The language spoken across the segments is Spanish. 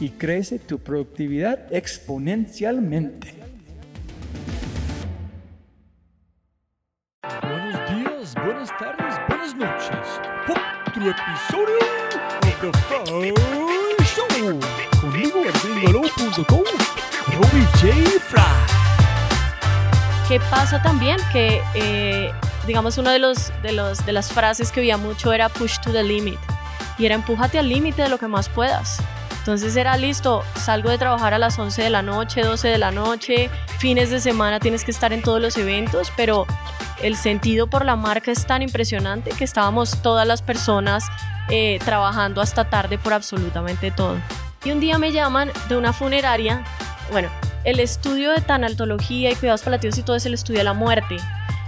y crece tu productividad exponencialmente. Buenos días, buenas tardes, buenas noches. Otro episodio de The Fry Show. Conmigo, gringolo.com, Robbie J. Fry. ¿Qué pasa también? Que, eh, digamos, una de, los, de, los, de las frases que oía mucho era push to the limit. Y era empújate al límite de lo que más puedas. Entonces era listo, salgo de trabajar a las 11 de la noche, 12 de la noche, fines de semana tienes que estar en todos los eventos, pero el sentido por la marca es tan impresionante que estábamos todas las personas eh, trabajando hasta tarde por absolutamente todo. Y un día me llaman de una funeraria, bueno, el estudio de tanatología y cuidados paliativos y todo es el estudio de la muerte.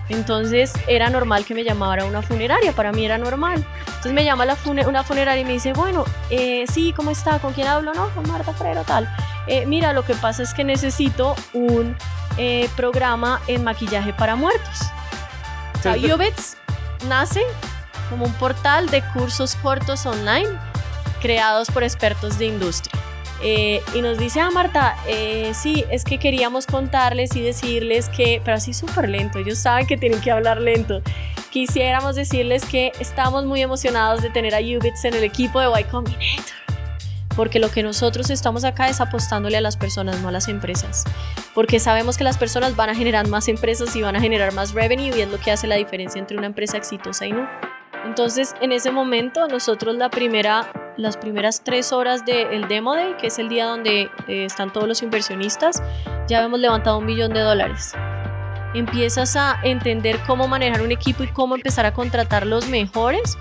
Entonces era normal que me llamara una funeraria, para mí era normal. Entonces me llama la una funeraria y me dice, bueno, eh, sí, ¿cómo está? ¿Con quién hablo? No, con Marta Frero, tal. Eh, mira, lo que pasa es que necesito un eh, programa en maquillaje para muertos. Yubits nace como un portal de cursos cortos online creados por expertos de industria. Eh, y nos dice, ah, Marta, eh, sí, es que queríamos contarles y decirles que, pero así súper lento, ellos saben que tienen que hablar lento. Quisiéramos decirles que estamos muy emocionados de tener a Ubits en el equipo de Y Combinator. Porque lo que nosotros estamos acá es apostándole a las personas, no a las empresas. Porque sabemos que las personas van a generar más empresas y van a generar más revenue y es lo que hace la diferencia entre una empresa exitosa y no. Entonces, en ese momento, nosotros la primera las primeras tres horas del Demo Day, que es el día donde eh, están todos los inversionistas, ya hemos levantado un millón de dólares. Empiezas a entender cómo manejar un equipo y cómo empezar a contratar los mejores.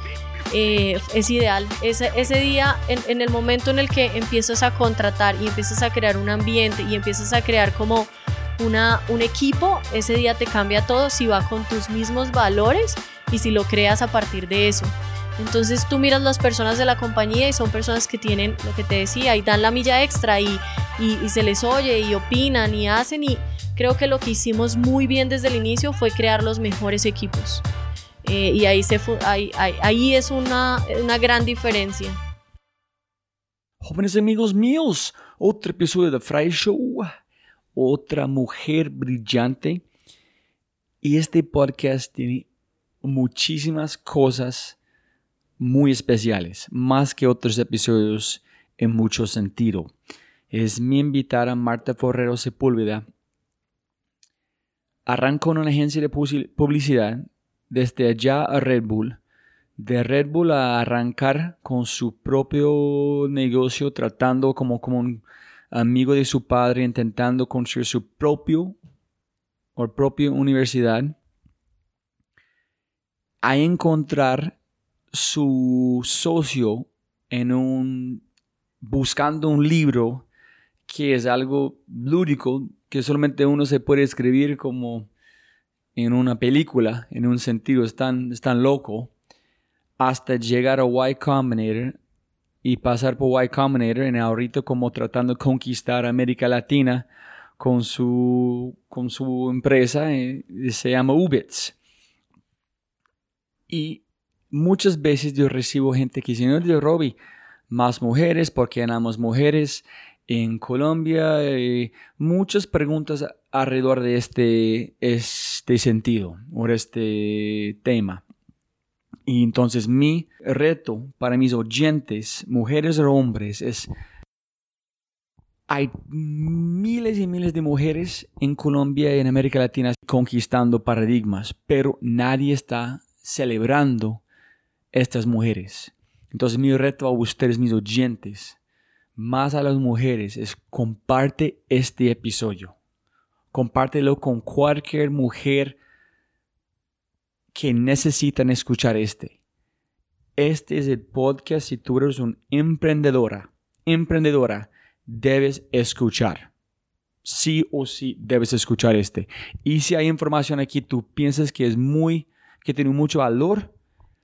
Eh, es ideal. Ese, ese día, en, en, el momento en el que empiezas a contratar y empiezas a crear un ambiente y empiezas a crear como una, un equipo, ese día te cambia todo si va con tus mismos valores y si lo creas a partir de eso. Entonces tú miras las personas de la compañía y son personas que tienen lo que te decía y dan la milla extra y, y, se les oye y opinan y hacen y creo que lo que hicimos muy bien desde el inicio fue crear los mejores equipos. Eh, y ahí, se ahí, ahí, es una, una gran diferencia. Jóvenes amigos míos, otro episodio de Fry Show, otra mujer brillante. Y este podcast tiene muchísimas cosas muy especiales, más que otros episodios en mucho sentido. Es mi invitar a Marta Forrero Sepúlveda. Arrancó en una agencia de publicidad desde allá a Red Bull. De Red Bull a arrancar con su propio negocio, tratando como, como un amigo de su padre, intentando construir su propio propia universidad a encontrar su socio en un buscando un libro que es algo lúdico que solamente uno se puede escribir como en una película, en un sentido, es tan, es tan loco, hasta llegar a Y Combinator y pasar por Y Combinator en ahorita como tratando de conquistar América Latina con su, con su empresa, eh, se llama Ubits. Y muchas veces yo recibo gente que dice, no, yo Robbie, más mujeres, porque ganamos mujeres en Colombia? Eh, muchas preguntas alrededor de este, este sentido o este tema. Y entonces mi reto para mis oyentes, mujeres o hombres, es, hay miles y miles de mujeres en Colombia y en América Latina conquistando paradigmas, pero nadie está celebrando estas mujeres. Entonces mi reto a ustedes, mis oyentes, más a las mujeres, es comparte este episodio. Compártelo con cualquier mujer que necesitan escuchar este. Este es el podcast si tú eres una emprendedora, emprendedora, debes escuchar. Sí o sí debes escuchar este. Y si hay información aquí tú piensas que es muy, que tiene mucho valor,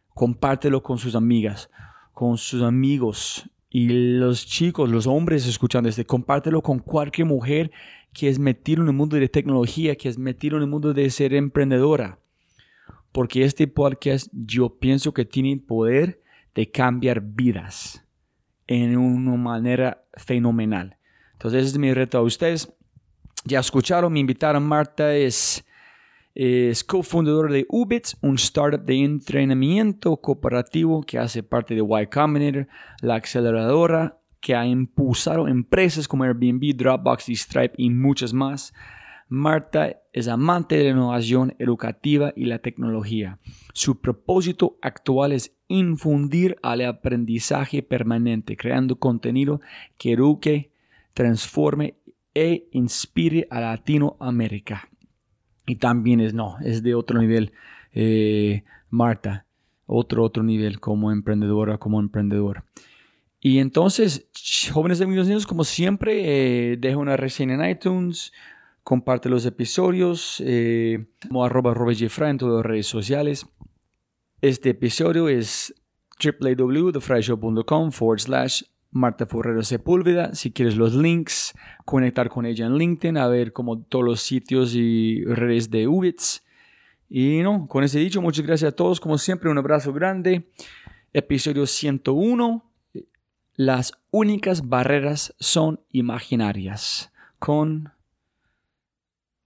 compártelo con sus amigas, con sus amigos y los chicos, los hombres escuchando este. Compártelo con cualquier mujer que es metido en el mundo de tecnología, que es metido en el mundo de ser emprendedora. Porque este podcast yo pienso que tiene poder de cambiar vidas en una manera fenomenal. Entonces, ese es mi reto a ustedes. Ya escucharon, me invitaron, Marta es es cofundador de Ubits, un startup de entrenamiento cooperativo que hace parte de Y Combinator, la aceleradora que ha impulsado empresas como Airbnb, Dropbox y Stripe y muchas más. Marta es amante de la innovación educativa y la tecnología. Su propósito actual es infundir al aprendizaje permanente, creando contenido que eduque, transforme e inspire a Latinoamérica. Y también es, no, es de otro nivel, eh, Marta, otro, otro nivel como emprendedora, como emprendedor. Y entonces, jóvenes amigos niños, como siempre, eh, deja una reseña en iTunes, comparte los episodios, eh, como arroba, arroba en todas las redes sociales. Este episodio es www.thefryshow.com forward slash Marta Forrero Sepúlveda. Si quieres los links, conectar con ella en LinkedIn, a ver como todos los sitios y redes de Ubits. Y no, con ese dicho, muchas gracias a todos. Como siempre, un abrazo grande. Episodio 101. Las únicas barreras son imaginarias. Con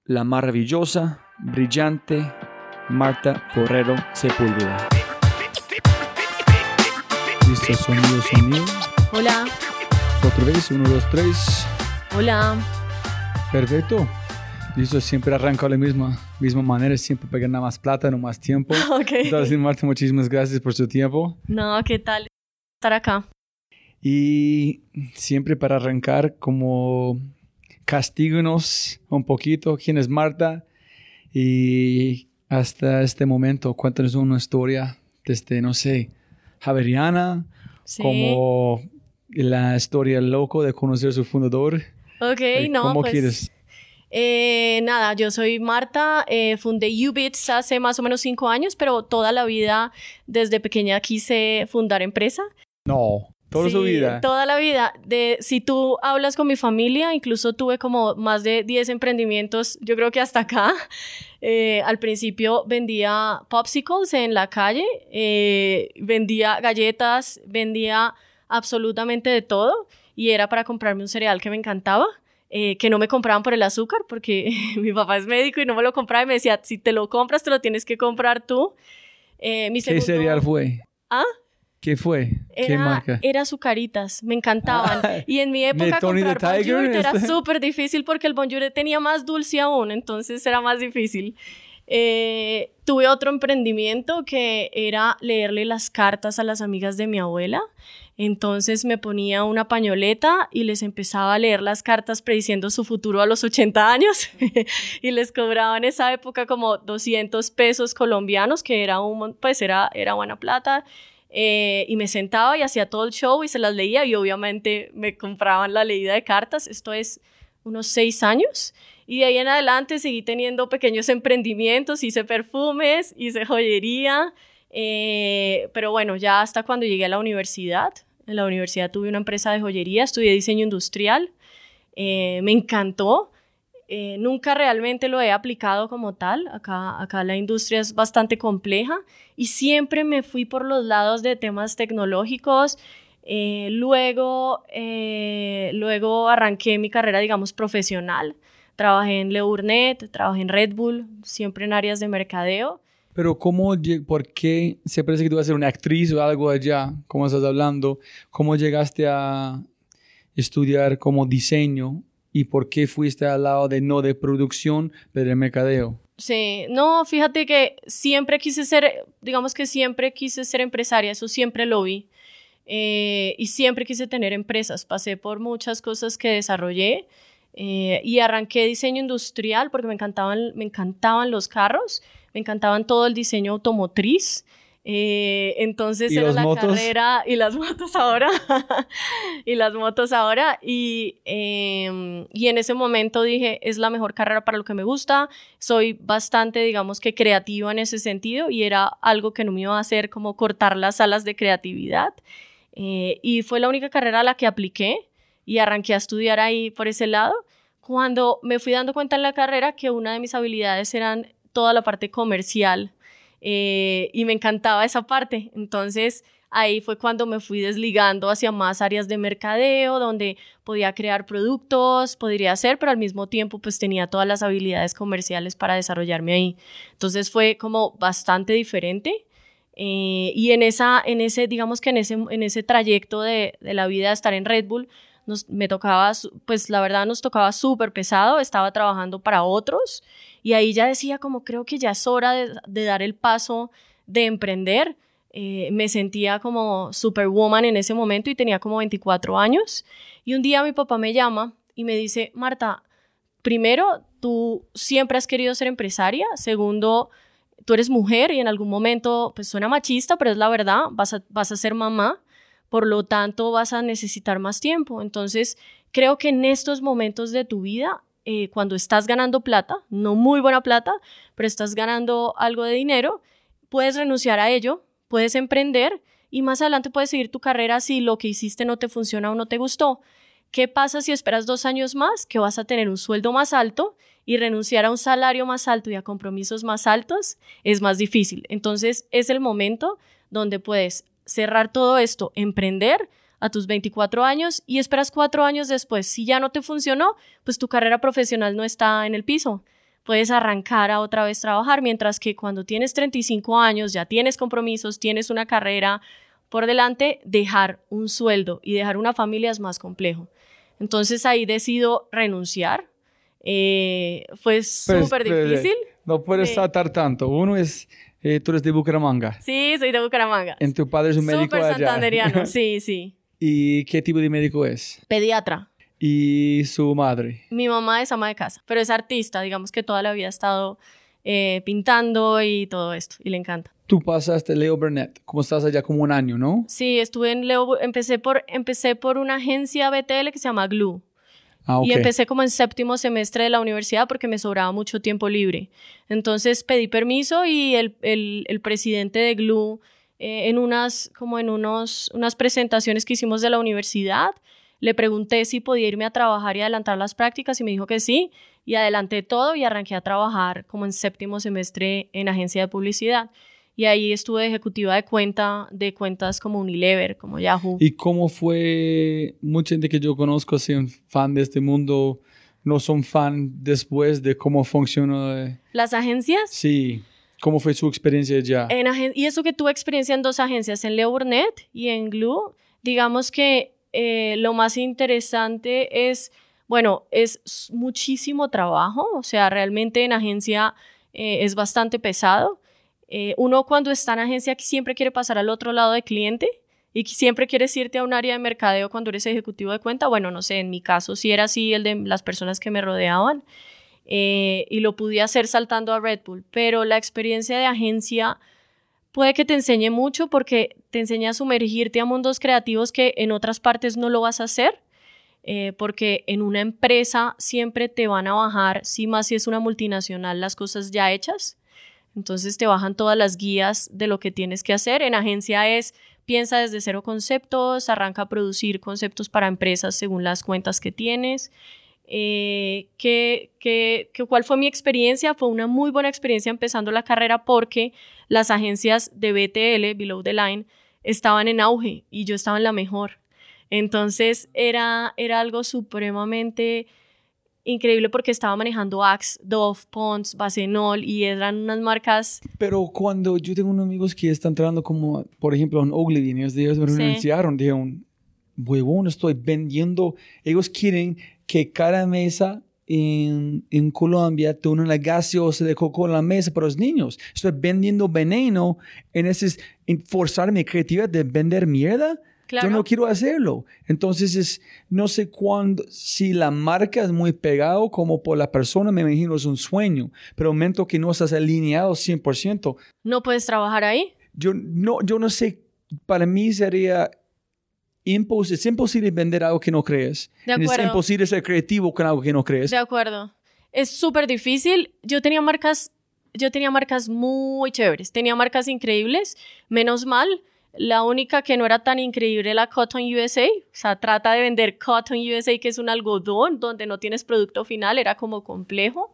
la maravillosa, brillante Marta Forrero Sepúlveda. ¿Listo? Sonido, sonido. Hola. Otra vez, uno, dos, tres. Hola. Perfecto. Listo, siempre arranca de la misma, misma manera, siempre pegar nada más plata, no más tiempo. Ok. Entonces, Marta, muchísimas gracias por su tiempo. No, ¿qué tal estar acá? Y siempre para arrancar, como castíguenos un poquito quién es Marta y hasta este momento cuéntanos una historia desde, no sé, Javeriana, Sí. como la historia loco de conocer a su fundador. Ok, Eh, no, ¿Cómo pues, quieres? eh, nada, yo soy Marta, eh, fundé Ubits hace más o menos cinco años, pero toda la vida, desde pequeña, quise fundar empresa. No, toda su vida. Toda la vida. De, si tú hablas con mi familia, incluso tuve como más de 10 emprendimientos, yo creo que hasta acá. Eh, al principio vendía popsicles en la calle, vendía galletas, vendía absolutamente de todo y era para comprarme un cereal que me encantaba. eh, que no me compraban por el azúcar porque mi papá es médico y no me lo compraba y me decía, si te lo compras, te lo tienes que comprar tú. Eh, mi ¿Qué cereal fue? ¿Ah? ¿Qué fue? ¿Qué Era, marca? era azucaritas, me encantaban. Ah, y en mi ¿de época comprar? Bonjour era Este. súper difícil porque el Bonjour tenía más dulce aún, entonces era más difícil. Eh, tuve otro emprendimiento que era leerle las cartas a las amigas de mi abuela. Entonces me ponía una pañoleta y les empezaba a leer las cartas prediciendo su futuro a los 80 años y les cobraba en esa época como 200 pesos colombianos, que era un, pues era, era buena plata. Eh, y me sentaba y hacía todo el show y se las leía y obviamente me compraban la leída de cartas. Esto es unos seis años. Y de ahí en adelante seguí teniendo pequeños emprendimientos, hice perfumes, hice joyería, eh, pero bueno, ya hasta cuando llegué a la universidad, en la universidad tuve una empresa de joyería, estudié diseño industrial, eh, me encantó. Eh, nunca realmente lo he aplicado como tal. Acá, acá la industria es bastante compleja y siempre me fui por los lados de temas tecnológicos. Eh, luego, luego arranqué mi carrera, digamos, profesional. Trabajé en Le Burnett, trabajé en Red Bull, siempre en áreas de mercadeo. Pero ¿cómo, por qué se parece que tú vas a ser una actriz o algo allá, como estás hablando? ¿Cómo llegaste a estudiar como diseño y por qué fuiste al lado de no de producción, pero de mercadeo? Sí, no, fíjate que siempre quise ser, digamos que siempre quise ser empresaria, eso siempre lo vi. Eh, y siempre quise tener empresas. Pasé por muchas cosas que desarrollé eh, y arranqué diseño industrial porque me encantaban, me encantaban los carros me encantaban todo el diseño automotriz. Eh, entonces era la carrera y las motos ahora y las motos ahora y, em, y en ese momento dije es la mejor carrera para lo que me gusta soy bastante digamos que creativa en ese sentido y era algo que no me iba a hacer como cortar las alas de creatividad eh, y fue la única carrera a la que apliqué y arranqué a estudiar ahí por ese lado cuando me fui dando cuenta en la carrera que una de mis habilidades eran toda la parte comercial eh, y me encantaba esa parte. Entonces ahí fue cuando me fui desligando hacia más áreas de mercadeo, donde podía crear productos, podría hacer, pero al mismo tiempo pues tenía todas las habilidades comerciales para desarrollarme ahí. Entonces fue como bastante diferente. Eh, y en, esa, en ese, digamos que en ese, en ese trayecto de, de la vida de estar en Red Bull, nos, me tocaba, pues la verdad nos tocaba súper pesado, estaba trabajando para otros y ahí ya decía como creo que ya es hora de, dar el paso de emprender. Eh, me sentía como superwoman en ese momento y tenía como 24 años. Y un día mi papá me llama y me dice, Marta, primero, tú siempre has querido ser empresaria. Segundo, tú eres mujer y en algún momento, pues suena machista, pero es la verdad, vas a, vas a ser mamá. Por lo tanto, vas a necesitar más tiempo. Entonces, creo que en estos momentos de tu vida eh, cuando estás ganando plata, no muy buena plata, pero estás ganando algo de dinero, puedes renunciar a ello, puedes emprender y más adelante puedes seguir tu carrera si lo que hiciste no te funciona o no te gustó. ¿Qué pasa si esperas dos años más? Que vas a tener un sueldo más alto y renunciar a un salario más alto y a compromisos más altos es más difícil. Entonces es el momento donde puedes cerrar todo esto, emprender, a tus 24 años y esperas cuatro años después. Si ya no te funcionó, pues tu carrera profesional no está en el piso. Puedes arrancar a otra vez trabajar, mientras que cuando tienes 35 años, ya tienes compromisos, tienes una carrera por delante, dejar un sueldo y dejar una familia es más complejo. Entonces ahí decido renunciar. Eh, fue pues, súper difícil. No puedes tratar tanto. Uno es, eh, tú eres de Bucaramanga. Sí, soy de Bucaramanga. En tu padre es un médico allá. santanderiano, sí, sí. ¿Y qué tipo de médico es? Pediatra. ¿Y su madre? Mi mamá es ama de casa, pero es artista, digamos que toda la vida ha estado eh, pintando y todo esto, y le encanta. Tú pasaste Leo Burnett, ¿cómo estás allá como un año, ¿no? Sí, estuve en Leo, empecé por, empecé por una agencia BTL que se llama Glue. Ah, Y empecé como en séptimo semestre de la universidad porque me sobraba mucho tiempo libre. Entonces pedí permiso y el, el, el presidente de Glue eh, en unas, como en unos, unas presentaciones que hicimos de la universidad. Le pregunté si podía irme a trabajar y adelantar las prácticas y me dijo que sí. Y adelanté todo y arranqué a trabajar como en séptimo semestre en agencia de publicidad. Y ahí estuve de ejecutiva de cuenta, de cuentas como Unilever, como Yahoo. ¿Y cómo fue? Mucha gente que yo conozco, son fan de este mundo, no son fan después de cómo funciona. ¿Las agencias? Sí. ¿Cómo fue su experiencia ya? y eso que tuve experiencia en dos agencias, en Leo Burnett y en Glue, digamos que eh, lo más interesante es, bueno, es muchísimo trabajo, o sea, realmente en agencia eh, es bastante pesado. Eh, uno cuando está en agencia siempre quiere pasar al otro lado del cliente y siempre quieres irte a un área de mercadeo cuando eres ejecutivo de cuenta. Bueno, no sé, en mi caso sí era así el de las personas que me rodeaban eh, y lo pude hacer saltando a Red Bull, pero la experiencia de agencia puede que te enseñe mucho porque te enseña a sumergirte a mundos creativos que en otras partes no lo vas a hacer. Eh, porque en una empresa siempre te van a bajar, si más si es una multinacional, las cosas ya hechas. Entonces te bajan todas las guías de lo que tienes que hacer. En agencia es piensa desde cero conceptos, arranca a producir conceptos para empresas según las cuentas que tienes. Eh, ¿Cuál fue mi experiencia? Fue una muy buena experiencia empezando la carrera porque las agencias de BTL, Below the Line, estaban en auge y yo estaba en la mejor. Entonces era, era algo supremamente increíble porque estaba manejando Axe, Dove, Pons, Basenol y eran unas marcas. Pero cuando yo tengo unos amigos que están entrando como, por ejemplo, en Ogilvy, ellos, ellos me renunciaron, dijeron, huevón, estoy vendiendo, ellos quieren que cada mesa en, en, Colombia tenga una gaseosa de coco en la mesa para los niños. Estoy vendiendo veneno en ese, en forzar mi creatividad de vender mierda. Yo no quiero hacerlo. Entonces, es, no sé cuándo, si la marca es muy pegado como por la persona, me imagino es un sueño, pero momento que no estás alineado 100%. ¿No puedes trabajar ahí? Yo no, yo no sé, para mí sería imposible, es imposible vender algo que no crees. De acuerdo. Es imposible ser creativo con algo que no crees. De acuerdo. Es súper difícil. Yo tenía marcas, yo tenía marcas muy chéveres, tenía marcas increíbles, menos mal la única que no era tan increíble era Cotton USA. O sea, trata de vender Cotton USA, que es un algodón donde no tienes producto final, era como complejo.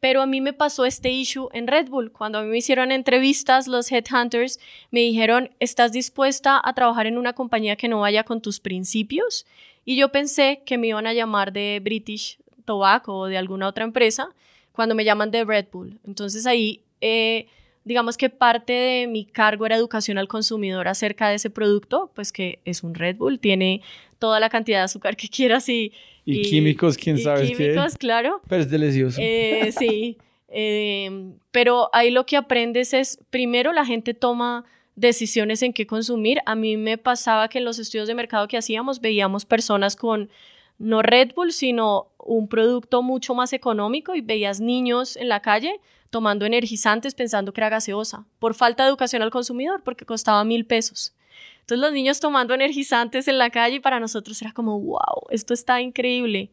Pero a mí me pasó este issue en Red Bull. Cuando a mí me hicieron entrevistas, los headhunters me dijeron, ¿estás dispuesta a trabajar en una compañía que no vaya con tus principios? Y yo pensé que me iban a llamar de British Tobacco o de alguna otra empresa cuando me llaman de Red Bull. Entonces ahí eh, digamos que parte de mi cargo era educación al consumidor acerca de ese producto, pues que es un Red Bull, tiene toda la cantidad de azúcar que quieras y... Y, químicos, quién sabe qué. Químicos, claro. Pero es delicioso. Eh, sí, em, pero ahí lo que aprendes es, primero la gente toma decisiones en qué consumir. A mí me pasaba que en los estudios de mercado que hacíamos veíamos personas con no Red Bull, sino un producto mucho más económico y veías niños en la calle tomando energizantes pensando que era gaseosa, por falta de educación al consumidor, porque costaba mil pesos. Entonces los niños tomando energizantes en la calle para nosotros era como, wow, esto está increíble.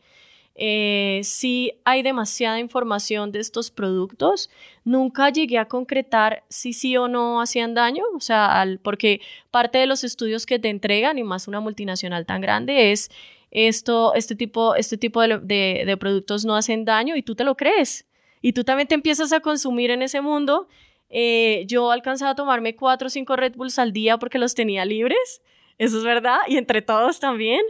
Eh, sí hay demasiada información de estos productos. Nunca llegué a concretar si sí o no hacían daño, o sea, porque parte de los estudios que te entregan, y más una multinacional tan grande, es esto, este tipo, este tipo de, de productos no hacen daño y tú te lo crees y tú también te empiezas a consumir en ese mundo. Eh, yo alcanzaba a tomarme cuatro o cinco Red Bulls al día porque los tenía libres, eso es verdad, y entre todos también.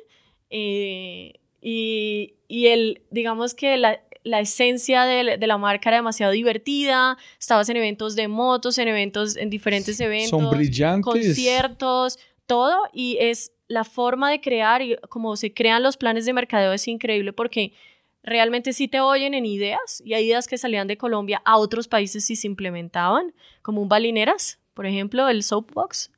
Eh, y, y, el, digamos que la, la esencia de, de, la marca era demasiado divertida, estabas en eventos de motos, en eventos, en diferentes eventos, Son brillantes. conciertos, todo, y es la forma de crear y como se crean los planes de mercadeo es increíble porque realmente sí te oyen en ideas y hay ideas que salían de Colombia a otros países y se implementaban, como un Balineras, por ejemplo, el Soapbox,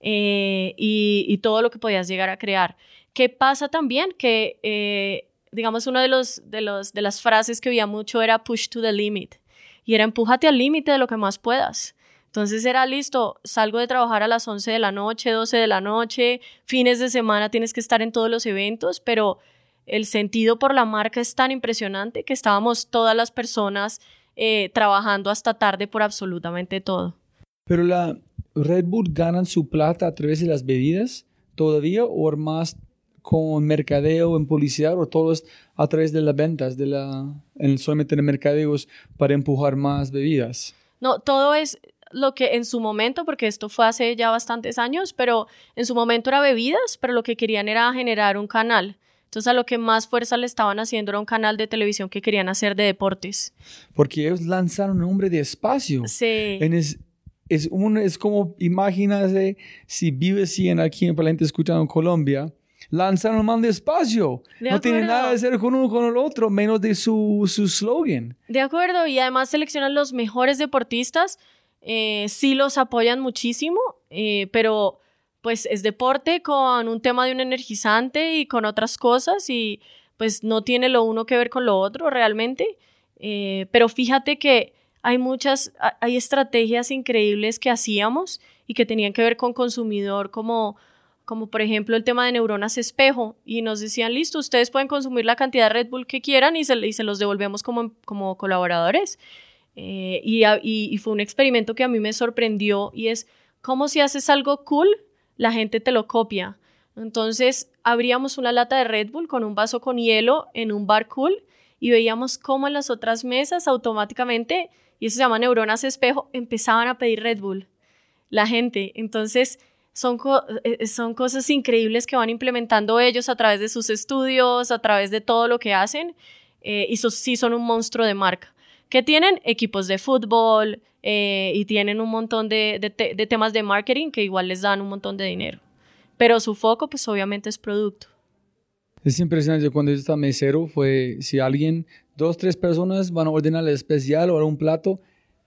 eh, y, todo lo que podías llegar a crear. ¿Qué pasa también? Que, eh, digamos, una de, los, de, los, de las frases que oía mucho era push to the limit, y era empújate al límite de lo que más puedas. Entonces era listo, salgo de trabajar a las 11 de la noche, 12 de la noche, fines de semana tienes que estar en todos los eventos, pero el sentido por la marca es tan impresionante que estábamos todas las personas eh, trabajando hasta tarde por absolutamente todo. Pero la Red Bull ganan su plata a través de las bebidas todavía o más con mercadeo en publicidad o todo es a través de las ventas, de la, en, solamente en mercadeos para empujar más bebidas? No, todo es lo que en su momento, porque esto fue hace ya bastantes años, pero en su momento era bebidas, pero lo que querían era generar un canal. Entonces a lo que más fuerza le estaban haciendo era un canal de televisión que querían hacer de deportes. Porque ellos lanzaron un hombre de espacio. Sí. es, es, un, es como, imagínate, si vives en aquí en Palente escuchando en Colombia, lanzaron mal despacio. De no tiene nada que ver con uno con el otro, menos de su su slogan. De acuerdo, y además seleccionan los mejores deportistas, eh, sí los apoyan muchísimo, eh, pero pues es deporte con un tema de un energizante y con otras cosas y pues no tiene lo uno que ver con lo otro realmente. Eh, pero fíjate que hay muchas, hay estrategias increíbles que hacíamos y que tenían que ver con consumidor, como, como por ejemplo el tema de neuronas espejo. Y nos decían, listo, ustedes pueden consumir la cantidad de Red Bull que quieran y se, y se los devolvemos como, como colaboradores. Eh, y, fue un experimento que a mí me sorprendió y es cómo si haces algo cool, la gente te lo copia. Entonces abríamos una lata de Red Bull con un vaso con hielo en un bar cool y veíamos cómo en las otras mesas automáticamente, y eso se llama neuronas espejo, empezaban a pedir Red Bull. La gente. Entonces son, eh, son cosas increíbles que van implementando ellos a través de sus estudios, a través de todo lo que hacen. eh, y so- sí son un monstruo de marca. Que tienen equipos de fútbol eh, y tienen un montón de, de te- de temas de marketing que igual les dan un montón de dinero. Pero su foco, pues obviamente es producto. Es impresionante cuando yo estaba mesero, fue si alguien, dos, tres personas van a ordenar el especial o un plato,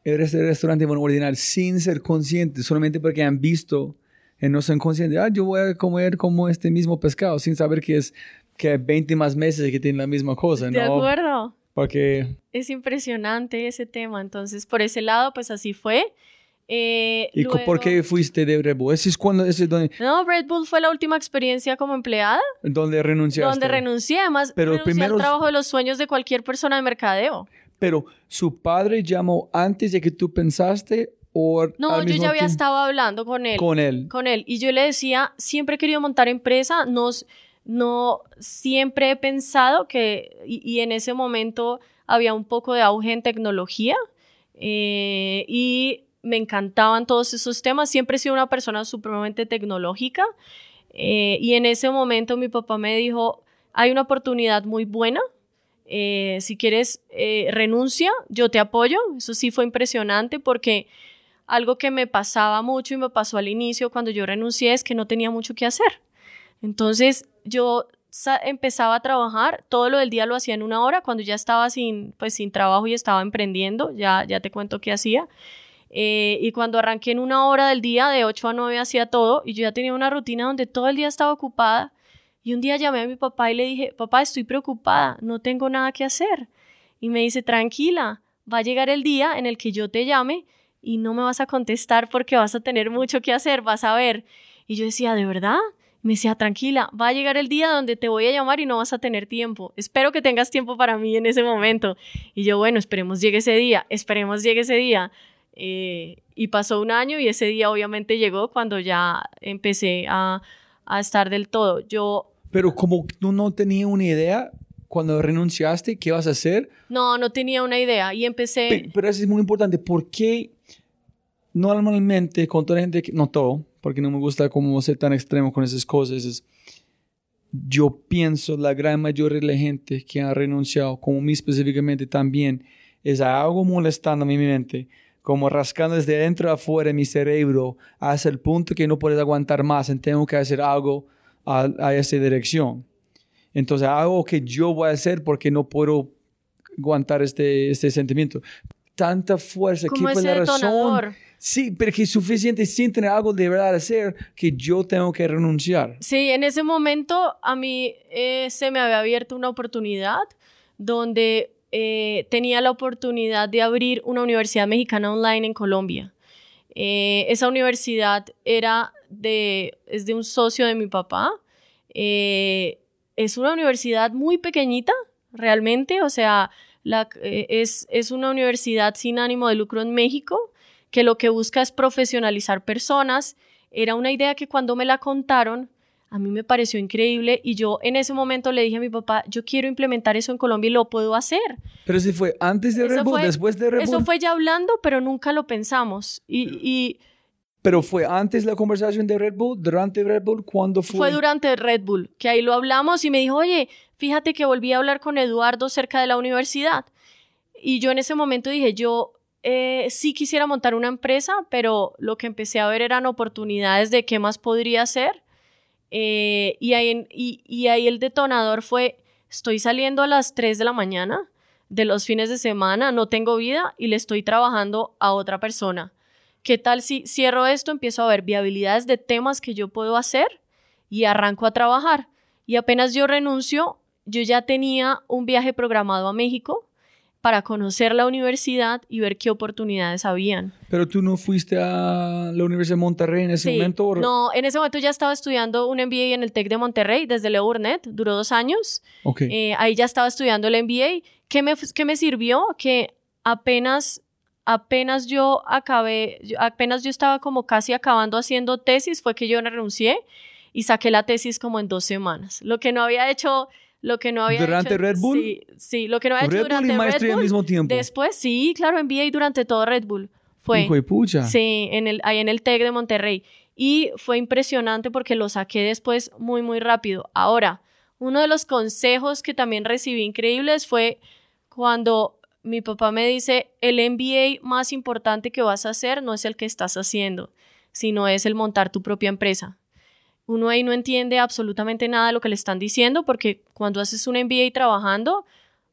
el resto del restaurante van a ordenar sin ser conscientes, solamente porque han visto y no son conscientes, ah, yo voy a comer como este mismo pescado, sin saber que es que hay 20 más meses que tienen la misma cosa, ¿De acuerdo? Porque, Es impresionante ese tema. Entonces, por ese lado, pues así fue. Eh, ¿y co- por luego- qué fuiste de Red Bull? Ese es cuando, ese es donde, No, Red Bull fue la última experiencia como empleada, donde renunciaste. donde renuncié. Además, Pero renuncié primero- al trabajo de los sueños de cualquier persona de mercadeo. Pero, ¿su padre llamó antes de que tú pensaste o No, yo ya había tiempo estado hablando con él. con él? con él. Y yo le decía, siempre he querido montar empresa, no, s- no siempre he pensado que, y, en ese momento había un poco de auge en tecnología eh, y me encantaban todos esos temas. Siempre he sido una persona supremamente tecnológica eh, y en ese momento mi papá me dijo, hay una oportunidad muy buena. eh, si quieres, renuncia, yo te apoyo. Eso sí fue impresionante porque algo que me pasaba mucho y me pasó al inicio cuando yo renuncié es que no tenía mucho que hacer. Entonces yo empezaba a trabajar, todo lo del día lo hacía en una hora, cuando ya estaba sin, pues, sin trabajo y estaba emprendiendo, ya, ya te cuento qué hacía. Eh, y cuando arranqué en una hora del día, de 8 a 9 hacía todo, y yo ya tenía una rutina donde todo el día estaba ocupada. Y un día llamé a mi papá y le dije, papá, estoy preocupada, no tengo nada que hacer. Y me dice, tranquila, va a llegar el día en el que yo te llame y no me vas a contestar porque vas a tener mucho que hacer, vas a ver. Y yo decía, ¿de verdad? Me decía, tranquila, va a llegar el día donde te voy a llamar y no vas a tener tiempo. Espero que tengas tiempo para mí en ese momento. Y yo, bueno, esperemos llegue ese día, esperemos llegue ese día. Eh, y pasó un año y ese día obviamente llegó cuando ya empecé a, a estar del todo. Yo Pero como tú no tenías una idea cuando renunciaste, ¿qué vas a hacer? no, no tenía una idea y empecé... Pe- Pero eso es muy importante. ¿Por qué normalmente con toda la gente, que, no todo, porque no me gusta como ser tan extremo con esas cosas, es, yo pienso la gran mayoría de la gente que ha renunciado, como mí específicamente también, es algo molestando a mi mente, como rascando desde dentro a afuera mi cerebro hasta el punto que no puedes aguantar más y tengo que hacer algo a, a esa dirección. Entonces, algo que yo voy a hacer porque no puedo aguantar este, este sentimiento. Tanta fuerza, ¿qué fue la razón? Sí, pero que es suficiente sin tener algo de verdad a hacer que yo tengo que renunciar. Sí, en ese momento a mí eh, se me había abierto una oportunidad donde eh, tenía la oportunidad de abrir una universidad mexicana online en Colombia. Eh, esa universidad era de, es de un socio de mi papá. Es una universidad muy pequeñita, realmente, o sea, es, es una universidad sin ánimo de lucro en México que lo que busca es profesionalizar personas. Era una idea que cuando me la contaron, a mí me pareció increíble y yo en ese momento le dije a mi papá, yo quiero implementar eso en Colombia y lo puedo hacer. Pero si fue antes de Bull, fue- después de Red Eso fue ya hablando, pero nunca lo pensamos. Y, y Pero fue antes la conversación de Red Bull, durante Red Bull, ¿cuándo fue? fue durante Red Bull, que ahí lo hablamos y me dijo, oye, fíjate que volví a hablar con Eduardo cerca de la universidad. Y yo en ese momento dije, yo eh, sí quisiera montar una empresa, pero lo que empecé a ver eran oportunidades de qué más podría hacer. Eh, y, ahí, y, ahí el detonador fue, estoy saliendo a las 3 de la mañana de los fines de semana, no tengo vida y le estoy trabajando a otra persona. ¿Qué tal si cierro esto, empiezo a ver viabilidades de temas que yo puedo hacer y arranco a trabajar? Y apenas yo renuncio, yo ya tenía un viaje programado a México para conocer la universidad y ver qué oportunidades habían. Pero tú no fuiste a la Universidad de Monterrey en ese momento. No, en ese momento ya estaba estudiando un MBA en el TEC de Monterrey desde Leo Burnett, duró dos años. Okay. Eh, ahí ya estaba estudiando el MBA. ¿Qué me, qué me sirvió? Que apenas apenas yo acabé, apenas yo estaba como casi acabando haciendo tesis, fue que yo renuncié y saqué la tesis como en dos semanas. Lo que no había hecho lo que no había ¿Durante Red Bull? Sí, sí, lo que no había Red hecho durante Bull y maestría Red Bull, al mismo tiempo. Después, sí, claro, MBA durante todo Red Bull. Fue. Hijo de pucha. Sí, en el, ahí en el TEC de Monterrey. Y fue impresionante porque lo saqué después muy, muy rápido. Ahora, uno de los consejos que también recibí increíbles fue cuando mi papá me dice, el MBA más importante que vas a hacer no es el que estás haciendo, sino es el montar tu propia empresa uno ahí no entiende absolutamente nada de lo que le están diciendo porque cuando haces un MBA trabajando,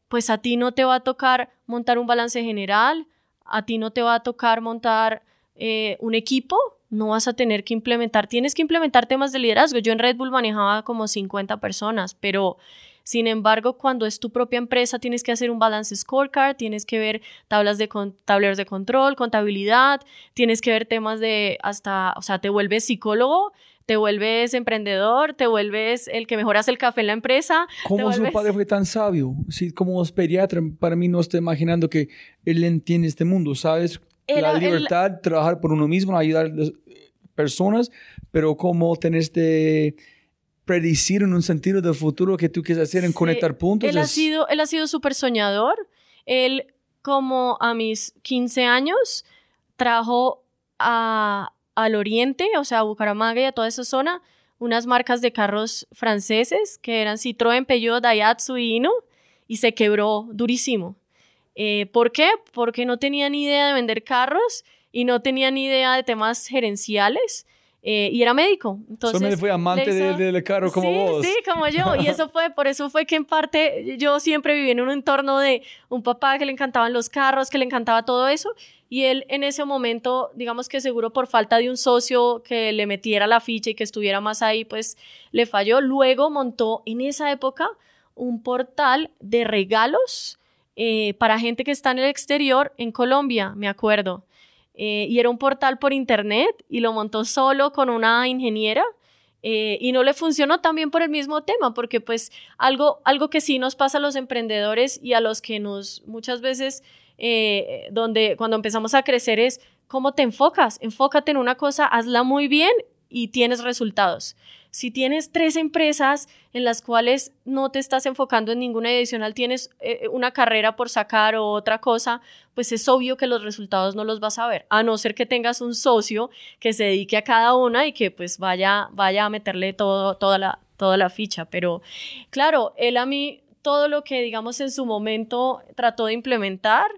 pues a ti no te va a tocar montar un balance general, a ti no te va a tocar montar eh, un equipo, no vas a tener que implementar, tienes que implementar temas de liderazgo. Yo en Red Bull manejaba como 50 personas, pero sin embargo, cuando es tu propia empresa, tienes que hacer un balance scorecard, tienes que ver tablas de tableros de control, contabilidad, tienes que ver temas de hasta, o sea, te vuelves psicólogo te vuelves emprendedor, te vuelves el que mejoras el café en la empresa. ¿Cómo su padre fue tan sabio? Sí, como pediatra, para mí no estoy imaginando que él entiende este mundo, ¿sabes? la libertad, trabajar por uno mismo, ayudar a las personas, pero cómo tener este predecir en un sentido del futuro que tú quieres hacer en conectar puntos. Él ha sido, él ha sido súper soñador. Él, como a mis 15 años, trajo a, al oriente, o sea, a Bucaramanga y a toda esa zona, unas marcas de carros franceses que eran Citroën, Peugeot, Daihatsu y Hino, y se quebró durísimo. Eh, ¿Por qué? Porque no tenía ni idea de vender carros y no tenía ni idea de temas gerenciales. Eh, y era médico. Entonces, me fue amante del carro como vos. Sí, como yo. Y eso fue, por eso fue que en parte yo siempre viví en un entorno de un papá que le encantaban los carros, que le encantaba todo eso. Y él en ese momento, digamos que seguro por falta de un socio que le metiera la ficha y que estuviera más ahí, pues le falló. Luego montó en esa época un portal de regalos eh, para gente que está en el exterior en Colombia, me acuerdo. Eh, y era un portal por internet y lo montó solo con una ingeniera. Eh, y no le funcionó también por el mismo tema, porque pues algo, algo que sí nos pasa a los emprendedores y a los que nos muchas veces eh, donde cuando empezamos a crecer es cómo te enfocas. Enfócate en una cosa, hazla muy bien y tienes resultados. Si tienes tres empresas en las cuales no te estás enfocando en ninguna adicional, tienes eh, una carrera por sacar o otra cosa, pues es obvio que los resultados no los vas a ver, a no ser que tengas un socio que se dedique a cada una y que pues vaya, vaya a meterle todo, toda, la, toda la ficha. Pero claro, él a mí todo lo que digamos en su momento trató de implementar,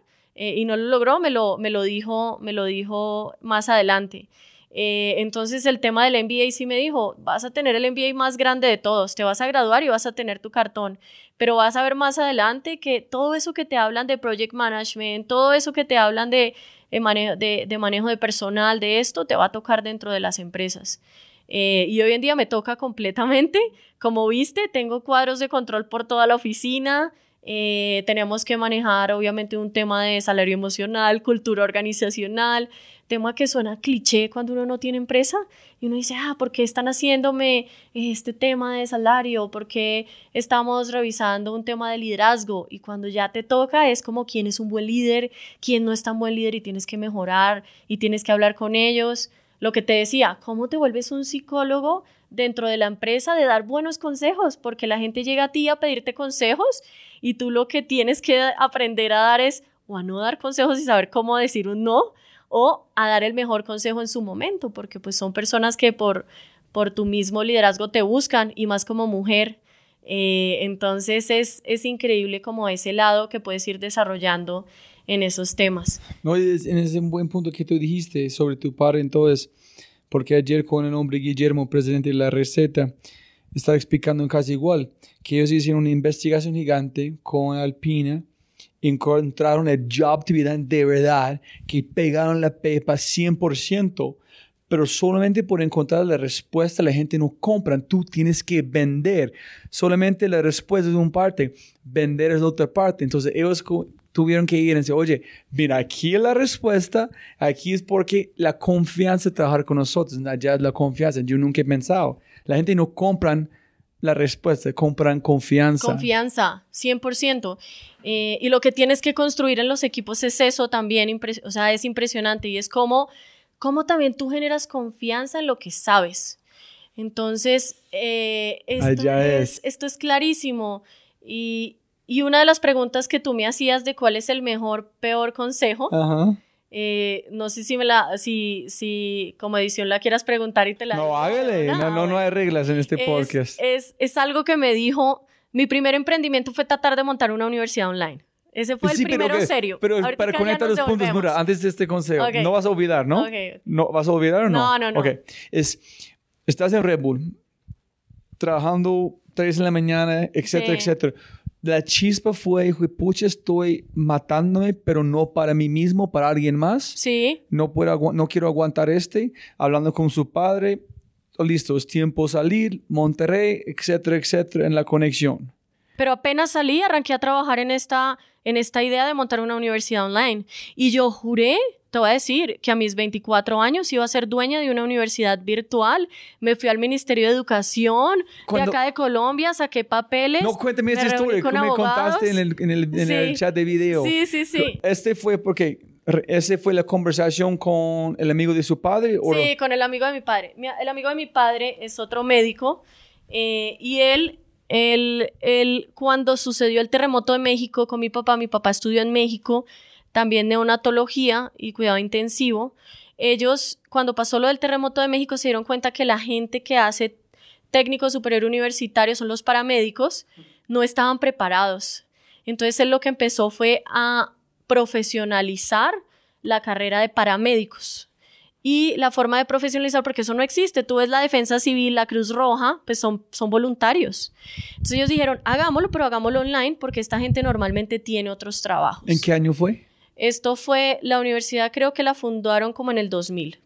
eh, y no lo logró, me lo, me lo, dijo, me lo dijo más adelante. Eh, entonces el tema del MBA sí me dijo, vas a tener el MBA más grande de todos, te vas a graduar y vas a tener tu cartón, pero vas a ver más adelante que todo eso que te hablan de project management, todo eso que te hablan de, de, manejo, de, de manejo de personal, de esto, te va a tocar dentro de las empresas. Eh, y hoy en día me toca completamente. Como viste, tengo cuadros de control por toda la oficina, eh, tenemos que manejar obviamente un tema de salario emocional, cultura organizacional, tema que suena cliché cuando uno no tiene empresa y uno dice, ah, ¿por qué están haciéndome este tema de salario? ¿Por qué estamos revisando un tema de liderazgo? Y cuando ya te toca es como quién es un buen líder, quién no es tan buen líder y tienes que mejorar y tienes que hablar con ellos. Lo que te decía, ¿cómo te vuelves un psicólogo dentro de la empresa de dar buenos consejos? Porque la gente llega a ti a pedirte consejos y tú lo que tienes que aprender a dar es o a no dar consejos y saber cómo decir un no o a dar el mejor consejo en su momento, porque pues son personas que por, por tu mismo liderazgo te buscan y más como mujer. Eh, entonces es, es increíble como ese lado que puedes ir desarrollando en esos temas. No, es, es un buen punto que tú dijiste sobre tu padre, entonces, porque ayer con el hombre Guillermo, presidente de la receta, estaba explicando casi igual, que ellos hicieron una investigación gigante con Alpina, encontraron el job de verdad, que pegaron la pepa 100%, pero solamente por encontrar la respuesta la gente no compra. Tú tienes que vender. Solamente la respuesta es una parte, vender es otra parte. Entonces ellos tuvieron que ir y decir, oye, mira, aquí es la respuesta, aquí es porque la confianza de trabajar con nosotros, allá es la confianza. Yo nunca he pensado, la gente no compran la respuesta, compran confianza. Confianza, 100%. Eh, y lo que tienes que construir en los equipos es eso también, o sea, es impresionante y es como cómo también tú generas confianza en lo que sabes. Entonces, eh, esto, es. esto es clarísimo. Y, una de las preguntas que tú me hacías de cuál es el mejor, peor consejo, eh, no sé si me la, si, si como edición la quieras preguntar y te la... No, hágale, no, no, no hay reglas en este podcast. Es, es algo que me dijo, mi primer emprendimiento fue tratar de montar una universidad online. Ese fue el primero serio. Pero para conectar los puntos, mira, antes de este consejo, no vas a olvidar, ¿no? ¿No vas a olvidar o no? No, no, no. Ok. Es, estás en Red Bull, trabajando tres en la mañana, etcétera, etcétera. La chispa fue, pucha, estoy matándome, pero no para mí mismo, para alguien más. Sí. No, puedo, no quiero aguantar este. Hablando con su padre, listo, es tiempo salir, Monterrey, etcétera, etcétera, en la conexión. Pero apenas salí, arranqué a trabajar en esta en esta idea de montar una universidad online. Y yo juré, te voy a decir, que a mis 24 años iba a ser dueña de una universidad virtual. Me fui al Ministerio de Educación de acá de Colombia, saqué papeles. No, cuéntame esa historia que me contaste en el, en el, en el chat de video. Sí, sí, sí. Este fue porque ¿Ese fue la conversación con el amigo de su padre? ¿o sí, con el amigo de mi padre. El amigo de mi padre es otro médico eh, y él el, cuando sucedió el terremoto de México con mi papá, mi papá estudió en México, también neonatología y cuidado intensivo. Ellos, cuando pasó lo del terremoto de México, se dieron cuenta que la gente que hace técnico superior universitario son los paramédicos, no estaban preparados. Entonces él lo que empezó fue a profesionalizar la carrera de paramédicos y la forma de profesionalizar, porque eso no existe. Tú ves la defensa civil, la Cruz Roja, pues son, son voluntarios. Entonces ellos dijeron, hagámoslo, pero hagámoslo online porque esta gente normalmente tiene otros trabajos. ¿En qué año fue? Esto fue, la universidad creo que la fundaron como en el 2000.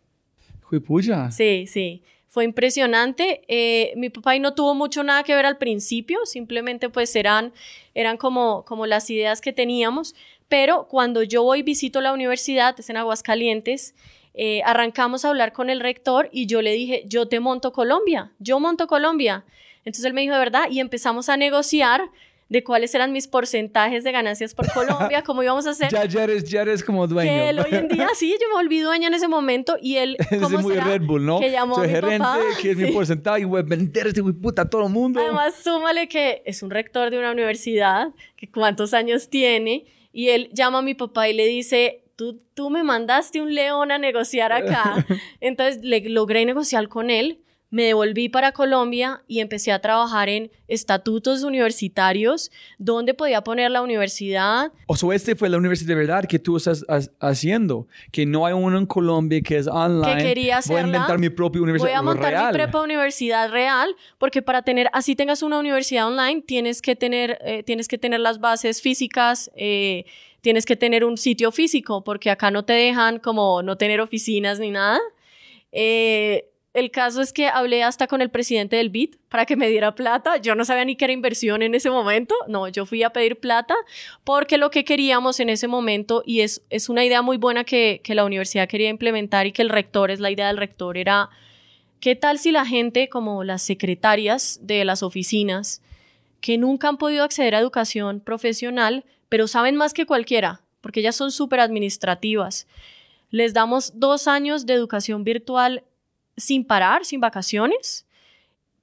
Fue puya. Sí, sí. Fue impresionante. Eh, mi papá y no tuvo mucho nada que ver al principio, simplemente pues eran, eran como, como las ideas que teníamos. Pero cuando yo voy visito la universidad, es en Aguascalientes, eh, arrancamos a hablar con el rector y yo le dije, yo te monto Colombia, yo monto Colombia. Entonces él me dijo, de verdad, y empezamos a negociar de cuáles eran mis porcentajes de ganancias por Colombia, cómo íbamos a hacer. ya, ya, eres, ya eres como dueño. Que él hoy en día, sí, yo me volví dueña en ese momento y él, ¿cómo es muy Red Bull, ¿no? Que llamó Soy a mi gerente, papá. que es mi porcentaje y voy a vender este puta a todo el mundo. Además, súmale que es un rector de una universidad, que cuántos años tiene, y él llama a mi papá y le dice, tú, me mandaste un león a negociar acá. Entonces le, logré negociar con él, me devolví para Colombia y empecé a trabajar en estatutos universitarios, donde podía poner la universidad. O sea, este fue la universidad de verdad que tú estás haciendo, que no hay uno en Colombia que es online. Que quería Voy a inventar mi propia universidad Voy a montar mi propia universidad real, porque para tener, así tengas una universidad online, tienes que tener, eh, tienes que tener las bases físicas, eh, tienes que tener un sitio físico porque acá no te dejan como no tener oficinas ni nada. Eh, el caso es que hablé hasta con el presidente del BIT para que me diera plata. Yo no sabía ni que era inversión en ese momento. No, yo fui a pedir plata porque lo que queríamos en ese momento, y es, es una idea muy buena que, que la universidad quería implementar y que el rector, es la idea del rector, era, ¿qué tal si la gente, como las secretarias de las oficinas, que nunca han podido acceder a educación profesional, pero saben más que cualquiera, porque ellas son súper administrativas. Les damos dos años de educación virtual sin parar, sin vacaciones,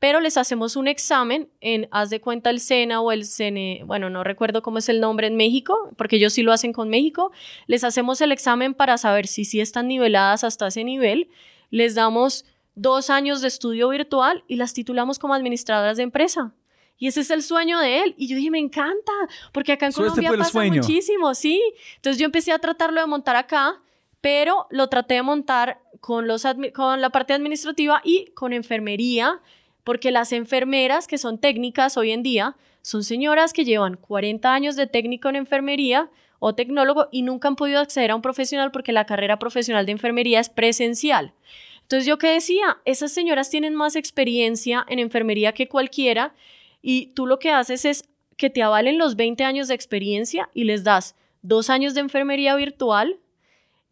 pero les hacemos un examen en, haz de cuenta, el SENA o el CNE, bueno, no recuerdo cómo es el nombre en México, porque ellos sí lo hacen con México. Les hacemos el examen para saber si sí están niveladas hasta ese nivel. Les damos dos años de estudio virtual y las titulamos como administradoras de empresa. Y ese es el sueño de él. Y yo dije, me encanta, porque acá en este Colombia pasa muchísimo, sí. Entonces yo empecé a tratarlo de montar acá, pero lo traté de montar con, los con la parte administrativa y con enfermería, porque las enfermeras que son técnicas hoy en día son señoras que llevan 40 años de técnico en enfermería o tecnólogo y nunca han podido acceder a un profesional porque la carrera profesional de enfermería es presencial. Entonces yo que decía, esas señoras tienen más experiencia en enfermería que cualquiera y tú lo que haces es que te avalen los 20 años de experiencia y les das dos años de enfermería virtual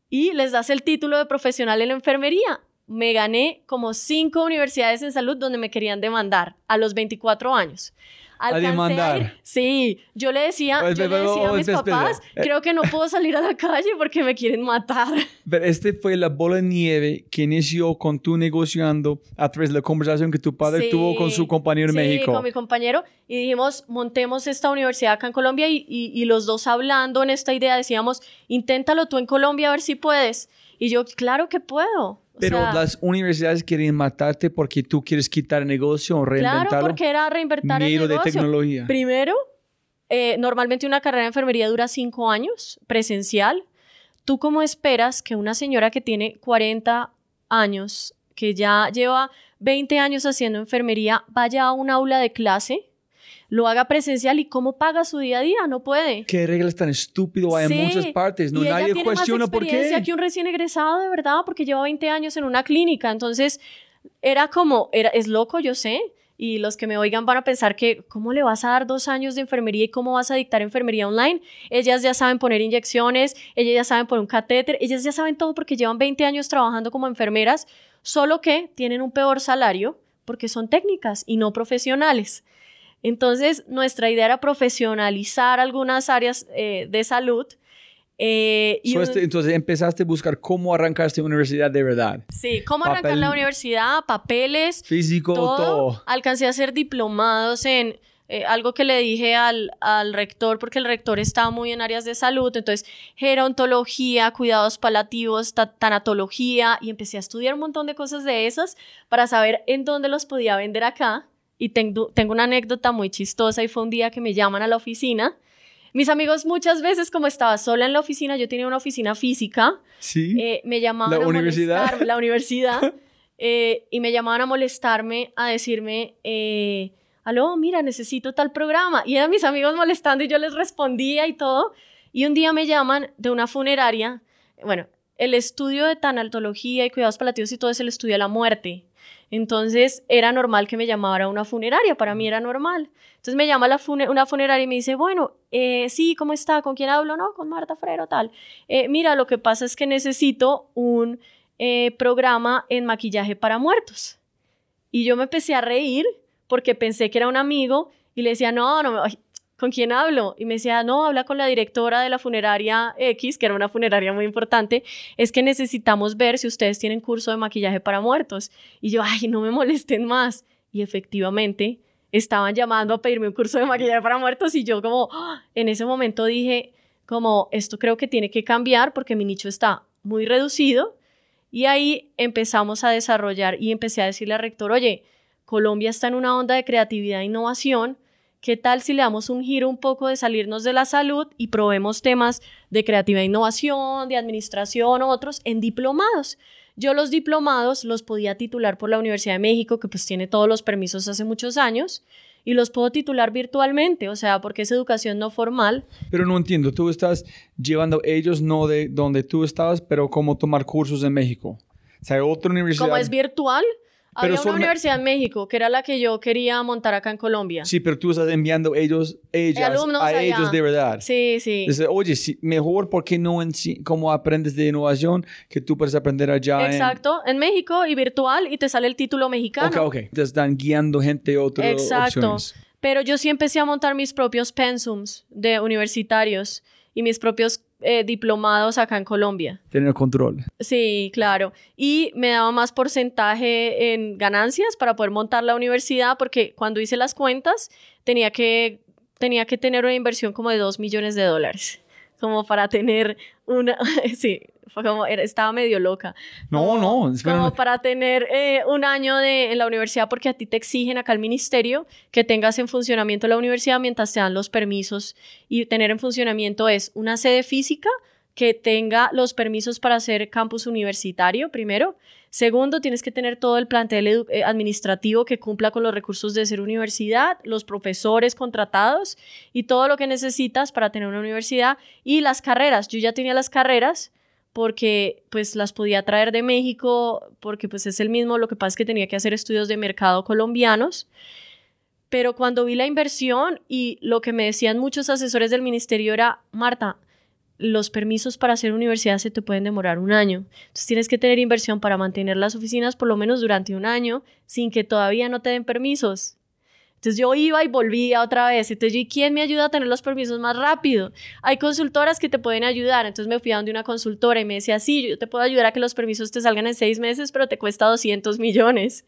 y les das el título de profesional en la enfermería. Me gané como cinco universidades en salud donde me querían demandar a los 24 años a demandar. sí, yo le decía, yo le decía a mis papás, eh, creo que no puedo salir a la calle porque me quieren matar. Pero este fue la bola de nieve que inició con tú negociando a través de la conversación que tu padre tuvo con su compañero en sí, México. con mi compañero. Y dijimos, montemos esta universidad acá en Colombia y, y, y los dos hablando en esta idea decíamos, inténtalo tú en Colombia a ver si puedes. Y yo, claro que puedo. Pero las universidades quieren matarte porque tú quieres quitar el negocio o reinventarlo. Claro, porque era reinventar el negocio. de tecnología. Primero, eh, normalmente una carrera de enfermería dura cinco años, presencial. ¿Tú cómo esperas que una señora que tiene 40 años, que ya lleva 20 años haciendo enfermería, vaya a un aula de clase lo haga presencial y cómo paga su día a día, no puede. Qué reglas tan estúpido hay en muchas partes, no nadie cuestiona por qué. que un recién egresado de verdad, porque lleva 20 años en una clínica, entonces era como, era, es loco, yo sé, y los que me oigan van a pensar que, ¿cómo le vas a dar dos años de enfermería y cómo vas a dictar enfermería online? Ellas ya saben poner inyecciones, ellas ya saben poner un catéter, ellas ya saben todo porque llevan 20 años trabajando como enfermeras, solo que tienen un peor salario porque son técnicas y no profesionales. Entonces, nuestra idea era profesionalizar algunas áreas eh, de salud. Eh, y este, entonces empezaste a buscar cómo arrancar esta universidad de verdad. Sí, cómo arrancar la universidad, papeles, físico, todo. Alcancé a ser diplomados en eh, algo que le dije al, al, rector, porque el rector estaba muy en áreas de salud, entonces gerontología, cuidados palativos, tanatología, y empecé a estudiar un montón de cosas de esas para saber en dónde los podía vender acá. Y tengo, tengo una anécdota muy chistosa y fue un día que me llaman a la oficina. Mis amigos muchas veces, como estaba sola en la oficina, yo tenía una oficina física. Sí. Eh, me llamaban la a universidad. la universidad. Eh, y me llamaban a molestarme, a decirme, eh, aló, mira, necesito tal programa. Y eran mis amigos molestando y yo les respondía y todo. Y un día me llaman de una funeraria. Bueno, el estudio de tanatología y cuidados palativos y todo es el estudio de la muerte. Entonces era normal que me llamara una funeraria, para mí era normal. Entonces me llama la una funeraria y me dice, bueno, eh, sí, ¿cómo está? ¿Con quién hablo? No, con Marta Frero, tal. Eh, mira, lo que pasa es que necesito un eh, programa en maquillaje para muertos. Y yo me empecé a reír porque pensé que era un amigo y le decía, no, no, ¿con quién hablo? Y me decía, no, habla con la directora de la funeraria X, que era una funeraria muy importante, es que necesitamos ver si ustedes tienen curso de maquillaje para muertos. Y yo, ay, no me molesten más. Y efectivamente, estaban llamando a pedirme un curso de maquillaje para muertos y yo como, ¡ah! en ese momento dije, como, esto creo que tiene que cambiar porque mi nicho está muy reducido. Y ahí empezamos a desarrollar y empecé a decirle al rector, oye, Colombia está en una onda de creatividad e innovación, ¿Qué tal si le damos un giro un poco de salirnos de la salud y probemos temas de creatividad e innovación, de administración otros en diplomados? Yo los diplomados los podía titular por la Universidad de México, que pues tiene todos los permisos hace muchos años, y los puedo titular virtualmente, o sea, porque es educación no formal. Pero no entiendo, tú estás llevando ellos no de donde tú estabas, pero cómo tomar cursos en México. O sea, otra universidad. Como es virtual, había una universidad en México que era la que yo quería montar acá en Colombia. Sí, pero tú estás enviando ellos, ellas, a ellos de verdad. Sí, sí. oye, mejor porque no en sí, como aprendes de innovación que tú puedes aprender allá. Exacto, en... México y virtual y te sale el título mexicano. Ok, ok. Te están guiando gente a otras Exacto. Pero yo sí empecé a montar mis propios pensums de universitarios y mis propios eh, diplomados acá en Colombia. Tener control. Sí, claro. Y me daba más porcentaje en ganancias para poder montar la universidad porque cuando hice las cuentas tenía que, tenía que tener una inversión como de 2 millones de dólares como para tener una, sí, fue como, estaba medio loca. No, no, Como para tener eh, un año de, en la universidad, porque a ti te exigen acá el ministerio que tengas en funcionamiento la universidad mientras te dan los permisos. Y tener en funcionamiento es una sede física, que tenga los permisos para hacer campus universitario, primero. Segundo, tienes que tener todo el plantel eh, administrativo que cumpla con los recursos de ser universidad, los profesores contratados y todo lo que necesitas para tener una universidad y las carreras. Yo ya tenía las carreras porque pues las podía traer de México, porque pues es el mismo, lo que pasa es que tenía que hacer estudios de mercado colombianos. Pero cuando vi la inversión y lo que me decían muchos asesores del ministerio era, Marta, los permisos para hacer universidad se te pueden demorar un año. Entonces tienes que tener inversión para mantener las oficinas por lo menos durante un año sin que todavía no te den permisos. Entonces yo iba y volvía otra vez. Entonces yo, ¿y quién me ayuda a tener los permisos más rápido? Hay consultoras que te pueden ayudar. Entonces me fui a donde una consultora y me decía, sí, yo te puedo ayudar a que los permisos te salgan en seis meses, pero te cuesta 200 millones.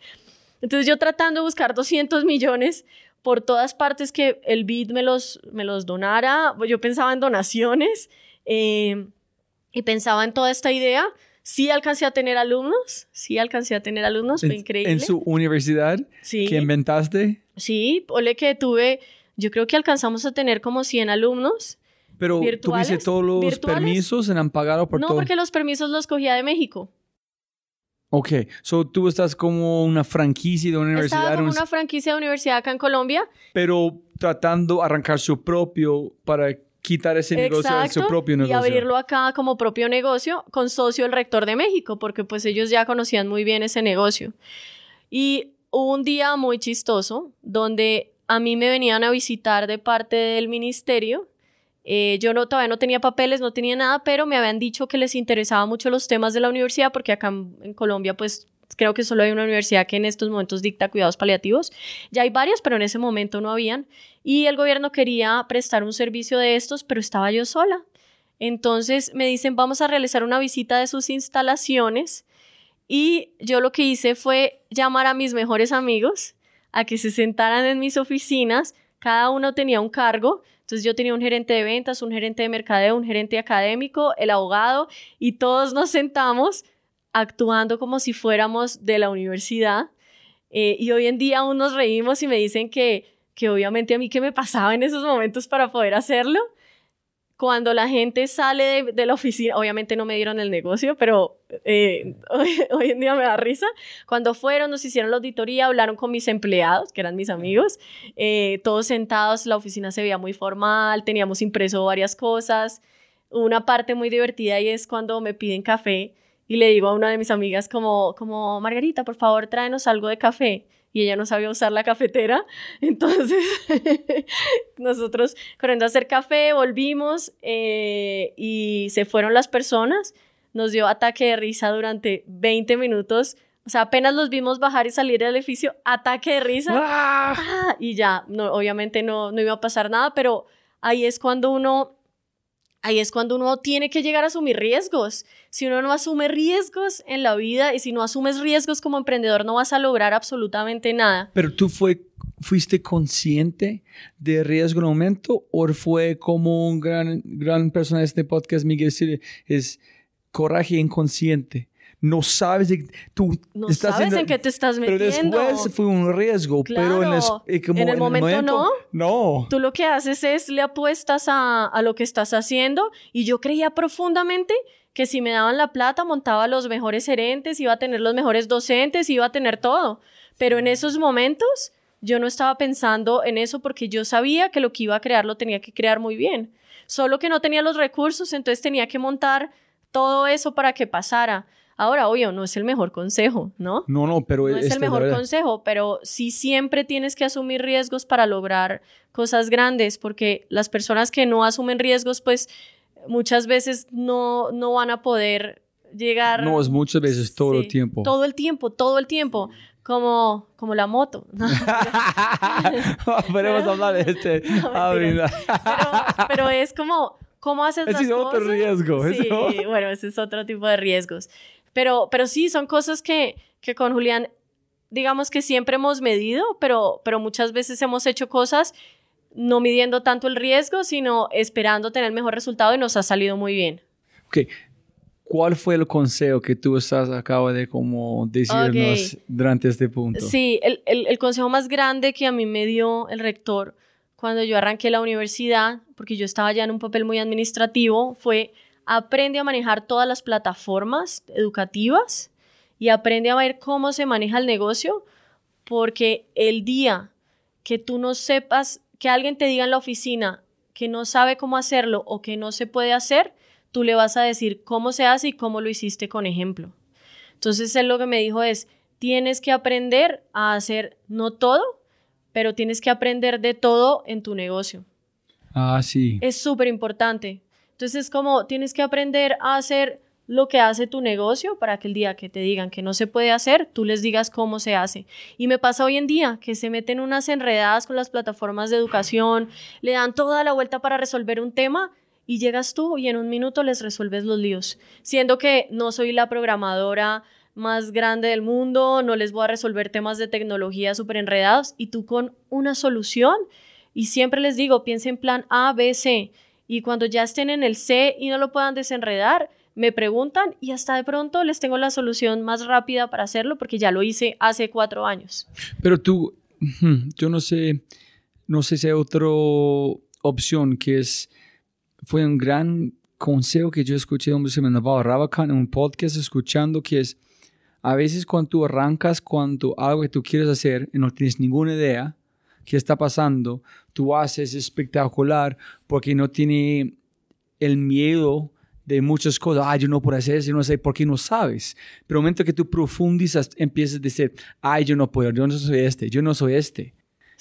Entonces yo tratando de buscar 200 millones por todas partes que el BID me los, me los donara, yo pensaba en donaciones eh, y pensaba en toda esta idea. Sí alcancé a tener alumnos, sí alcancé a tener alumnos, fue increíble. ¿En su universidad sí. que inventaste? Sí, ole que tuve, yo creo que alcanzamos a tener como 100 alumnos. Pero virtuales, tuviste todos los virtuales. permisos, se han pagado por no, todo. porque los permisos los cogía de México. Ok, so tú estás como una franquicia de una universidad. Estaba como un- una franquicia de universidad acá en Colombia. Pero tratando de arrancar su propio para quitar ese negocio de su propio y negocio. abrirlo acá como propio negocio con socio el rector de México, porque pues ellos ya conocían muy bien ese negocio. Y hubo un día muy chistoso donde a mí me venían a visitar de parte del ministerio. Eh, yo no, todavía no tenía papeles, no tenía nada, pero me habían dicho que les interesaba mucho los temas de la universidad, porque acá en Colombia pues creo que solo hay una universidad que en estos momentos dicta cuidados paliativos. Ya hay varias, pero en ese momento no habían. Y el gobierno quería prestar un servicio de estos, pero estaba yo sola. Entonces me dicen, vamos a realizar una visita de sus instalaciones. Y yo lo que hice fue llamar a mis mejores amigos a que se sentaran en mis oficinas. Cada uno tenía un cargo. Entonces yo tenía un gerente de ventas, un gerente de mercadeo, un gerente académico, el abogado, y todos nos sentamos actuando como si fuéramos de la universidad. Eh, y hoy en día aún nos reímos y me dicen que, que obviamente a mí qué me pasaba en esos momentos para poder hacerlo. Cuando la gente sale de, de la oficina, obviamente no me dieron el negocio, pero eh, hoy, hoy en día me da risa. Cuando fueron, nos hicieron la auditoría, hablaron con mis empleados, que eran mis amigos, eh, todos sentados, la oficina se veía muy formal, teníamos impreso varias cosas. Una parte muy divertida y es cuando me piden café y le digo a una de mis amigas como, como Margarita, por favor, tráenos algo de café. Y ella no sabía usar la cafetera. Entonces, nosotros corriendo a hacer café, volvimos eh, y se fueron las personas. Nos dio ataque de risa durante 20 minutos. O sea, apenas los vimos bajar y salir del edificio, ataque de risa. ¡Ah! Ah, y ya, no, obviamente no, no iba a pasar nada, pero ahí es cuando uno ahí es cuando uno tiene que llegar a asumir riesgos. Si uno no asume riesgos en la vida y si no asumes riesgos como emprendedor, no vas a lograr absolutamente nada. Pero tú fue, fuiste consciente de riesgo en el momento o fue como un gran, gran persona de este podcast, Miguel, es coraje inconsciente. No sabes, tú No estás sabes haciendo- en qué te estás Pero metiendo. después fue un riesgo, pero en, Claro. el, como En el momento no. No. Tú lo que haces es le apuestas a, a lo que estás haciendo y yo creía profundamente que si me daban la plata montaba los mejores gerentes, iba a tener los mejores docentes, iba a tener todo. Pero en esos momentos yo no estaba pensando en eso porque yo sabía que lo que iba a crear lo tenía que crear muy bien. Solo que no tenía los recursos, entonces tenía que montar todo eso para que pasara. Ahora, obvio, no es el mejor consejo, ¿no? No, no, pero No es este, el mejor ¿verdad? consejo, pero sí siempre tienes que asumir riesgos para lograr cosas grandes, porque las personas que no asumen riesgos, pues muchas veces no, no van a poder llegar. No, es muchas veces todo el tiempo. Todo el tiempo, todo el tiempo. Como, como la moto. ¿no? Podemos hablar de este. No, Ah, pero, pero es como, ¿cómo haces Ese las es otro cosas? riesgo, Sí, bueno, ese es otro tipo de riesgos. Pero, pero sí, son cosas que, que con Julián, digamos que siempre hemos medido, pero, pero muchas veces hemos hecho cosas no midiendo tanto el riesgo, sino esperando tener el mejor resultado y nos ha salido muy bien. Ok. ¿Cuál fue el consejo que tú estás acaba de como decirnos durante este punto? Sí, el, el, el consejo más grande que a mí me dio el rector cuando yo arranqué la universidad, porque yo estaba ya en un papel muy administrativo, fue aprende a manejar todas las plataformas educativas y aprende a ver cómo se maneja el negocio, porque el día que tú no sepas, que alguien te diga en la oficina que no sabe cómo hacerlo o que no se puede hacer, tú le vas a decir cómo se hace y cómo lo hiciste con ejemplo. Entonces él lo que me dijo es, tienes que aprender a hacer no todo, pero tienes que aprender de todo en tu negocio. Ah, sí. Es súper importante. Entonces es como tienes que aprender a hacer lo que hace tu negocio para que el día que te digan que no se puede hacer, tú les digas cómo se hace. Y me pasa hoy en día que se meten unas enredadas con las plataformas de educación, le dan toda la vuelta para resolver un tema y llegas tú y en un minuto les resuelves los líos, siendo que no soy la programadora más grande del mundo, no les voy a resolver temas de tecnología súper enredados y tú con una solución y siempre les digo, piensen en plan A, B, C y cuando ya estén en el C y no lo puedan desenredar, me preguntan y hasta de pronto les tengo la solución más rápida para hacerlo porque ya lo hice hace cuatro años. Pero tú, yo no sé, no sé si hay otra opción que es, fue un gran consejo que yo escuché donde se me en un podcast escuchando que es, a veces cuando tú arrancas cuando algo que tú quieres hacer y no tienes ninguna idea qué está pasando, tú haces espectacular porque no tiene el miedo de muchas cosas. Ay, yo no puedo hacer eso, no sé por qué no sabes. Pero el momento que tú profundizas, empiezas a decir, ay, yo no puedo, yo no soy este, yo no soy este.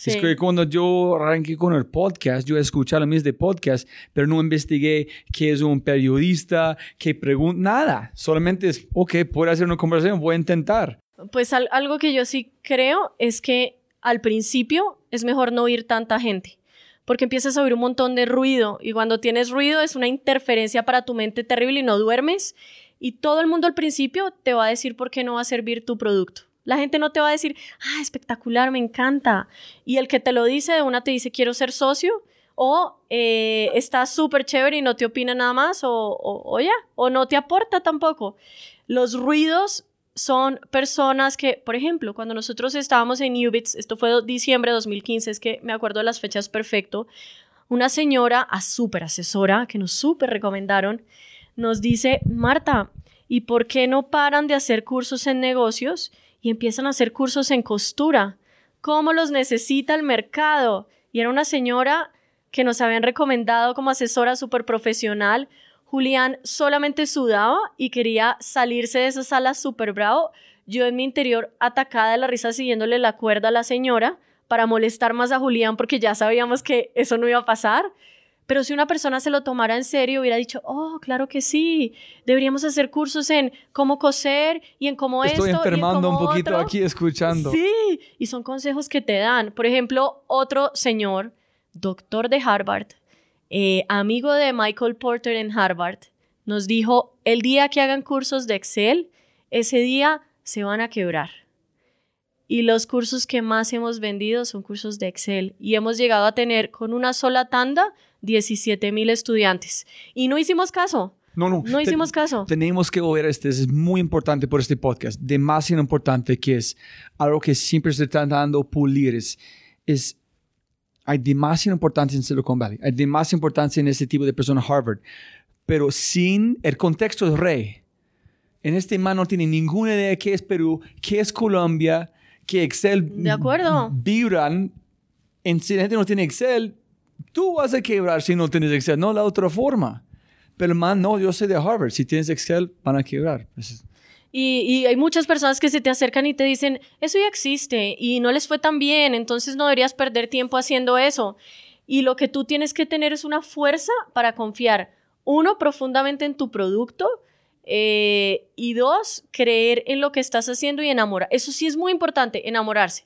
Es que cuando yo arranqué con el podcast, yo escuché la misma de podcast, pero no investigué qué es un periodista, qué pregunta, nada. Solamente es, ok, puedo hacer una conversación, voy a intentar. Pues algo que yo sí creo es que al principio es mejor no oír tanta gente porque empiezas a oír un montón de ruido y cuando tienes ruido es una interferencia para tu mente terrible y no duermes y todo el mundo al principio te va a decir por qué no va a servir tu producto. La gente no te va a decir, ah, espectacular, me encanta. Y el que te lo dice de una te dice, quiero ser socio, o eh, está súper chévere y no te opina nada más, o, o, o ya, o no te aporta tampoco. Los ruidos son personas que, por ejemplo, cuando nosotros estábamos en Ubits, esto fue diciembre de 2015, es que me acuerdo de las fechas perfecto, una señora a súper asesora que nos súper recomendaron, nos dice, Marta, ¿y por qué no paran de hacer cursos en negocios y empiezan a hacer cursos en costura? ¿Cómo los necesita el mercado? Y era una señora que nos habían recomendado como asesora súper profesional, Julián solamente sudaba y quería salirse de esa sala súper bravo. Yo en mi interior atacada de la risa siguiéndole la cuerda a la señora para molestar más a Julián porque ya sabíamos que eso no iba a pasar. Pero si una persona se lo tomara en serio, hubiera dicho, oh, claro que sí, deberíamos hacer cursos en cómo coser y en cómo esto. Estoy enfermando un poquito aquí escuchando. Sí, y son consejos que te dan. Por ejemplo, otro señor, doctor de Harvard, eh, amigo de Michael Porter en Harvard, nos dijo, el día que hagan cursos de Excel, ese día se van a quebrar. Y los cursos que más hemos vendido son cursos de Excel. Y hemos llegado a tener con una sola tanda 17 mil estudiantes. Y no hicimos caso. No, no. No hicimos caso. Tenemos que volver a este. Es muy importante por este podcast. Demasiado importante que es algo que siempre se está dando pulir. Es, es hay demasiada importancia en Silicon Valley, hay demasiada importancia en ese tipo de personas Harvard, pero sin el contexto de rey. En este man no tiene ninguna idea de qué es Perú, qué es Colombia, qué Excel de acuerdo. vibran. En, si la gente no tiene Excel, tú vas a quebrar si no tienes Excel, no la otra forma. Pero man, no, yo soy de Harvard, si tienes Excel van a quebrar. Y, hay muchas personas que se te acercan y te dicen, eso ya existe y no les fue tan bien, entonces no deberías perder tiempo haciendo eso. Y lo que tú tienes que tener es una fuerza para confiar, uno, profundamente en tu producto, eh, y dos, creer en lo que estás haciendo y enamorar. Eso sí es muy importante, enamorarse.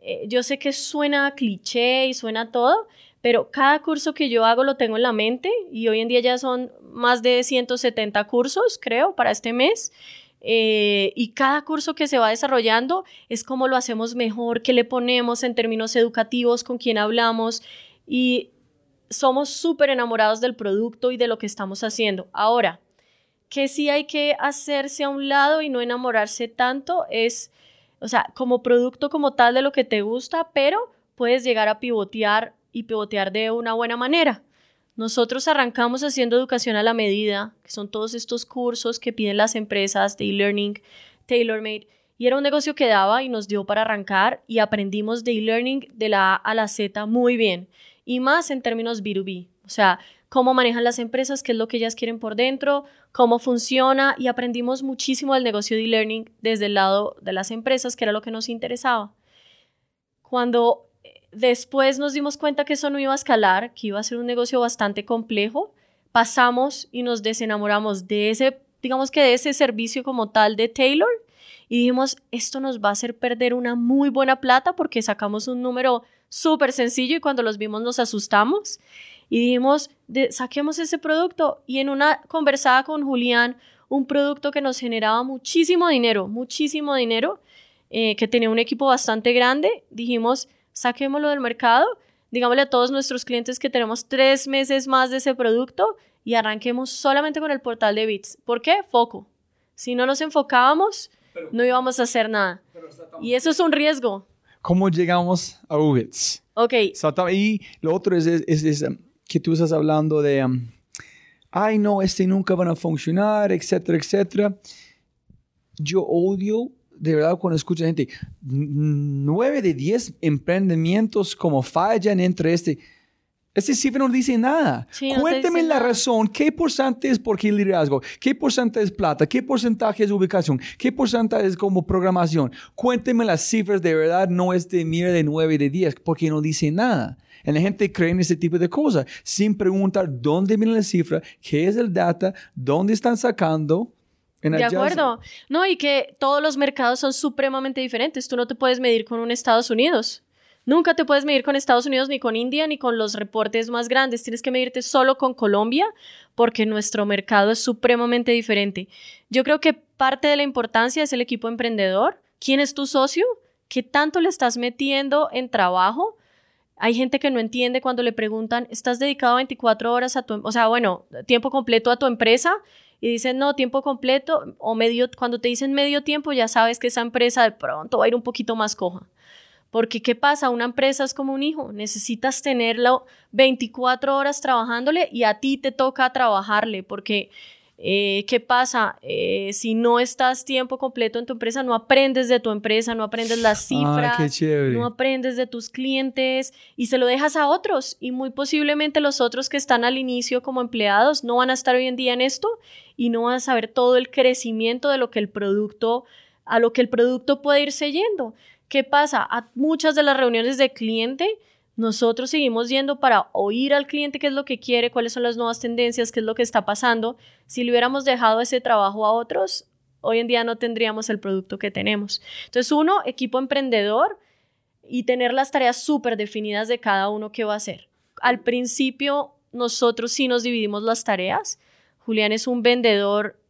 Eh, yo sé que suena cliché y suena todo, pero cada curso que yo hago lo tengo en la mente y hoy en día ya son más de 170 cursos, creo, para este mes. Eh, y cada curso que se va desarrollando es como lo hacemos mejor, qué le ponemos en términos educativos, con quién hablamos y somos súper enamorados del producto y de lo que estamos haciendo. Ahora, que sí hay que hacerse a un lado y no enamorarse tanto es, o sea, como producto como tal de lo que te gusta, pero puedes llegar a pivotear y pivotear de una buena manera. Nosotros arrancamos haciendo educación a la medida, que son todos estos cursos que piden las empresas de e-learning, tailor-made, y era un negocio que daba y nos dio para arrancar y aprendimos de e-learning de la A a la Z muy bien, y más en términos B2B, o sea, cómo manejan las empresas, qué es lo que ellas quieren por dentro, cómo funciona y aprendimos muchísimo del negocio de e-learning desde el lado de las empresas, que era lo que nos interesaba. Cuando Después nos dimos cuenta que eso no iba a escalar, que iba a ser un negocio bastante complejo. Pasamos y nos desenamoramos de ese, digamos que de ese servicio como tal de Taylor y dijimos, esto nos va a hacer perder una muy buena plata porque sacamos un número súper sencillo y cuando los vimos nos asustamos y dijimos, saquemos ese producto y en una conversada con Julián, un producto que nos generaba muchísimo dinero, muchísimo dinero, eh, que tenía un equipo bastante grande, dijimos, saquémoslo del mercado, digámosle a todos nuestros clientes que tenemos tres meses más de ese producto y arranquemos solamente con el portal de Bits. ¿Por qué? Foco. Si no nos enfocábamos, no íbamos a hacer nada. Y eso es un riesgo. ¿Cómo llegamos a Ubits? Ok. Y lo otro es, es, um, que tú estás hablando de, um, ay no, este nunca van a funcionar, etcétera, etcétera. Yo odio de verdad cuando escucho gente, nueve de diez emprendimientos como fallan entre este. Este cifra no dice nada. Cuénteme la razón. ¿Qué porcentaje es por qué liderazgo? ¿Qué porcentaje es plata? ¿Qué porcentaje es ubicación? ¿Qué porcentaje es como programación? Cuénteme las cifras de verdad. No es de mierda de 9 de 10 porque no dice nada. Y la gente cree en ese tipo de cosas sin preguntar dónde viene la cifra, qué es el data, dónde están sacando de acuerdo. No, y que todos los mercados son supremamente diferentes. Tú no te puedes medir con un Estados Unidos. Nunca te puedes medir con Estados Unidos, ni con India, ni con los reportes más grandes. Tienes que medirte solo con Colombia, porque nuestro mercado es supremamente diferente. Yo creo que parte de la importancia es el equipo emprendedor. ¿Quién es tu socio? ¿Qué tanto le estás metiendo en trabajo? Hay gente que no entiende cuando le preguntan, ¿estás dedicado 24 horas a tu, o sea, bueno, tiempo completo a tu empresa? Y dicen, no, tiempo completo o medio, cuando te dicen medio tiempo ya sabes que esa empresa de pronto va a ir un poquito más coja. Porque ¿qué pasa? Una empresa es como un hijo, necesitas tenerlo 24 horas trabajándole y a ti te toca trabajarle, porque eh, ¿Qué pasa? Eh, si no estás tiempo completo en tu empresa, no aprendes de tu empresa, no aprendes las cifras, no aprendes de tus clientes y se lo dejas a otros. Y muy posiblemente los otros que están al inicio como empleados no van a estar hoy en día en esto y no van a saber todo el crecimiento de lo que el producto, a lo que el producto puede irse yendo. ¿Qué pasa? A muchas de las reuniones de cliente, nosotros seguimos yendo para oír al cliente qué es lo que quiere, cuáles son las nuevas tendencias, qué es lo que está pasando. Si le hubiéramos dejado ese trabajo a otros, hoy en día no tendríamos el producto que tenemos. Entonces, uno, equipo emprendedor y tener las tareas súper definidas de cada uno que va a hacer. Al principio, nosotros sí nos dividimos las tareas. Julián es un vendedor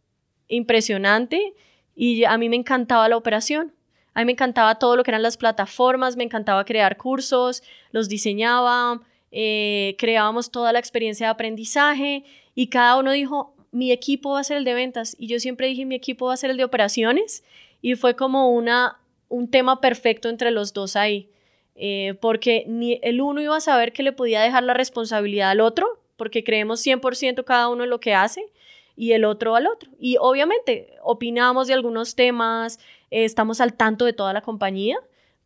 impresionante y a mí me encantaba la operación. A mí me encantaba todo lo que eran las plataformas, me encantaba crear cursos, los diseñaba, eh, creábamos toda la experiencia de aprendizaje y cada uno dijo, mi equipo va a ser el de ventas y yo siempre dije, mi equipo va a ser el de operaciones y fue como una, un tema perfecto entre los dos ahí, eh, porque ni el uno iba a saber que le podía dejar la responsabilidad al otro, porque creemos 100% cada uno en lo que hace, y el otro al otro. Y obviamente opinamos de algunos temas, eh, estamos al tanto de toda la compañía,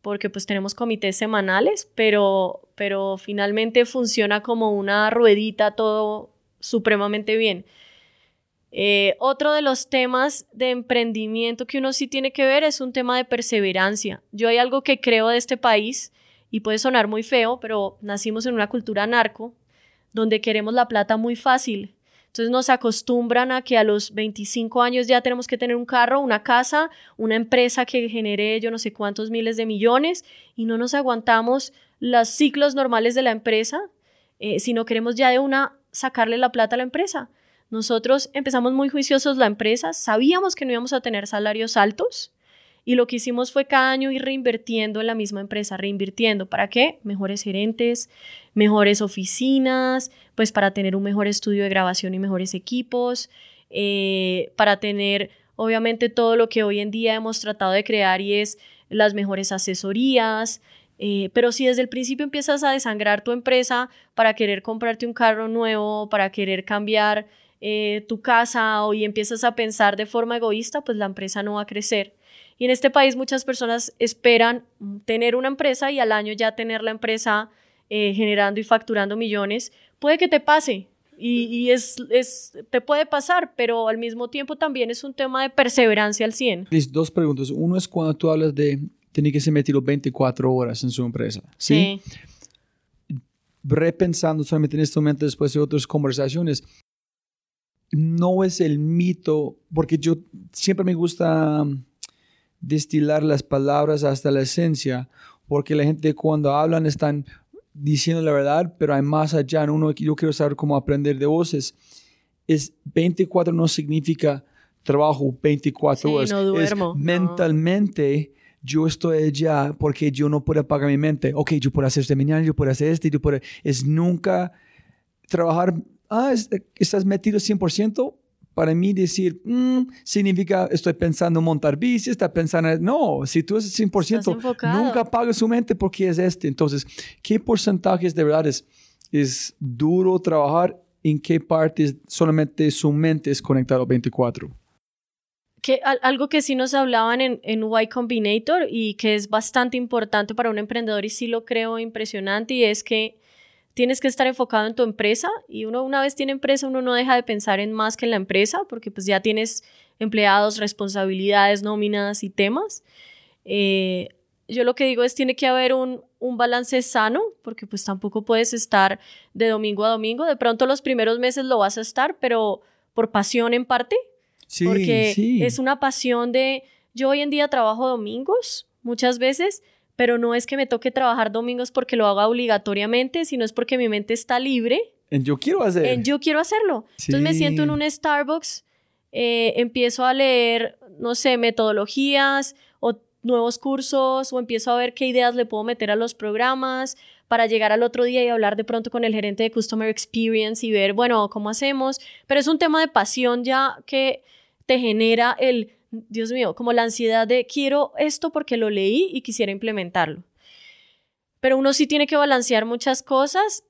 porque pues tenemos comités semanales, pero, pero finalmente funciona como una ruedita todo supremamente bien. Eh, otro de los temas de emprendimiento que uno sí tiene que ver es un tema de perseverancia. Yo hay algo que creo de este país y puede sonar muy feo, pero nacimos en una cultura narco donde queremos la plata muy fácil entonces nos acostumbran a que a los 25 años ya tenemos que tener un carro, una casa, una empresa que genere yo no sé cuántos miles de millones y no nos aguantamos los ciclos normales de la empresa, eh, sino queremos ya de una sacarle la plata a la empresa. Nosotros empezamos muy juiciosos la empresa, sabíamos que no íbamos a tener salarios altos, y lo que hicimos fue cada año ir reinvirtiendo en la misma empresa, reinvirtiendo. ¿Para qué? Mejores gerentes, mejores oficinas, pues para tener un mejor estudio de grabación y mejores equipos, eh, para tener obviamente todo lo que hoy en día hemos tratado de crear y es las mejores asesorías, Eh, pero si desde el principio empiezas a desangrar tu empresa para querer comprarte un carro nuevo, para querer cambiar eh, tu casa o y empiezas a pensar de forma egoísta, pues la empresa no va a crecer. Y en este país muchas personas esperan tener una empresa y al año ya tener la empresa eh, generando y facturando millones. Puede que te pase y, y es, es, te puede pasar, pero al mismo tiempo también es un tema de perseverancia al 100. Dos preguntas. Uno es cuando tú hablas de tener que ser metido 24 horas en su empresa. ¿sí? sí. Repensando solamente en este momento después de otras conversaciones, no es el mito, porque yo siempre me gusta destilar las palabras hasta la esencia, porque la gente cuando hablan están diciendo la verdad, pero hay más allá. Uno, yo quiero saber cómo aprender de voces. Es 24 no significa trabajo 24 horas. No duermo. mentalmente yo estoy allá porque yo no puedo apagar mi mente. Ok, yo puedo hacer este mañana, yo puedo hacer este, yo puedo... Es nunca trabajar, ah, estás metido 100%, para mí decir, mm, significa estoy pensando en montar bici, está pensando, no, si tú es 100%, nunca apagas su mente porque es este. Entonces, ¿qué porcentajes de verdad es, es duro trabajar? ¿En qué partes solamente su mente es conectado 24? Que, algo que sí nos hablaban en, en Y Combinator y que es bastante importante para un emprendedor y sí lo creo impresionante y es que tienes que estar enfocado en tu empresa y uno una vez tiene empresa, uno no deja de pensar en más que en la empresa porque pues ya tienes empleados, responsabilidades, nóminas y temas. Eh, yo lo que digo es tiene que haber un, un, balance sano porque pues tampoco puedes estar de domingo a domingo. De pronto los primeros meses lo vas a estar, pero por pasión en parte. Sí, porque es una pasión de, yo hoy en día trabajo domingos muchas veces, pero no es que me toque trabajar domingos porque lo haga obligatoriamente, sino es porque mi mente está libre. En yo quiero hacer. En yo quiero hacerlo. Entonces me siento en un Starbucks, eh, empiezo a leer, no sé, metodologías o nuevos cursos o empiezo a ver qué ideas le puedo meter a los programas para llegar al otro día y hablar de pronto con el gerente de Customer Experience y ver, bueno, cómo hacemos. Pero es un tema de pasión ya que te genera el Dios mío, como la ansiedad de quiero esto porque lo leí y quisiera implementarlo. Pero uno sí tiene que balancear muchas cosas,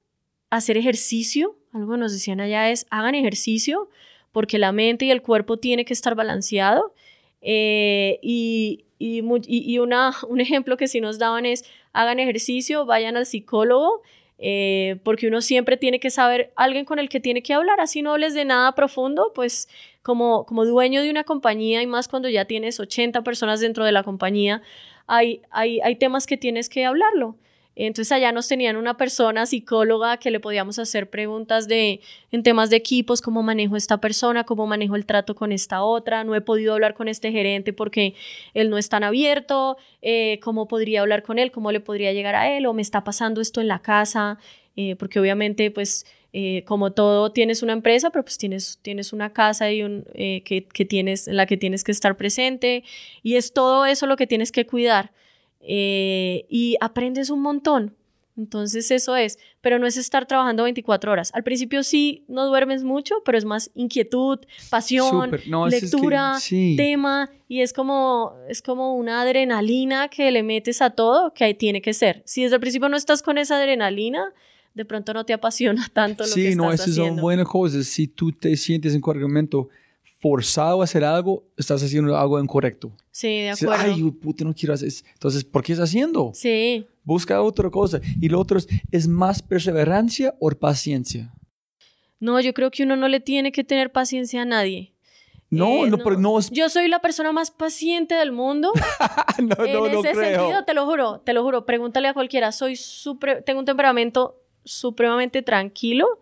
hacer ejercicio, algo que nos decían allá es hagan ejercicio porque la mente y el cuerpo tiene que estar balanceado. Eh, y, y, un ejemplo que sí nos daban es hagan ejercicio, vayan al psicólogo eh, porque uno siempre tiene que saber alguien con el que tiene que hablar, así no hables de nada profundo, pues como, como dueño de una compañía y más cuando ya tienes 80 personas dentro de la compañía, hay, hay, hay temas que tienes que hablarlo. Entonces allá nos tenían una persona psicóloga que le podíamos hacer preguntas de en temas de equipos, cómo manejo esta persona, cómo manejo el trato con esta otra, no he podido hablar con este gerente porque él no es tan abierto, eh, cómo podría hablar con él, cómo le podría llegar a él, o me está pasando esto en la casa, eh, porque obviamente pues eh, como todo tienes una empresa, pero pues tienes, tienes una casa y un, que, que tienes, en la que tienes que estar presente. Y es todo eso lo que tienes que cuidar. Eh, y aprendes un montón. Entonces eso es, pero no es estar trabajando 24 horas. Al principio sí no duermes mucho, pero es más inquietud, pasión, lectura, tema y es como es como una adrenalina que le metes a todo que ahí tiene que ser. Si desde el principio no estás con esa adrenalina, de pronto no te apasiona tanto lo que estás haciendo. Sí, no, esas son buenas cosas. Si tú te sientes en cualquier momento forzado a hacer algo, estás haciendo algo incorrecto. Sí, de acuerdo. Ay, puta, no quiero hacer eso. Entonces, ¿por qué estás haciendo? Sí. Busca otra cosa. Y lo otro es, ¿es más perseverancia o paciencia? No, yo creo que uno no le tiene que tener paciencia a nadie. No, eh, no, pero no Yo soy la persona más paciente del mundo. no, en no, ese sentido, te lo juro, te lo juro. Pregúntale a cualquiera. Soy tengo un temperamento supremamente tranquilo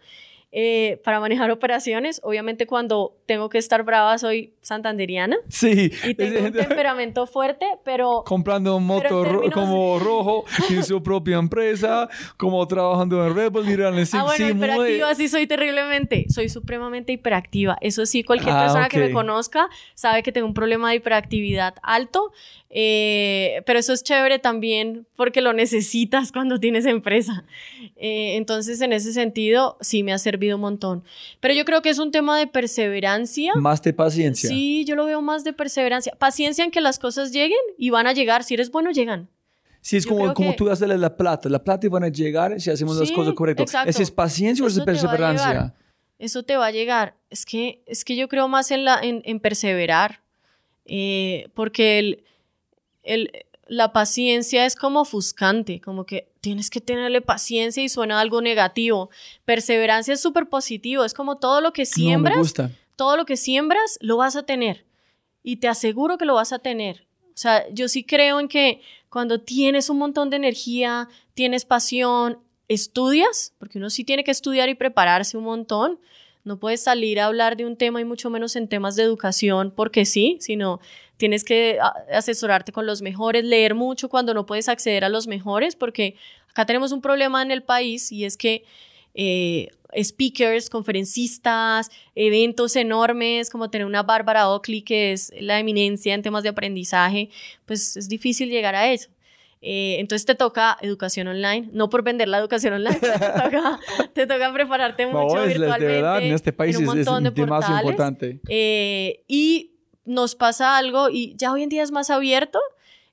eh, para manejar operaciones. Obviamente cuando tengo que estar brava soy santanderiana. Sí. Y tengo un temperamento fuerte, pero... Comprando un motor como rojo en su propia empresa, como trabajando en Red Bull, Ah, bueno, hiperactiva sí soy terriblemente. Soy supremamente hiperactiva. Eso sí, cualquier ah, persona que me conozca sabe que tengo un problema de hiperactividad alto. Eh, pero eso es chévere también porque lo necesitas cuando tienes empresa. Eh, entonces, en ese sentido, sí me ha servido un montón. Pero yo creo que es un tema de perseverancia. Más de paciencia. Sí, yo lo veo más de perseverancia. Paciencia en que las cosas lleguen y van a llegar. Si eres bueno, llegan. Sí, es Yo como, como que- tú haces la plata. La plata van a llegar si hacemos las cosas correctas. exacto. ¿Esa es paciencia o es Eso perseverancia? Eso te va a llegar. Es que, es que yo creo más en, la, en, en perseverar, eh, porque el, el, la paciencia es como ofuscante, como que tienes que tenerle paciencia y suena algo negativo. Perseverancia es súper positivo, es como todo lo que No, me siembras, gusta. todo lo que siembras lo vas a tener. Y te aseguro que lo vas a tener. O sea, yo sí creo en que cuando tienes un montón de energía, tienes pasión, estudias, porque uno sí tiene que estudiar y prepararse un montón. No puedes salir a hablar de un tema y mucho menos en temas de educación porque sí, sino tienes que a- asesorarte con los mejores, leer mucho cuando no puedes acceder a los mejores, porque acá tenemos un problema en el país y es que eh, speakers, conferencistas, eventos enormes, como tener una Bárbara Oakley, que es la eminencia en temas de aprendizaje, pues es difícil llegar a eso. Eh, entonces te toca educación online, no por vender la educación online, te toca, te toca prepararte mucho No, es, de virtualmente. verdad, en este país un es, es de portales. importante. Eh, y nos pasa algo, y ya hoy en día es más abierto,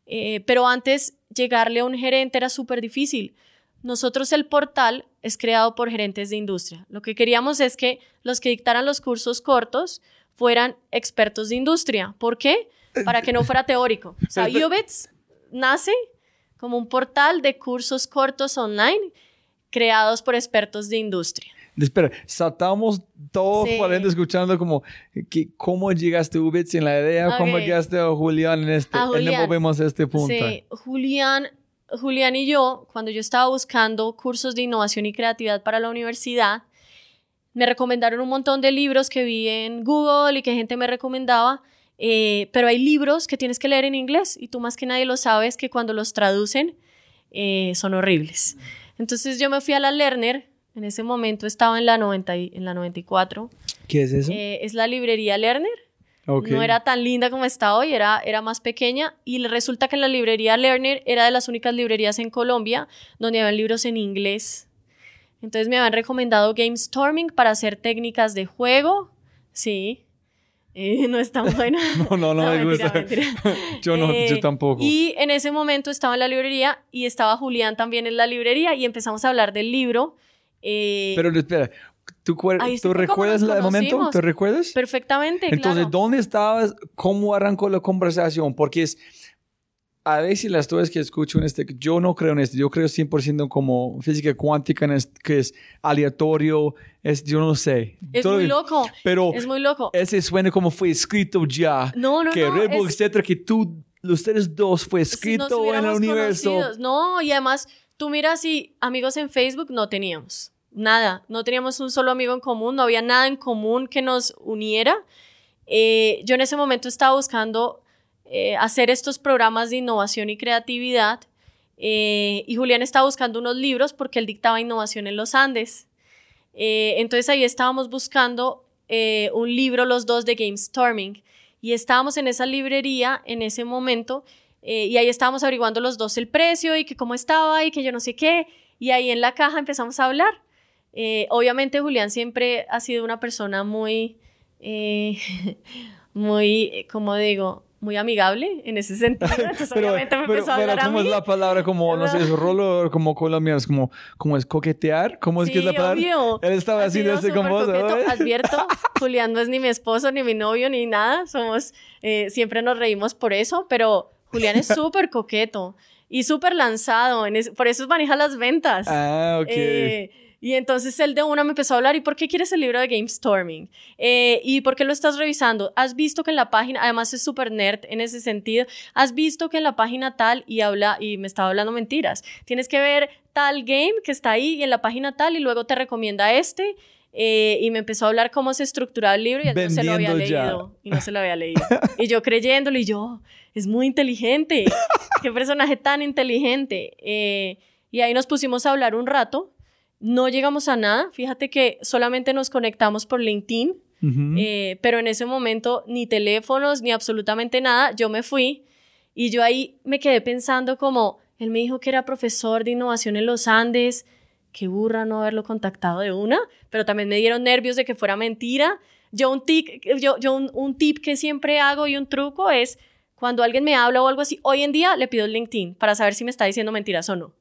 eh, pero antes llegarle a un gerente era súper difícil. Nosotros el portal es creado por gerentes de industria. Lo que queríamos es que los que dictaran los cursos cortos fueran expertos de industria. ¿Por qué? Para que no fuera teórico. O sea, Ubits nace como un portal de cursos cortos online creados por expertos de industria. Espera, saltamos todo Sí. por escuchando como que, cómo llegaste a Ubits en la idea, cómo Ok. llegaste a Julián en este, A en Julián. volvemos a este punto. Sí, Julián, Julián y yo, cuando yo estaba buscando cursos de innovación y creatividad para la universidad, me recomendaron un montón de libros que vi en Google y que gente me recomendaba, eh, pero hay libros que tienes que leer en inglés y tú más que nadie lo sabes que cuando los traducen eh, son horribles. Entonces yo me fui a la Lerner, en ese momento estaba en la, 90 y- en la 94, ¿Qué es eso? eh, es la librería Lerner. Ok. No era tan linda como está hoy, era, era más pequeña. Y resulta que la librería Lerner era de las únicas librerías en Colombia donde habían libros en inglés. Entonces me habían recomendado Gamestorming para hacer técnicas de juego. Sí. Eh, no es tan buena. No, no, no, me mentira, gusta. mentira. yo no, Eh, yo tampoco. Y en ese momento estaba en la librería y estaba Julián también en la librería y empezamos a hablar del libro. Eh, Pero espera, ¿tú, ¿tú recuerdas nos el momento? ¿Te recuerdas? perfectamente. Entonces, claro. ¿dónde estabas? ¿Cómo arrancó la conversación? Porque es, a veces las cosas que escucho en este, yo no creo en esto, yo creo 100% como física cuántica, en este, que es aleatorio, es, yo no sé. Es Todo- muy loco. Pero Es muy loco. ese suena como fue escrito ya. No, no, que no. Red Bull, es- etcétera, que tú, ustedes dos fue si escrito en el universo. conocidos. No, y además, tú miras y amigos en Facebook no teníamos. Nada. No teníamos un solo amigo en común. No había nada en común que nos uniera. Eh, yo en ese momento estaba buscando eh, hacer estos programas de innovación y creatividad. eh, y Julián estaba buscando unos libros porque él dictaba innovación en los Andes. Entonces ahí estábamos buscando un libro los dos de Gamestorming y estábamos en esa librería en ese momento y ahí estábamos averiguando los dos el precio y que cómo estaba y que yo no sé qué y ahí en la caja empezamos a hablar. Eh, obviamente Julián siempre ha sido una persona muy, eh, muy, como digo, muy amigable en ese sentido. Entonces Pero, obviamente me pero, empezó a pero hablar a ¿cómo es mí. la palabra? Como, no sé, es rolo como colombiano, es como, como es coquetear. ¿Cómo es que es la Sí, palabra? obvio. Él estaba Ha haciendo sido este con súper vos, coqueto. ¿no? Advierto, Julián no es ni mi esposo, ni mi novio, ni nada. Somos, eh, siempre nos reímos por eso, pero Julián es súper coqueto y súper lanzado. En es- por eso maneja las ventas. Ah, ok. Eh, y entonces él de una me empezó a hablar, ¿y por qué quieres el libro de Gamestorming? Eh, ¿Y por qué lo estás revisando? ¿Has visto que en la página, además es súper nerd en ese sentido, has visto que en la página tal y habla, y me estaba hablando mentiras, tienes que ver tal game que está ahí y en la página tal y luego te recomienda este. eh, y me empezó a hablar cómo se estructuraba el libro y él no se lo había ya. leído. Y no se lo había leído. Y yo creyéndolo y yo, es muy inteligente. Qué personaje tan inteligente. Eh, y ahí nos pusimos a hablar un rato. No llegamos a nada. Fíjate que solamente nos conectamos por LinkedIn, eh, pero en ese momento ni teléfonos ni absolutamente nada. Yo me fui y yo ahí me quedé pensando como, él me dijo que era profesor de innovación en los Andes. Qué burra no haberlo contactado de una, pero también me dieron nervios de que fuera mentira. Yo un, tic, yo, yo un, un tip que siempre hago y un truco es cuando alguien me habla o algo así, hoy en día le pido el LinkedIn para saber si me está diciendo mentiras o no.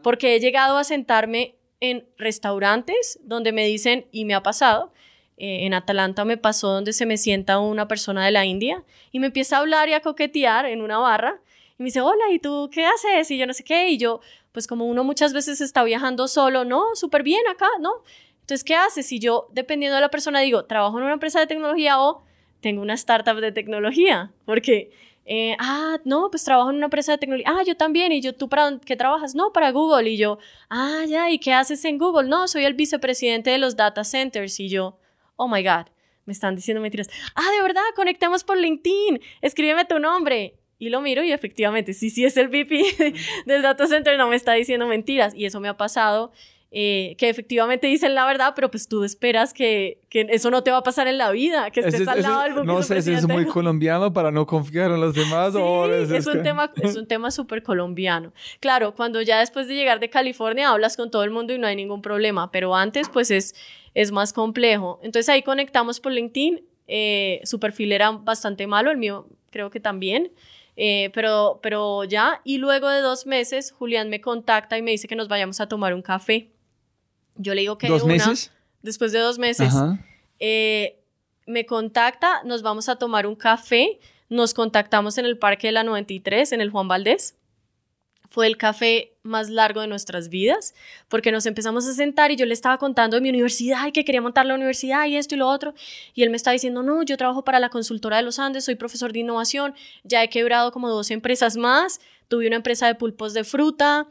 Porque he llegado a sentarme en restaurantes donde me dicen, y me ha pasado, eh, en Atalanta me pasó donde se me sienta una persona de la India y me empieza a hablar y a coquetear en una barra y me dice, hola, ¿y tú qué haces? Y yo no sé qué, y yo, pues como uno muchas veces está viajando solo, no, súper bien acá, ¿no? Entonces, ¿qué haces? Si yo, dependiendo de la persona, digo, trabajo en una empresa de tecnología o tengo una startup de tecnología, porque, eh, ah, no, pues trabajo en una empresa de tecnología, ah, yo también, y yo, ¿tú para qué trabajas? No, para Google, y yo, ah, ya, ¿y qué haces en Google? No, soy el vicepresidente de los data centers, y yo, oh my God, me están diciendo mentiras. Ah, de verdad, conectemos por LinkedIn, escríbeme tu nombre. Y lo miro y efectivamente, sí, sí es el VP del data center, no me está diciendo mentiras. Y eso me ha pasado, eh, que efectivamente dicen la verdad, pero pues tú esperas que, que, eso no te va a pasar en la vida, que estés al lado del No sé si es muy colombiano para no confiar en los demás sí, o es, es, un tema, es un tema súper colombiano. Claro, cuando ya después de llegar de California hablas con todo el mundo y no hay ningún problema, pero antes pues es es más complejo. Entonces ahí conectamos por LinkedIn. Eh, su perfil era bastante malo, el mío creo que también. Eh, pero, pero ya, y luego de dos meses, Julián me contacta y me dice que nos vayamos a tomar un café. Yo le digo que... ¿Dos meses? Después de dos meses. Eh, me contacta, nos vamos a tomar un café, nos contactamos en el Parque de la 93, en el Juan Valdés fue el café más largo de nuestras vidas, porque nos empezamos a sentar y yo le estaba contando de mi universidad y que quería montar la universidad y esto y lo otro, y él me estaba diciendo, no, yo trabajo para la consultora de los Andes, soy profesor de innovación, ya he quebrado como dos empresas más, tuve una empresa de pulpos de fruta,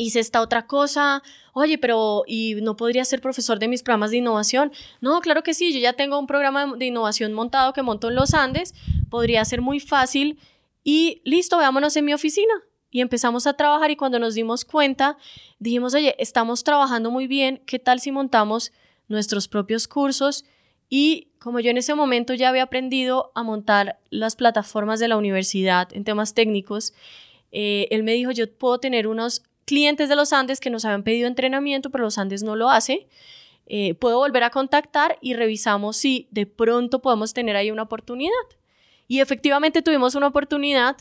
hice esta otra cosa, oye, pero ¿y no podría ser profesor de mis programas de innovación? No, claro que sí, yo ya tengo un programa de innovación montado que monto en los Andes, podría ser muy fácil y listo, veámonos en mi oficina y empezamos a trabajar y cuando nos dimos cuenta, dijimos, oye, estamos trabajando muy bien, ¿qué tal si montamos nuestros propios cursos? Y como yo en ese momento ya había aprendido a montar las plataformas de la universidad en temas técnicos, eh, él me dijo, yo puedo tener unos clientes de los Andes que nos habían pedido entrenamiento, pero los Andes no lo hace. Eh, puedo volver a contactar y revisamos si de pronto podemos tener ahí una oportunidad. Y efectivamente tuvimos una oportunidad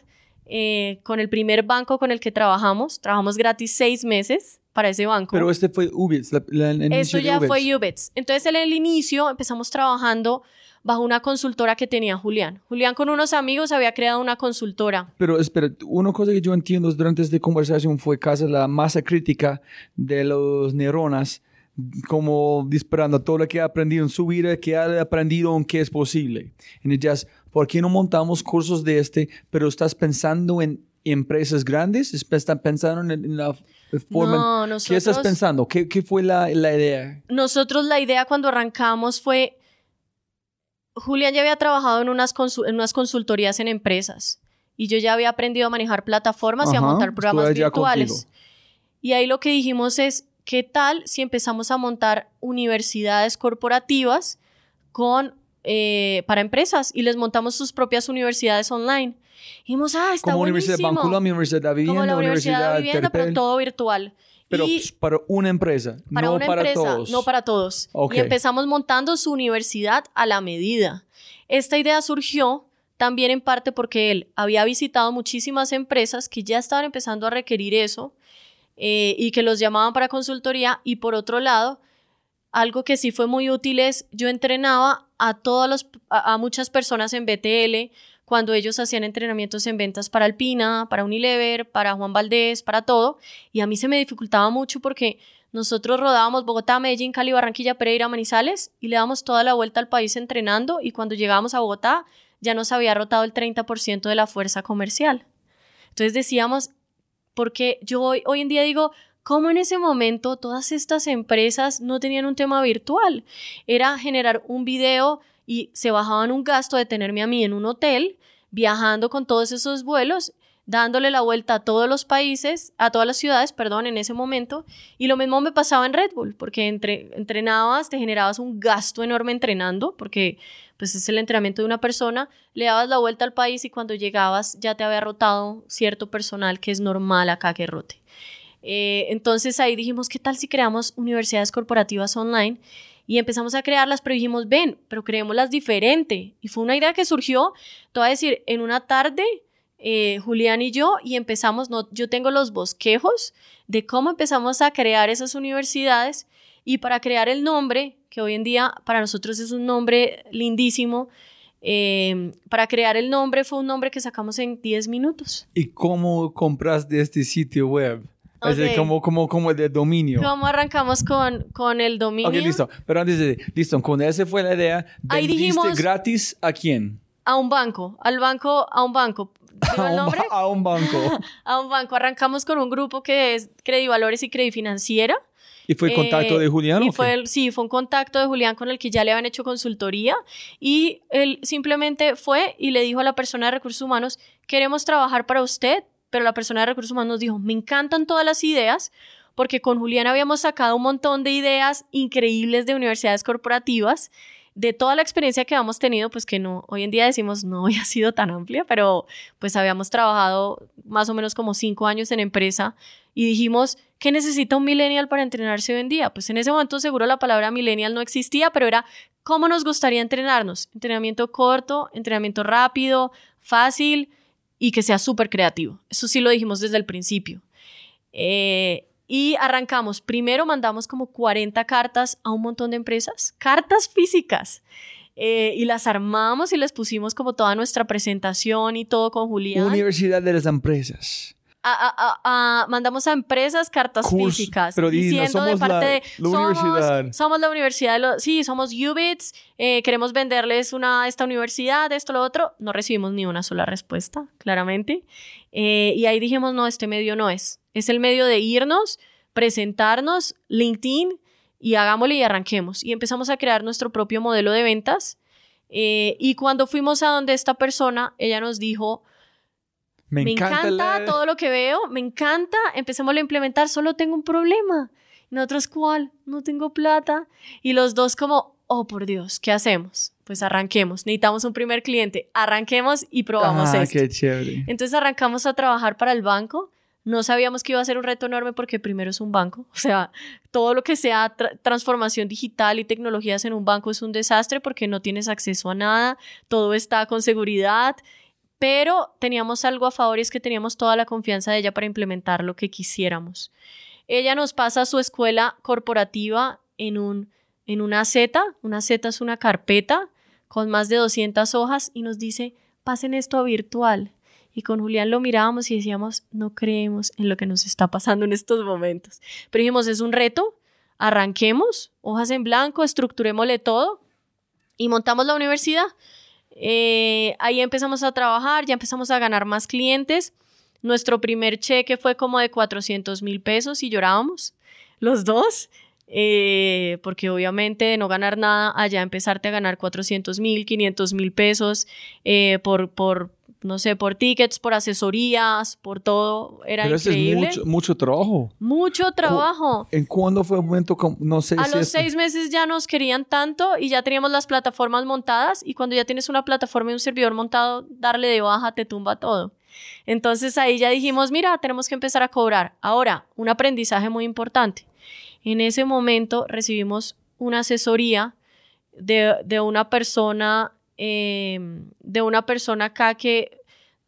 eh, con el primer banco con el que trabajamos. Trabajamos gratis seis meses para ese banco. Pero este fue Ubits, el Esto ya fue Ubits. Entonces, en el inicio empezamos trabajando bajo una consultora que tenía Julián. Julián con unos amigos había creado una consultora. Pero espera, una cosa que yo entiendo durante esta conversación fue casi la masa crítica de los neuronas como disparando todo lo que ha aprendido en su vida, que ha aprendido en qué es posible. Y ellas, ¿por qué no montamos cursos de este? Pero estás pensando en empresas grandes, estás pensando en, la forma. No, nosotros, ¿Qué estás pensando? ¿Qué, qué fue la, la, idea? Nosotros la idea cuando arrancamos fue, Julián ya había trabajado en unas, en unas consultorías en empresas y yo ya había aprendido a manejar plataformas y a montar programas virtuales. Y ahí lo que dijimos es, ¿qué tal si empezamos a montar universidades corporativas con eh, para empresas y les montamos sus propias universidades online. Y dijimos, ah, está Como buenísimo. Universidad de Bancula, Universidad de Vivienda, Como la Universidad, de Vivienda, pero todo virtual. Pero para una empresa, para no una para empresa, todos. No para todos. Y empezamos montando su universidad a la medida. Esta idea surgió también en parte porque él había visitado muchísimas empresas que ya estaban empezando a requerir eso eh, y que los llamaban para consultoría y por otro lado algo que sí fue muy útil es, yo entrenaba a, todos los, a, muchas personas en BTL cuando ellos hacían entrenamientos en ventas para Alpina, para Unilever, para Juan Valdés, para todo, y a mí se me dificultaba mucho porque nosotros rodábamos Bogotá, Medellín, Cali, Barranquilla, Pereira, Manizales y le dábamos toda la vuelta al país entrenando y cuando llegábamos a Bogotá ya nos había rotado el 30% de la fuerza comercial. Entonces decíamos, porque yo hoy, hoy en día digo, cómo en ese momento todas estas empresas no tenían un tema virtual. Era generar un video y se bajaban un gasto de tenerme a mí en un hotel, viajando con todos esos vuelos, dándole la vuelta a todos los países, a todas las ciudades, perdón, en ese momento. Y lo mismo me pasaba en Red Bull, porque entre, entrenabas, te generabas un gasto enorme entrenando, porque pues es el entrenamiento de una persona, le dabas la vuelta al país y cuando llegabas ya te había rotado cierto personal que es normal acá que rote. Eh, entonces ahí dijimos, ¿qué tal si creamos universidades corporativas online? Y empezamos a crearlas, pero dijimos, ven, pero creémoslas diferente. Y fue una idea que surgió, te voy a decir, en una tarde, eh, Julián y yo, y empezamos, no, yo tengo los bosquejos de cómo empezamos a crear esas universidades y para crear el nombre, que hoy en día para nosotros es un nombre lindísimo, eh, para crear el nombre fue un nombre que sacamos en 10 minutos. ¿Y cómo compras de este sitio web? Es Ok. como, como, como el de dominio. ¿Cómo arrancamos con, con el dominio? Ok, listo. Pero antes de, listo, con esa fue la idea. Ahí ¿Vendiste dijimos- gratis a quién? A un banco, al banco, a un banco. ¿Digo A un, a un banco. A un banco. Arrancamos con un grupo que es Credivalores y Credifinanciera. ¿Y fue el contacto Eh, de Julián? Y fue el- sí, fue un contacto de Julián con el que ya le habían hecho consultoría y él simplemente fue y le dijo a la persona de recursos humanos, queremos trabajar para usted, pero la persona de recursos humanos nos dijo, me encantan todas las ideas porque con Julián habíamos sacado un montón de ideas increíbles de universidades corporativas de toda la experiencia que habíamos tenido, pues que no, hoy en día decimos no había sido tan amplia, pero pues habíamos trabajado más o menos como cinco años en empresa y dijimos, ¿qué necesita un millennial para entrenarse hoy en día? Pues en ese momento seguro la palabra millennial no existía, pero era cómo nos gustaría entrenarnos. Entrenamiento corto, entrenamiento rápido, fácil y que sea súper creativo. Eso sí lo dijimos desde el principio. Eh, y arrancamos. Primero mandamos como 40 cartas a un montón de empresas, cartas físicas. Eh, y las armamos y les pusimos como toda nuestra presentación y todo con Julián. Universidad de las Empresas. A- a- a- mandamos a empresas cartas físicas pero di, no diciendo de somos la- parte de la somos, universidad". somos la universidad de los sí somos Ubits eh, queremos venderles una esta universidad esto lo otro. No recibimos ni una sola respuesta claramente. Eh, y ahí dijimos no este medio no es. Es el medio de irnos presentarnos LinkedIn y hagámosle y arranquemos y empezamos a crear nuestro propio modelo de ventas. Eh, y cuando fuimos a donde esta persona ella nos dijo Me, me encanta, la- todo lo que veo, me encanta, empecemos a implementar, solo tengo un problema. Y nosotros, ¿cuál? No tengo plata. Y los dos como, oh, por Dios, ¿qué hacemos? Pues arranquemos, necesitamos un primer cliente, arranquemos y probamos Ah, esto. qué chévere. Entonces arrancamos a trabajar para el banco. No sabíamos que iba a ser un reto enorme porque primero es un banco. O sea, todo lo que sea tra- transformación digital y tecnologías en un banco es un desastre porque no tienes acceso a nada, todo está con seguridad. Pero teníamos algo a favor y es que teníamos toda la confianza de ella para implementar lo que quisiéramos. Ella nos pasa a su escuela corporativa en, un, en una Z. Una Z es una carpeta con más de 200 hojas y nos dice, pasen esto a virtual. Y con Julián lo mirábamos y decíamos, no creemos en lo que nos está pasando en estos momentos. Pero dijimos, es un reto, arranquemos, hojas en blanco, estructurémosle todo y montamos la universidad. Eh, ahí empezamos a trabajar, ya empezamos a ganar más clientes. Nuestro primer cheque fue como de 400 mil pesos y llorábamos los dos, eh, porque obviamente de no ganar nada, allá empezarte a ganar 400 mil, 500 mil pesos eh, por, por, no sé, por tickets, por asesorías, por todo, era Pero ese es increíble. mucho, mucho trabajo. Mucho trabajo. ¿En cuándo fue el momento? No sé A si los es- seis meses ya nos querían tanto y ya teníamos las plataformas montadas y cuando ya tienes una plataforma y un servidor montado, darle de baja te tumba todo. Entonces ahí ya dijimos, mira, tenemos que empezar a cobrar. Ahora, un aprendizaje muy importante. En ese momento recibimos una asesoría de, de una persona, eh, de una persona acá que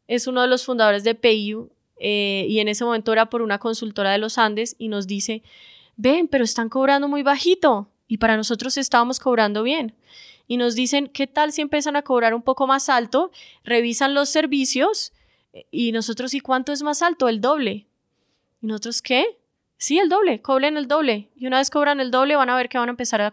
es uno de los fundadores de PayU eh, y en ese momento era por una consultora de los Andes y nos dice, ven, pero están cobrando muy bajito y para nosotros estábamos cobrando bien. Y nos dicen, ¿qué tal si empiezan a cobrar un poco más alto? Revisan los servicios y nosotros, ¿y cuánto es más alto? El doble. ¿Y nosotros qué? Sí, el doble, cobren el doble. Y una vez cobran el doble, van a ver que van a empezar a-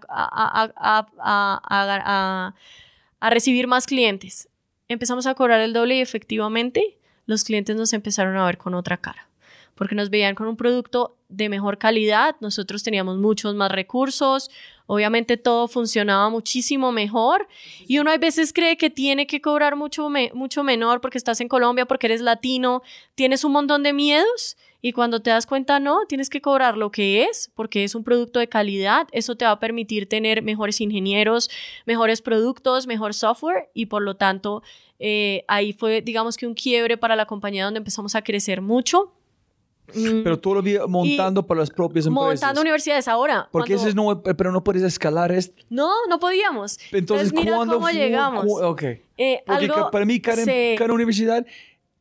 a- recibir más clientes. Empezamos a cobrar el doble y efectivamente los clientes nos empezaron a ver con otra cara, porque nos veían con un producto de mejor calidad, nosotros teníamos muchos más recursos, obviamente todo funcionaba muchísimo mejor y uno a veces cree que tiene que cobrar mucho, me- mucho menor porque estás en Colombia, porque eres latino, tienes un montón de miedos y cuando te das cuenta no, tienes que cobrar lo que es porque es un producto de calidad, eso te va a permitir tener mejores ingenieros, mejores productos, mejor software y por lo tanto eh, ahí fue digamos que un quiebre para la compañía donde empezamos a crecer mucho. Mm, Pero todavía montando para las propias empresas. montando universidades ahora. Porque cuando- ese no, pero no puedes escalar esto. No, no podíamos. Entonces, mira ¿cuándo cómo llegamos. cu- ok. Eh, Porque algo para mí cada, se- cada universidad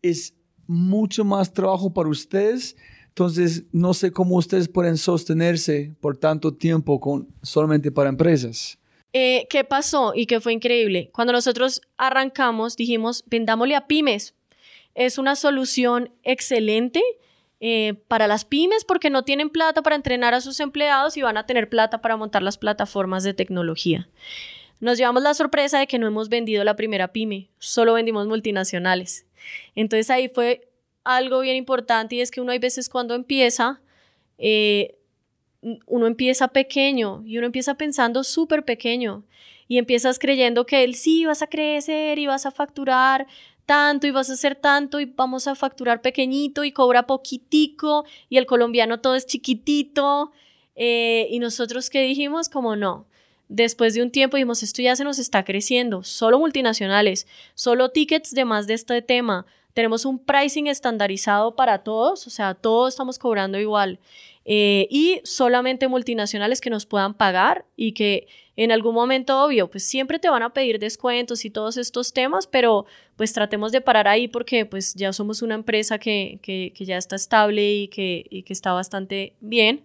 es mucho más trabajo para ustedes. Entonces, no sé cómo ustedes pueden sostenerse por tanto tiempo con solamente para empresas. Eh, ¿Qué pasó y qué fue increíble? Cuando nosotros arrancamos, dijimos, vendámosle a pymes. Es una solución excelente eh, para las pymes porque no tienen plata para entrenar a sus empleados y van a tener plata para montar las plataformas de tecnología. Nos llevamos la sorpresa de que no hemos vendido la primera pyme, solo vendimos multinacionales. Entonces ahí fue algo bien importante y es que uno hay veces cuando empieza, eh, uno empieza pequeño y uno empieza pensando súper pequeño y empiezas creyendo que él sí vas a crecer y vas a facturar tanto y vas a hacer tanto y vamos a facturar pequeñito y cobra poquitico y el colombiano todo es chiquitito eh, y nosotros que dijimos como no. Después de un tiempo dijimos, esto ya se nos está creciendo, solo multinacionales, solo tickets de más de este tema, tenemos un pricing estandarizado para todos, o sea, todos estamos cobrando igual. Eh, y solamente multinacionales que nos puedan pagar y que en algún momento, obvio, pues siempre te van a pedir descuentos y todos estos temas, pero pues tratemos de parar ahí porque pues ya somos una empresa que, que, que ya está estable y que, y que está bastante bien.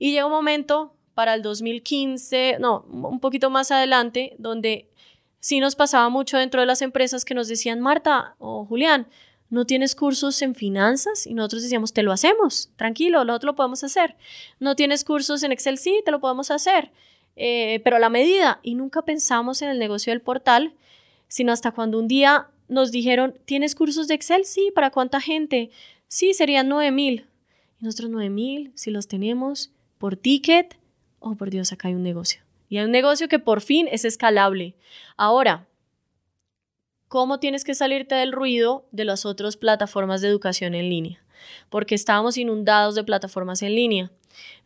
Y llega un momento para el 2015, no, un poquito más adelante, donde sí nos pasaba mucho dentro de las empresas que nos decían, Marta o Julián, ¿no tienes cursos en finanzas? Y nosotros decíamos, te lo hacemos, tranquilo, nosotros lo podemos hacer. ¿No tienes cursos en Excel? Sí, te lo podemos hacer, eh, pero a la medida. Y nunca pensamos en el negocio del portal, sino hasta cuando un día nos dijeron, ¿tienes cursos de Excel? Sí, ¿para cuánta gente? Sí, serían 9 mil. Y nosotros 9 mil, si los tenemos por ticket, oh por Dios, acá hay un negocio. Y hay un negocio que por fin es escalable. Ahora, ¿cómo tienes que salirte del ruido de las otras plataformas de educación en línea? Porque estábamos inundados de plataformas en línea.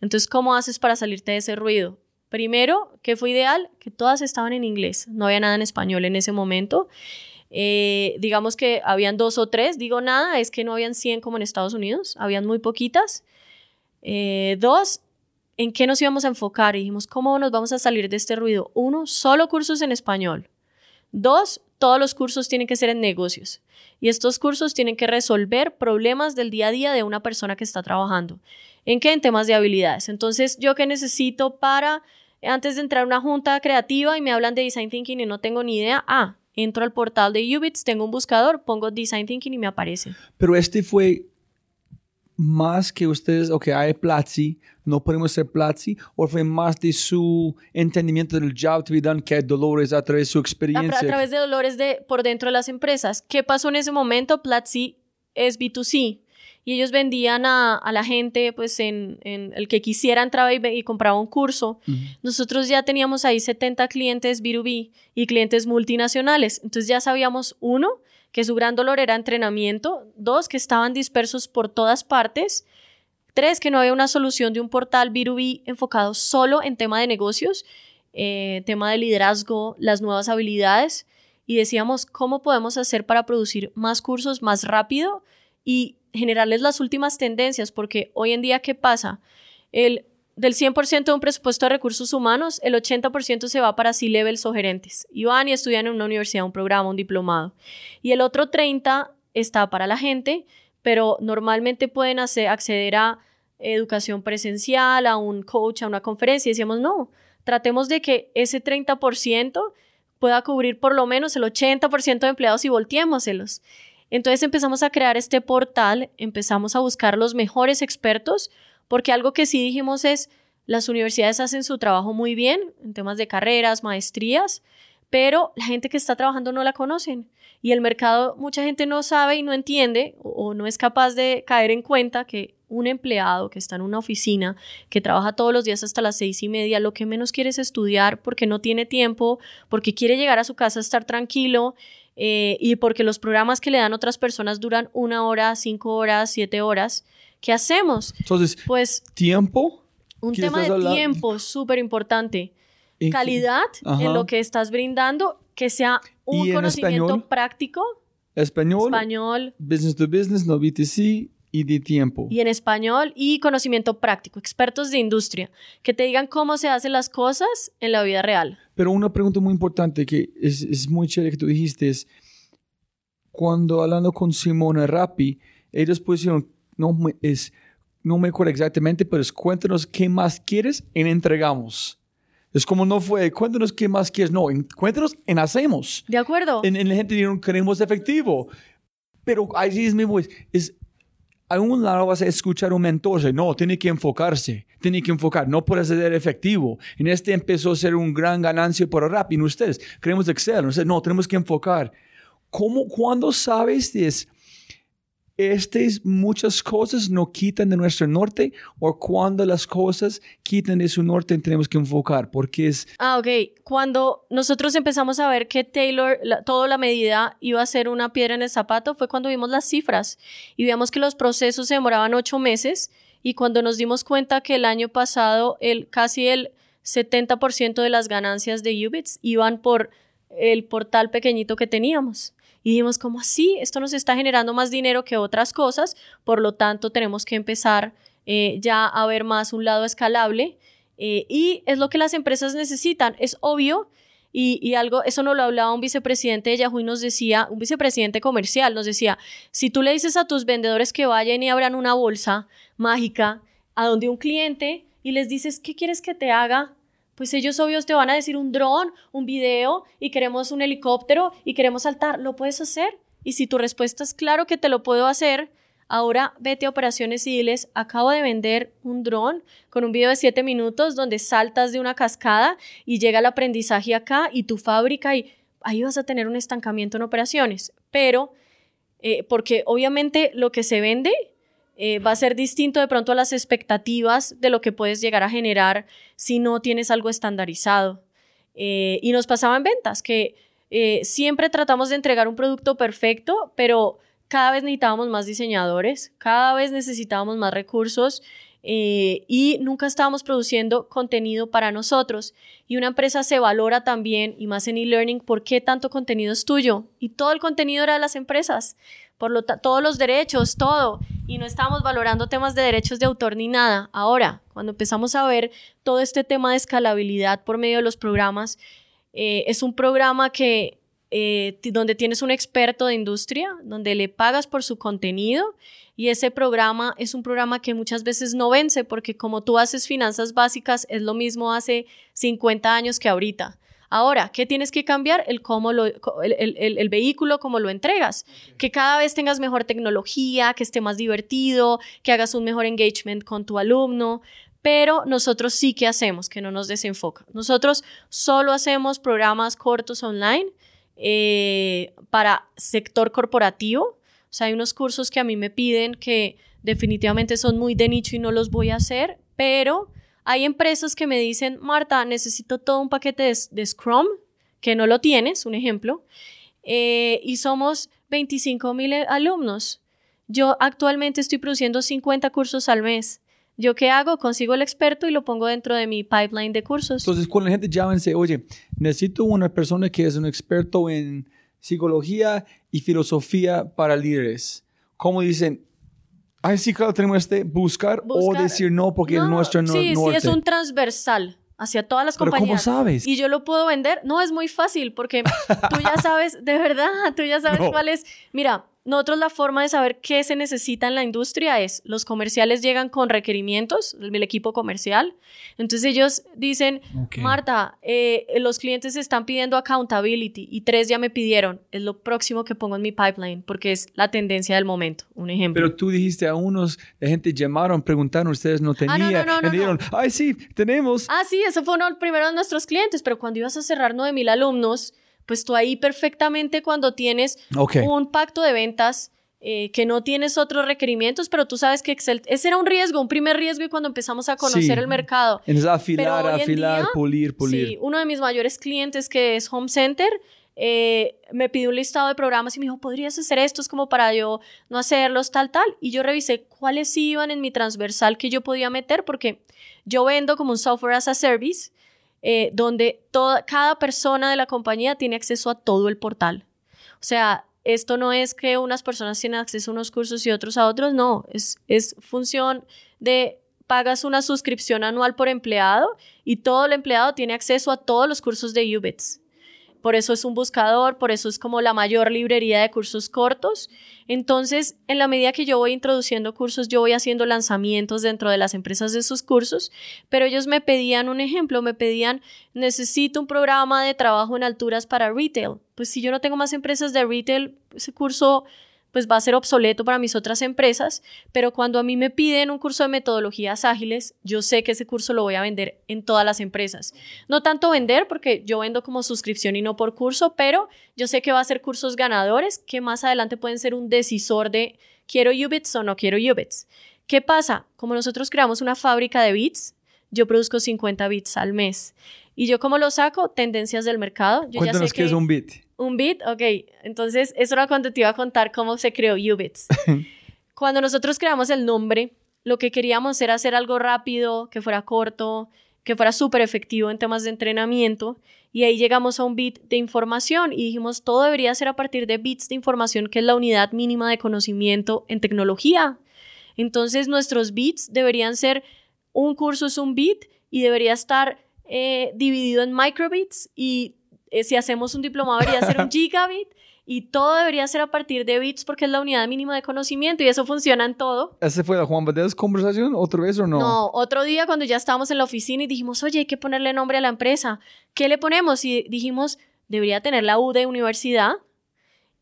Entonces, ¿cómo haces para salirte de ese ruido? Primero, que fue ideal, que todas estaban en inglés, no había nada en español en ese momento. Eh, digamos que habían dos o tres, digo nada, es que no habían 100 como en Estados Unidos, habían muy poquitas. Eh, dos, ¿en qué nos íbamos a enfocar? Y dijimos, ¿cómo nos vamos a salir de este ruido? Uno, solo cursos en español. Dos, todos los cursos tienen que ser en negocios. Y estos cursos tienen que resolver problemas del día a día de una persona que está trabajando. ¿En qué? En temas de habilidades. Entonces, ¿yo qué necesito para, antes de entrar a una junta creativa y me hablan de Design Thinking y no tengo ni idea? Ah, entro al portal de Ubits, tengo un buscador, pongo Design Thinking y me aparece. Pero este fue más que ustedes, ok, hay Platzi, no podemos ser Platzi, o fue más de su entendimiento del job to be done que hay Dolores a través de su experiencia. a través de dolores de, por dentro de las empresas. ¿Qué pasó en ese momento? Platzi es B2C y ellos vendían a, a la gente, pues en, en, el que quisiera entraba y, y compraba un curso. Ujú. Nosotros ya teníamos ahí 70 clientes B2B y clientes multinacionales. Entonces ya sabíamos, uno, que su gran dolor era entrenamiento, dos, que estaban dispersos por todas partes, tres, que no había una solución de un portal B2B enfocado solo en tema de negocios, eh, tema de liderazgo, las nuevas habilidades, y decíamos, ¿cómo podemos hacer para producir más cursos más rápido y generarles las últimas tendencias? Porque hoy en día, ¿qué pasa? El del 100% de un presupuesto de recursos humanos, el 80% se va para C-levels o gerentes. Y van y estudian en una universidad, un programa, un diplomado. Y el otro 30% está para la gente, pero normalmente pueden hacer, acceder a educación presencial, a un coach, a una conferencia. Y decíamos, no, tratemos de que ese 30% pueda cubrir por lo menos el 80% de empleados y volteémoselos. Entonces empezamos a crear este portal, empezamos a buscar los mejores expertos, porque algo que sí dijimos es, las universidades hacen su trabajo muy bien en temas de carreras, maestrías, pero la gente que está trabajando no la conocen. Y el mercado, mucha gente no sabe y no entiende o, no es capaz de caer en cuenta que un empleado que está en una oficina, que trabaja todos los días hasta las seis y media, lo que menos quiere es estudiar porque no tiene tiempo, porque quiere llegar a su casa a estar tranquilo eh, y porque los programas que le dan otras personas duran una hora, cinco horas, siete horas. ¿Qué hacemos? Entonces, Pues tiempo. un ¿Qué tema de hablando? tiempo súper importante. ¿en qué- Calidad Ajá. en lo que estás brindando, que sea un ¿Y en conocimiento español? práctico, Español, español, business to business, no B2C, Y de tiempo. Y en español y conocimiento práctico, expertos de industria, que te digan cómo se hacen las cosas en la vida real. Pero una pregunta muy importante que es, es muy chévere que tú dijiste es, cuando hablando con Simona Rappi, ellos pusieron, no me, es, no me acuerdo exactamente, pero es cuéntanos qué más quieres en entregamos. Es como no fue, cuéntanos qué más quieres, no, en, cuéntanos en hacemos. De acuerdo. En, en la gente dijeron, queremos efectivo. Pero ahí es mismo, es, es a un lado vas a escuchar un mentor, no, tiene que enfocarse, tiene que enfocar, no puede ser efectivo. En este empezó a ser un gran ganancia por Rappi, en ustedes, queremos Excel, no, tenemos que enfocar. ¿Cómo, cuando sabes es estas muchas cosas no quitan de nuestro norte o cuando las cosas quitan de su norte tenemos que enfocar porque es... Ah, ok. Cuando nosotros empezamos a ver que Taylor, toda la medida iba a ser una piedra en el zapato fue cuando vimos las cifras y vimos que los procesos se demoraban ocho meses y cuando nos dimos cuenta que el año pasado el, casi el 70% de las ganancias de Ubits iban por el portal pequeñito que teníamos. Y dijimos, como así? Esto nos está generando más dinero que otras cosas, por lo tanto tenemos que empezar eh, ya a ver más un lado escalable. Eh, y es lo que las empresas necesitan. Es obvio y, y, algo, eso nos lo hablaba un vicepresidente de Yahoo y nos decía, un vicepresidente comercial, nos decía, si tú le dices a tus vendedores que vayan y abran una bolsa mágica a donde un cliente y les dices, ¿qué quieres que te haga? Pues ellos obvios te van a decir un dron, un video y queremos un helicóptero y queremos saltar. ¿Lo puedes hacer? Y si tu respuesta es claro que te lo puedo hacer, ahora vete a operaciones y diles, acabo de vender un dron con un video de 7 minutos donde saltas de una cascada y llega el aprendizaje acá y tu fábrica y ahí vas a tener un estancamiento en operaciones. Pero, eh, porque obviamente lo que se vende eh, va a ser distinto de pronto a las expectativas de lo que puedes llegar a generar si no tienes algo estandarizado. Eh, y nos pasaba en ventas, que eh, siempre tratamos de entregar un producto perfecto, pero cada vez necesitábamos más diseñadores, cada vez necesitábamos más recursos y nunca estábamos produciendo contenido para nosotros. Y una empresa se valora también, y más en e-learning, por qué tanto contenido es tuyo. Y todo el contenido era de las empresas por lo todos los derechos, todo, y no estábamos valorando temas de derechos de autor ni nada. Ahora, cuando empezamos a ver todo este tema de escalabilidad por medio de los programas, eh, es un programa que eh, donde tienes un experto de industria, donde le pagas por su contenido y ese programa es un programa que muchas veces no vence porque como tú haces finanzas básicas es lo mismo hace 50 años que ahorita. Ahora, ¿qué tienes que cambiar? El, cómo lo, el, vehículo, cómo lo entregas. Que cada vez tengas mejor tecnología, que esté más divertido, que hagas un mejor engagement con tu alumno. Pero nosotros sí que hacemos, que no nos desenfoca. Nosotros solo hacemos programas cortos online eh, para sector corporativo. O sea, hay unos cursos que a mí me piden que definitivamente son muy de nicho y no los voy a hacer, pero hay empresas que me dicen, Marta, necesito todo un paquete de, Scrum, que no lo tienes, un ejemplo, eh, y somos 25 mil alumnos. Yo actualmente estoy produciendo 50 cursos al mes. ¿Yo qué hago? Consigo el experto y lo pongo dentro de mi pipeline de cursos. Entonces, cuando la gente llama y dice, oye, necesito una persona que es un experto en psicología y filosofía para líderes, ¿cómo dicen? Ay, sí, claro, tenemos este buscar, o decir no porque no, nuestro no, sí, norte. Sí, es un transversal hacia todas las compañías. ¿Pero cómo sabes? Y yo lo puedo vender. No, es muy fácil porque tú ya sabes, de verdad, tú ya sabes cuál es. Mira, nosotros la forma de saber qué se necesita en la industria es, los comerciales llegan con requerimientos, el, equipo comercial, entonces ellos dicen, Marta, eh, los clientes están pidiendo accountability y tres ya me pidieron, es lo próximo que pongo en mi pipeline porque es la tendencia del momento, un ejemplo. Pero tú dijiste a unos, la gente llamaron, preguntaron, ustedes no tenían, ah, no, no, dijeron, ay sí, tenemos. Ah, sí, eso fue uno primero de nuestros clientes, pero cuando ibas a cerrar 9 mil alumnos, pues tú ahí perfectamente cuando tienes un pacto de ventas eh, que no tienes otros requerimientos, pero tú sabes que Excel, ese era un riesgo, un primer riesgo y cuando empezamos a conocer el mercado. En afilar, afilar, pulir, pulir. Sí, uno de mis mayores clientes que es Home Center, eh, me pidió un listado de programas y me dijo, ¿podrías hacer estos como para yo no hacerlos tal, tal? Y yo revisé cuáles iban en mi transversal que yo podía meter porque yo vendo como un software as a service eh, donde toda, cada persona de la compañía tiene acceso a todo el portal. O sea, esto no es que unas personas tienen acceso a unos cursos y otros a otros, no, es, es función de pagas una suscripción anual por empleado y todo el empleado tiene acceso a todos los cursos de Ubits. Por eso es un buscador, por eso es como la mayor librería de cursos cortos. Entonces, en la medida que yo voy introduciendo cursos, yo voy haciendo lanzamientos dentro de las empresas de esos cursos, pero ellos me pedían un ejemplo, me pedían, necesito un programa de trabajo en alturas para retail. Pues si yo no tengo más empresas de retail, ese curso pues va a ser obsoleto para mis otras empresas, pero cuando a mí me piden un curso de metodologías ágiles, yo sé que ese curso lo voy a vender en todas las empresas. No tanto vender, porque yo vendo como suscripción y no por curso, pero yo sé que va a ser cursos ganadores que más adelante pueden ser un decisor de quiero Ubits o no quiero Ubits. ¿Qué pasa? Como nosotros creamos una fábrica de bits, yo produzco 50 bits al mes. ¿Y yo cómo lo saco? Tendencias del mercado. Yo Cuéntanos qué es un bit. Un bit, ok. Entonces, eso era cuando te iba a contar cómo se creó Ubits. cuando nosotros creamos el nombre, lo que queríamos era hacer algo rápido, que fuera corto, que fuera súper efectivo en temas de entrenamiento. Y ahí llegamos a un bit de información y dijimos, todo debería ser a partir de bits de información, que es la unidad mínima de conocimiento en tecnología. Entonces, nuestros bits deberían ser, un curso es un bit y debería estar eh, dividido en microbits y eh, si hacemos un diplomado debería ser un gigabit y todo debería ser a partir de bits porque es la unidad mínima de conocimiento y eso funciona en todo. ¿Ese fue la Juan Badeos conversación otra vez o no? No, otro día cuando ya estábamos en la oficina y dijimos, oye, hay que ponerle nombre a la empresa. ¿Qué le ponemos? Y dijimos, debería tener la U de universidad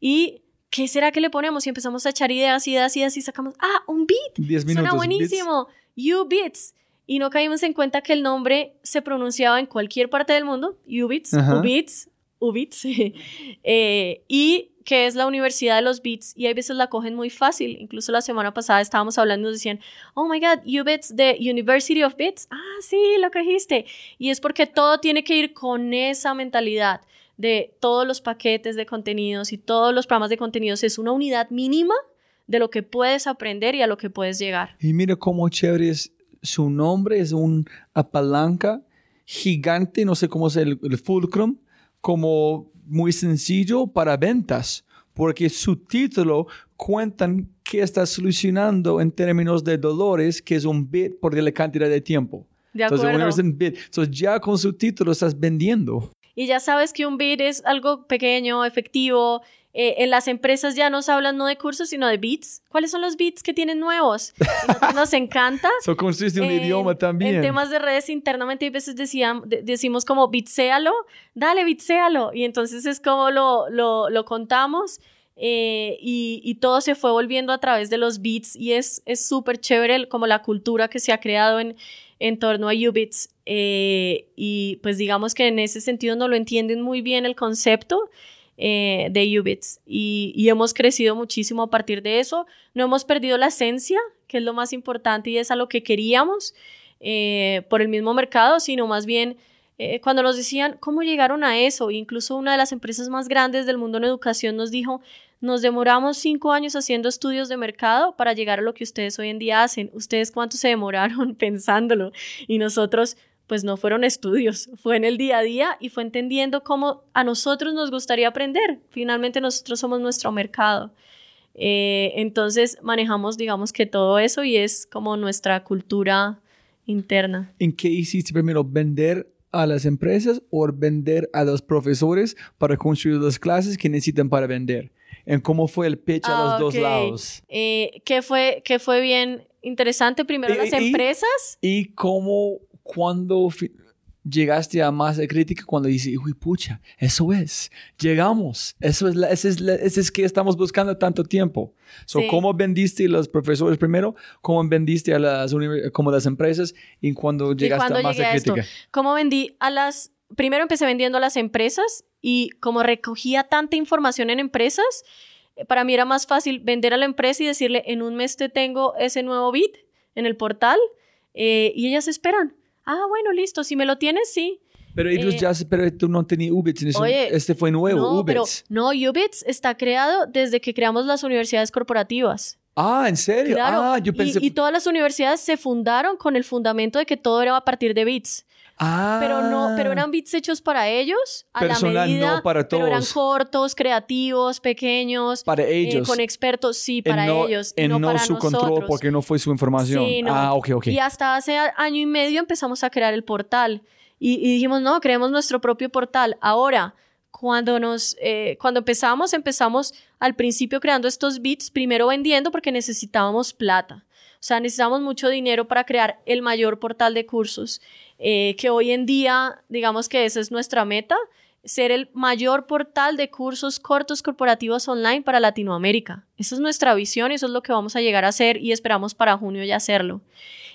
y ¿qué será que le ponemos? Y empezamos a echar ideas, ideas, ideas y sacamos, ah, un bit. 10 minutos. Suena buenísimo. U bits y no caímos en cuenta que el nombre se pronunciaba en cualquier parte del mundo, Ubits, Ubits, Ubits, eh, y que es la Universidad de los Bits, y hay veces la cogen muy fácil. Incluso la semana pasada estábamos hablando y nos decían, oh my God, Ubits de University of Bits. Ah, sí, lo cogiste. Y es porque todo tiene que ir con esa mentalidad de todos los paquetes de contenidos y todos los programas de contenidos. Es una unidad mínima de lo que puedes aprender y a lo que puedes llegar. Y mira cómo chévere es su nombre es una palanca gigante, no sé cómo es el, fulcrum, como muy sencillo para ventas, porque su título cuentan que está solucionando en términos de dolores, que es un bit por la cantidad de tiempo. De acuerdo. Entonces, Entonces ya con su título estás vendiendo. Y ya sabes que un bit es algo pequeño, efectivo, eh, en las empresas ya nos hablan no de cursos, sino de bits. ¿Cuáles son los bits que tienen nuevos? nos encanta. So consiste un idioma también. En temas de redes internamente a veces decían, decimos como bitséalo, dale, bitséalo. Y entonces es como lo, lo, lo contamos. Eh, y, y, todo se fue volviendo a través de los bits y es súper chévere como la cultura que se ha creado en, en torno a Ubits. Eh, y pues digamos que en ese sentido no lo entienden muy bien el concepto eh, de Ubits y, hemos crecido muchísimo a partir de eso. No hemos perdido la esencia, que es lo más importante y es a lo que queríamos eh, por el mismo mercado, sino más bien eh, cuando nos decían cómo llegaron a eso, incluso una de las empresas más grandes del mundo en educación nos dijo, nos demoramos cinco años haciendo estudios de mercado para llegar a lo que ustedes hoy en día hacen. ¿Ustedes cuánto se demoraron pensándolo? Y nosotros, pues no fueron estudios, fue en el día a día y fue entendiendo cómo a nosotros nos gustaría aprender. Finalmente nosotros somos nuestro mercado. Eh, entonces manejamos, digamos que todo eso y es como nuestra cultura interna. ¿En qué hiciste primero? ¿Vender a las empresas o vender a los profesores para construir las clases que necesitan para vender? ¿En cómo fue el pitch a los ah, dos lados? Eh, que, fue, que fue bien interesante. Primero las empresas. Y cómo cuando llegaste a más de crítica cuando dices, uy, pucha, eso es, llegamos, eso es, ese, es ese es que estamos buscando tanto tiempo. So, ¿Cómo vendiste a los profesores primero? ¿Cómo vendiste a las, como las empresas? Y cuando llegaste a más de crítica. ¿Cómo vendí a las... Primero empecé vendiendo a las empresas y como recogía tanta información en empresas, para mí era más fácil vender a la empresa y decirle, en un mes te tengo ese nuevo bit en el portal eh, y ellas esperan ah, bueno, listo, si me lo tienes, sí. Pero ellos eh, ya, pero tú no tenías Ubits. Oye, este fue nuevo, no, Pero, no, Ubits está creado desde que creamos las universidades corporativas. Ah, ¿en serio? Claro, ah, yo y- pensé... y, todas las universidades se fundaron con el fundamento de que todo era a partir de bits. Ah, Pero no, pero eran bits hechos para ellos, a Personal, la medida, no para pero eran todos. cortos, creativos, pequeños, para eh, ellos. con expertos, sí, en para no, ellos, en no, no para su nosotros. control porque no fue su información. Sí, no. Ah, ok, ok. Y hasta hace año y medio empezamos a crear el portal. Y, y dijimos, no, creemos nuestro propio portal. Ahora, cuando, nos, eh, cuando empezamos, empezamos al principio creando estos bits, primero vendiendo porque necesitábamos plata. O sea, necesitamos mucho dinero para crear el mayor portal de cursos, eh, que hoy en día, digamos que esa es nuestra meta, ser el mayor portal de cursos cortos corporativos online para Latinoamérica. Esa es nuestra visión eso es lo que vamos a llegar a hacer y esperamos para junio ya hacerlo.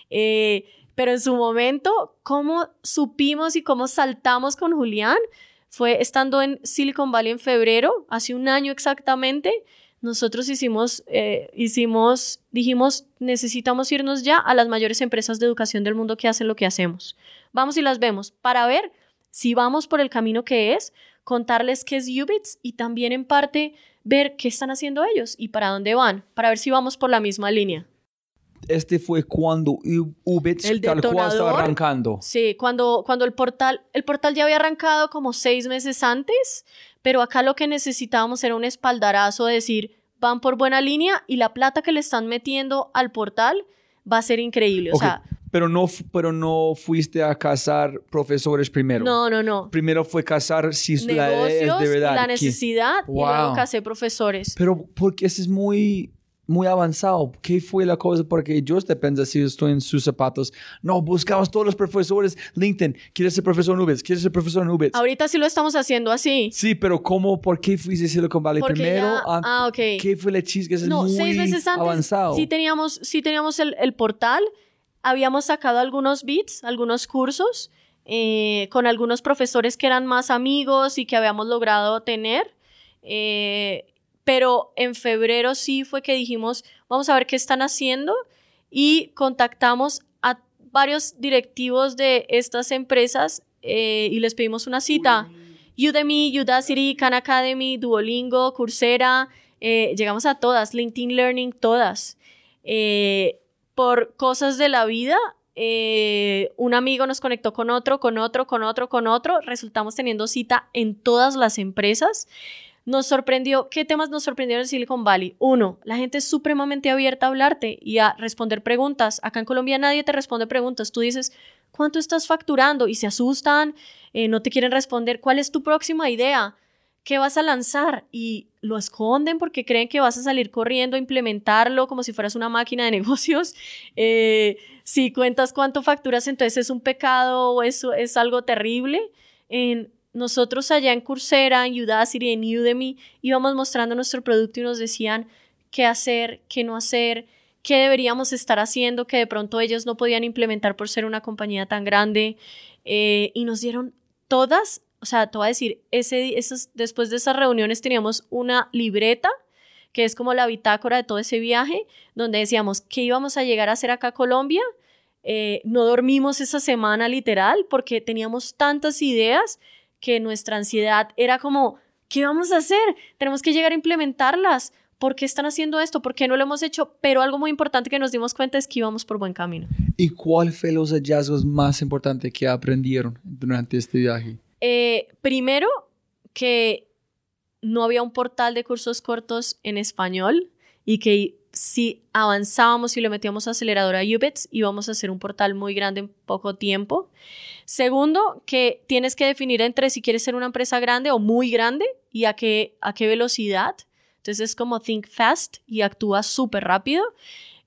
Eh, pero en su momento, cómo supimos y cómo saltamos con Julián fue estando en Silicon Valley en febrero, hace un año exactamente. Nosotros hicimos, eh, hicimos, dijimos, necesitamos irnos ya a las mayores empresas de educación del mundo que hacen lo que hacemos. Vamos y las vemos para ver si vamos por el camino que es, contarles qué es Ubits y también en parte ver qué están haciendo ellos y para dónde van, para ver si vamos por la misma línea. Este fue cuando Ubits El tal cual estaba arrancando. Sí, cuando, cuando el portal, el portal ya había arrancado como seis meses antes, pero acá lo que necesitábamos era un espaldarazo, de decir, van por buena línea y la plata que le están metiendo al portal va a ser increíble. O sea, pero, no, pero no fuiste a casar profesores primero. no, no, no. Primero fue casar si la Negocios, de verdad. la necesidad y Wow. luego casé profesores. Pero porque eso es muy, muy avanzado. ¿Qué fue la cosa? Porque yo depende si estoy en sus zapatos. No, buscamos todos los profesores. LinkedIn, ¿quieres ser profesor en Ubits? ¿Quieres ser profesor en Ubits? Ahorita sí lo estamos haciendo así. Sí, pero ¿cómo? ¿Por qué fuiste a Silicon Valley Porque primero? ya- Ah, ok. ¿Qué fue la chisga? Eso No, es muy seis antes avanzado. sí teníamos, sí teníamos el, el portal, habíamos sacado algunos bits, algunos cursos, eh, con algunos profesores que eran más amigos y que habíamos logrado tener. eh, pero en febrero sí fue que dijimos, vamos a ver qué están haciendo y contactamos a varios directivos de estas empresas eh, y les pedimos una cita. Udemy, Udacity, Khan Academy, Duolingo, Coursera, eh, llegamos a todas, LinkedIn Learning, todas. Eh, por cosas de la vida, eh, un amigo nos conectó con otro, con otro, con otro, con otro. Resultamos teniendo cita en todas las empresas. Nos sorprendió, ¿qué temas nos sorprendieron en Silicon Valley? Uno, la gente es supremamente abierta a hablarte y a responder preguntas. Acá en Colombia nadie te responde preguntas. Tú dices, ¿cuánto estás facturando? Y se asustan, eh, no te quieren responder. ¿Cuál es tu próxima idea? ¿Qué vas a lanzar? Y lo esconden porque creen que vas a salir corriendo a implementarlo como si fueras una máquina de negocios. Eh, si cuentas cuánto facturas, entonces es un pecado o eso es algo terrible. En, nosotros allá en Coursera, en Udacity, en Udemy, íbamos mostrando nuestro producto y nos decían qué hacer, qué no hacer, qué deberíamos estar haciendo, que de pronto ellos no podían implementar por ser una compañía tan grande. Eh, y nos dieron todas, o sea, te a decir, ese, esos, después de esas reuniones teníamos una libreta que es como la bitácora de todo ese viaje, donde decíamos qué íbamos a llegar a hacer acá a Colombia. Eh, no dormimos esa semana literal porque teníamos tantas ideas que nuestra ansiedad era como, ¿qué vamos a hacer? Tenemos que llegar a implementarlas. ¿Por qué están haciendo esto? ¿Por qué no lo hemos hecho? Pero algo muy importante que nos dimos cuenta es que íbamos por buen camino. ¿Y cuál fue los hallazgos más importantes que aprendieron durante este viaje? Eh, primero, que no había un portal de cursos cortos en español y que si avanzábamos y le metíamos acelerador a Ubits, íbamos a hacer un portal muy grande en poco tiempo. Segundo, que tienes que definir entre si quieres ser una empresa grande o muy grande y a qué, a qué velocidad. Entonces es como think fast y actúa súper rápido.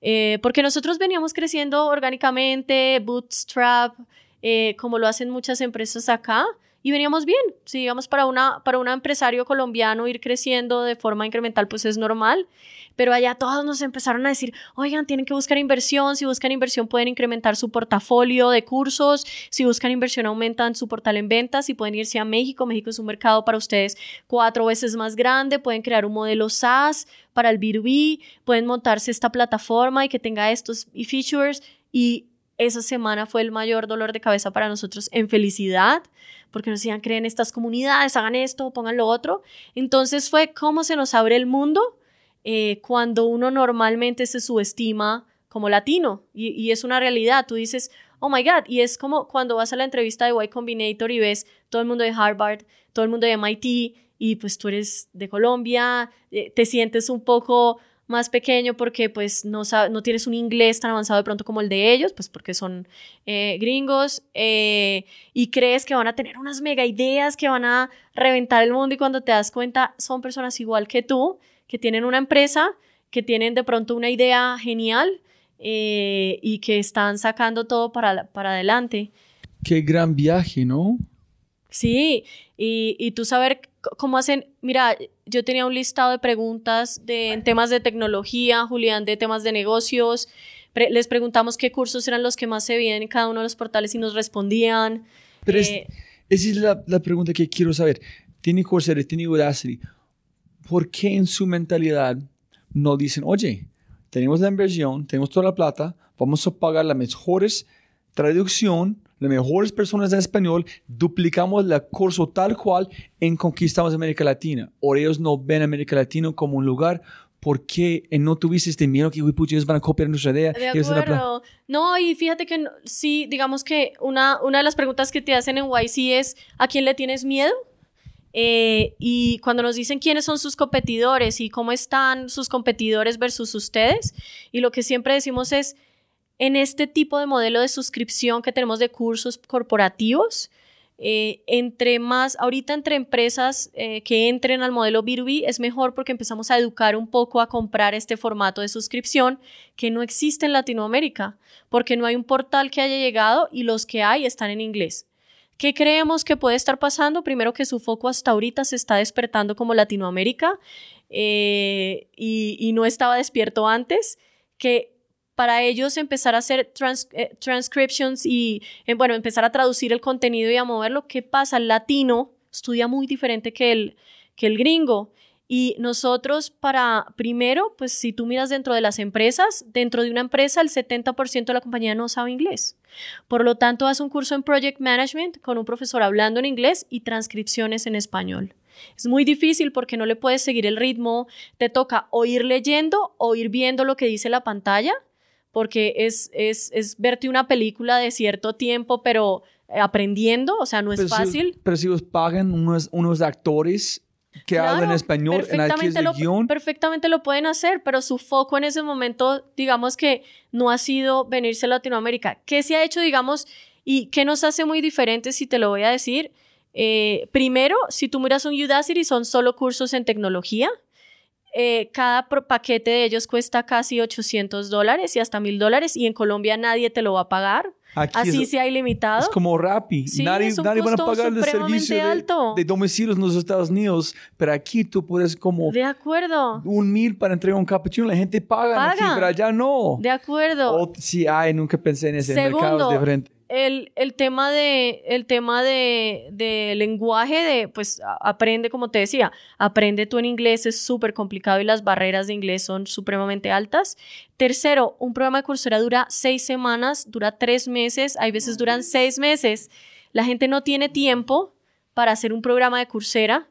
Eh, porque nosotros veníamos creciendo orgánicamente, bootstrap, eh, como lo hacen muchas empresas acá, y veníamos bien. Si digamos para, una, para un empresario colombiano ir creciendo de forma incremental, pues es normal. Pero allá todos nos empezaron a decir, oigan, tienen que buscar inversión, si buscan inversión pueden incrementar su portafolio de cursos, si buscan inversión aumentan su portal en ventas y pueden irse a México, México es un mercado para ustedes cuatro veces más grande, pueden crear un modelo SaaS para el B2B, pueden montarse esta plataforma y que tenga estos features y esa semana fue el mayor dolor de cabeza para nosotros en felicidad, porque nos decían, creen estas comunidades, hagan esto, pongan lo otro. Entonces fue cómo se nos abre el mundo eh, cuando uno normalmente se subestima como latino y, es una realidad. Tú dices, oh my God, y es como cuando vas a la entrevista de Y Combinator y ves todo el mundo de Harvard, todo el mundo de MIT y pues tú eres de Colombia, eh, te sientes un poco más pequeño porque pues no, no tienes un inglés tan avanzado de pronto como el de ellos, pues porque son eh, gringos eh, y crees que van a tener unas mega ideas que van a reventar el mundo y cuando te das cuenta son personas igual que tú, que tienen una empresa, que tienen de pronto una idea genial eh, y que están sacando todo para, para adelante. Qué gran viaje, ¿no? Sí, y, y tú saber cómo hacen, mira, yo tenía un listado de preguntas de, en temas de tecnología, Julián, de temas de negocios. les preguntamos qué cursos eran los que más se veían en cada uno de los portales y nos respondían. Pero eh, esa es la, la, pregunta que quiero saber. Tiene Coursera, tiene Udacity. ¿Por qué en su mentalidad no dicen, oye, tenemos la inversión, tenemos toda la plata, vamos a pagar las mejores traducción las mejores personas en español, duplicamos el curso tal cual en Conquistamos América Latina. O ellos no ven América Latina como un lugar ¿por qué no tuviste este miedo que ellos van a copiar nuestra idea? De acuerdo. No, y fíjate que sí, digamos que una, una de las preguntas que te hacen en YC es, ¿a quién le tienes miedo? Eh, y cuando nos dicen quiénes son sus competidores y cómo están sus competidores versus ustedes, y lo que siempre decimos es, en este tipo de modelo de suscripción que tenemos de cursos corporativos, eh, entre más, ahorita entre empresas eh, que entren al modelo B2B es mejor porque empezamos a educar un poco a comprar este formato de suscripción que no existe en Latinoamérica, porque no hay un portal que haya llegado y los que hay están en inglés. ¿Qué creemos que puede estar pasando? Primero que su foco hasta ahorita se está despertando como Latinoamérica eh, y, y no estaba despierto antes, que para ellos empezar a hacer eh, transcriptions y, eh, bueno, empezar a traducir el contenido y a moverlo. ¿Qué pasa? El latino estudia muy diferente que el, que el gringo. Y nosotros para, primero, pues si tú miras dentro de las empresas, dentro de una empresa el 70% de la compañía no sabe inglés. Por lo tanto, haz un curso en Project Management con un profesor hablando en inglés y transcripciones en español. Es muy difícil porque no le puedes seguir el ritmo, te toca o ir leyendo o ir viendo lo que dice la pantalla porque es, es, es verte una película de cierto tiempo, pero eh, aprendiendo, o sea, no es fácil. pero si os pagan unos, unos actores que hablan español en aquel guion. Perfectamente lo pueden hacer, pero su foco en ese momento, digamos que no ha sido venirse a Latinoamérica. ¿Qué se ha hecho, digamos, y qué nos hace muy diferentes, si te lo voy a decir? Eh, primero, si tú miras un Udacity, son solo cursos en tecnología. Eh, cada paquete de ellos cuesta casi 800 dólares y hasta 1000 dólares y en Colombia nadie te lo va a pagar. Así sea ilimitado. Es como Rappi. nadie, nadie va a pagar el servicio de, de, domicilios en los Estados Unidos, pero aquí tú puedes como... De acuerdo. Un mil para entregar un cappuccino, la gente paga, Aquí, pero allá no. De acuerdo. O, sí, ay, nunca pensé en ese mercado diferente el, el, tema de el tema de, de, lenguaje de pues aprende como te decía aprende tú en inglés es súper complicado y las barreras de inglés son supremamente altas. Tercero un programa de Coursera dura seis semanas dura tres meses hay veces duran seis meses. La gente no tiene tiempo para hacer un programa de Coursera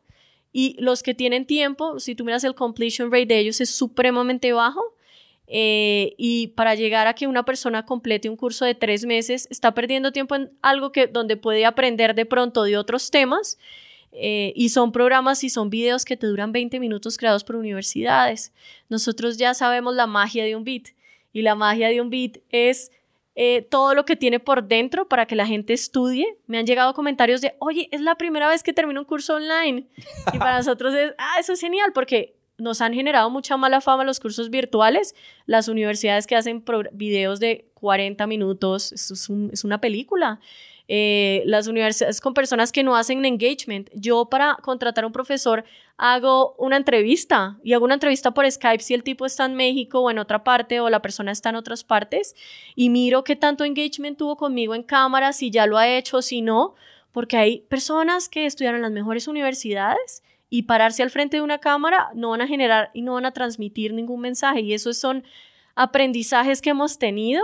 y los que tienen tiempo si tú miras el completion rate de ellos es supremamente bajo eh, y para llegar a que una persona complete un curso de tres meses, está perdiendo tiempo en algo que, donde puede aprender de pronto de otros temas. Eh, y son programas y son videos que te duran 20 minutos creados por universidades. Nosotros ya sabemos la magia de un beat y la magia de un beat es eh, todo lo que tiene por dentro para que la gente estudie. Me han llegado comentarios de, oye, es la primera vez que termino un curso online. Y para nosotros es, ah, eso es genial porque nos han generado mucha mala fama los cursos virtuales. Las universidades que hacen videos de 40 minutos, eso es, una película. Eh, las universidades con personas que no hacen engagement. Yo para contratar a un profesor hago una entrevista y hago una entrevista por Skype si el tipo está en México o en otra parte o la persona está en otras partes y miro qué tanto engagement tuvo conmigo en cámara, si ya lo ha hecho, si no, porque hay personas que estudiaron en las mejores universidades y pararse al frente de una cámara no van a generar y no van a transmitir ningún mensaje. Y esos son aprendizajes que hemos tenido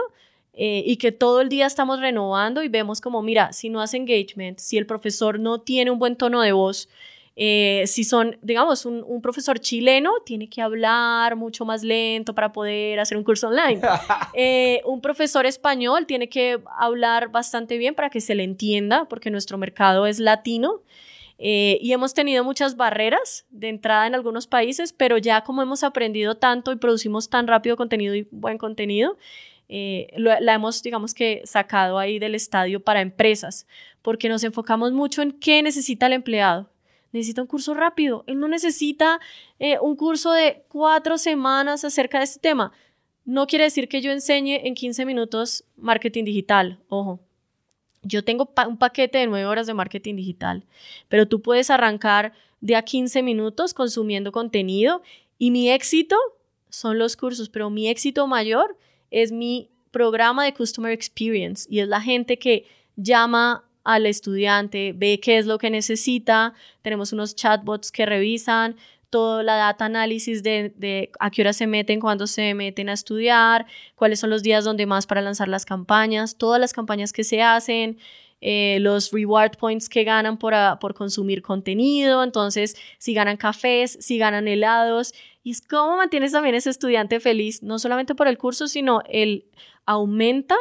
eh, y que todo el día estamos renovando y vemos como, mira, si no hace engagement, si el profesor no tiene un buen tono de voz, Eh, si son, digamos, un, un, profesor chileno, tiene que hablar mucho más lento para poder hacer un curso online. Eh, un profesor español tiene que hablar bastante bien para que se le entienda, porque nuestro mercado es latino. Eh, y hemos tenido muchas barreras de entrada en algunos países, pero ya como hemos aprendido tanto y producimos tan rápido contenido y buen contenido, la hemos, digamos que, sacado ahí del estadio para empresas, porque nos enfocamos mucho en qué necesita el empleado necesita un curso rápido. Él no necesita eh, un curso de cuatro semanas acerca de este tema. No quiere decir que yo enseñe en 15 minutos marketing digital. Ojo, yo tengo un paquete de nueve horas de marketing digital, pero tú puedes arrancar de a 15 minutos consumiendo contenido y mi éxito son los cursos, pero mi éxito mayor es mi programa de Customer Experience y es la gente que llama al estudiante, ve qué es lo que necesita, tenemos unos chatbots que revisan toda la data análisis de, a qué hora se meten, cuándo se meten a estudiar, cuáles son los días donde más para lanzar las campañas, todas las campañas que se hacen, eh, los reward points que ganan por, por consumir contenido, entonces si ganan cafés, si ganan helados, y es cómo mantienes también ese estudiante feliz, no solamente por el curso, sino el aumenta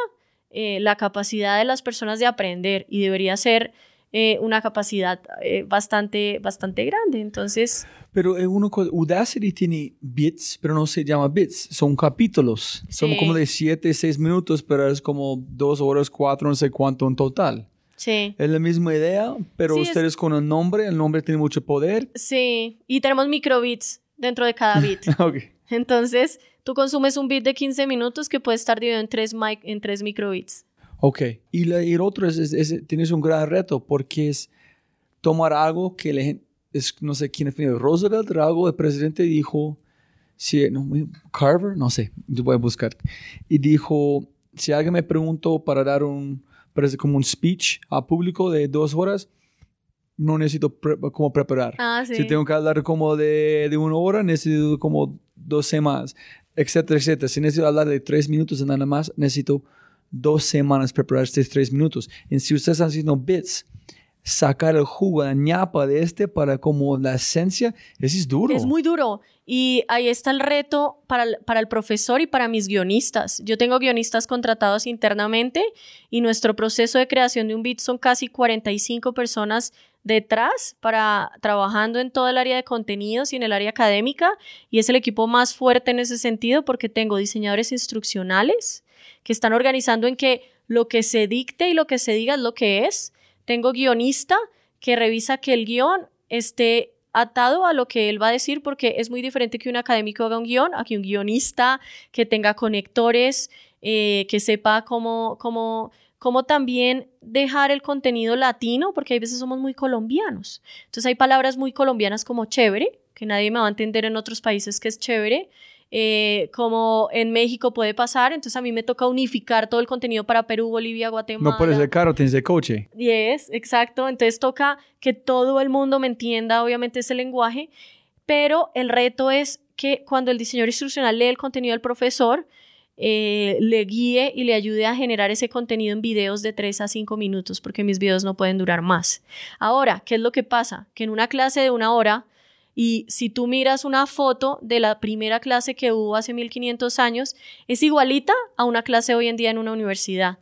eh, la capacidad de las personas de aprender. Y debería ser eh, una capacidad eh, bastante, bastante grande. Entonces... Pero uno, Udacity tiene bits, pero no se llama bits, son capítulos. Son como de 7, 6 minutos, pero es como 2 horas, 4, no sé cuánto en total. Sí. Es la misma idea, pero ustedes con el nombre, el nombre tiene mucho poder. Sí, y tenemos microbits dentro de cada bit. okay. Entonces, Tú consumes un bit de 15 minutos que puede estar dividido en 3, en tres microbits. Ok. Y, la, el otro es, tienes un gran reto porque es tomar algo que le, es, no sé quién fue, Roosevelt, algo, el presidente dijo, si, no, Carver, no sé, yo voy a buscar. Y dijo, si alguien me preguntó para dar un, parece como un speech a público de dos horas, no necesito como preparar. Ah, sí. Si tengo que hablar como de, de una hora, necesito como dos semanas etcétera, etcétera. Si necesito hablar de tres minutos nada más, necesito dos semanas preparar estos tres minutos. Y si ustedes están haciendo bits, sacar el jugo, la ñapa de este para como la esencia, eso es duro. Es muy duro. Y ahí está el reto para el, para el profesor y para mis guionistas. Yo tengo guionistas contratados internamente y nuestro proceso de creación de un bit son casi 45 personas detrás para trabajando en todo el área de contenidos y en el área académica y es el equipo más fuerte en ese sentido porque tengo diseñadores instruccionales que están organizando en que lo que se dicte y lo que se diga es lo que es. Tengo guionista que revisa que el guion esté atado a lo que él va a decir porque es muy diferente que un académico haga un guion a que un guionista que tenga conectores, eh, que sepa cómo, cómo como también dejar el contenido latino, porque hay veces somos muy colombianos. Entonces hay palabras muy colombianas como chévere, que nadie me va a entender en otros países que es chévere, eh, como en México puede pasar, entonces a mí me toca unificar todo el contenido para Perú, Bolivia, Guatemala. No puede ser caro, tienes de coche. Yes, exacto, entonces toca que todo el mundo me entienda, obviamente, ese lenguaje, pero el reto es que cuando el diseñador instruccional lee el contenido del profesor, eh, le guíe y le ayude a generar ese contenido en videos de 3 a 5 minutos, porque mis videos no pueden durar más. Ahora, ¿qué es lo que pasa? Que en una clase de una hora, y si tú miras una foto de la primera clase que hubo hace 1500 años, es igualita a una clase hoy en día en una universidad.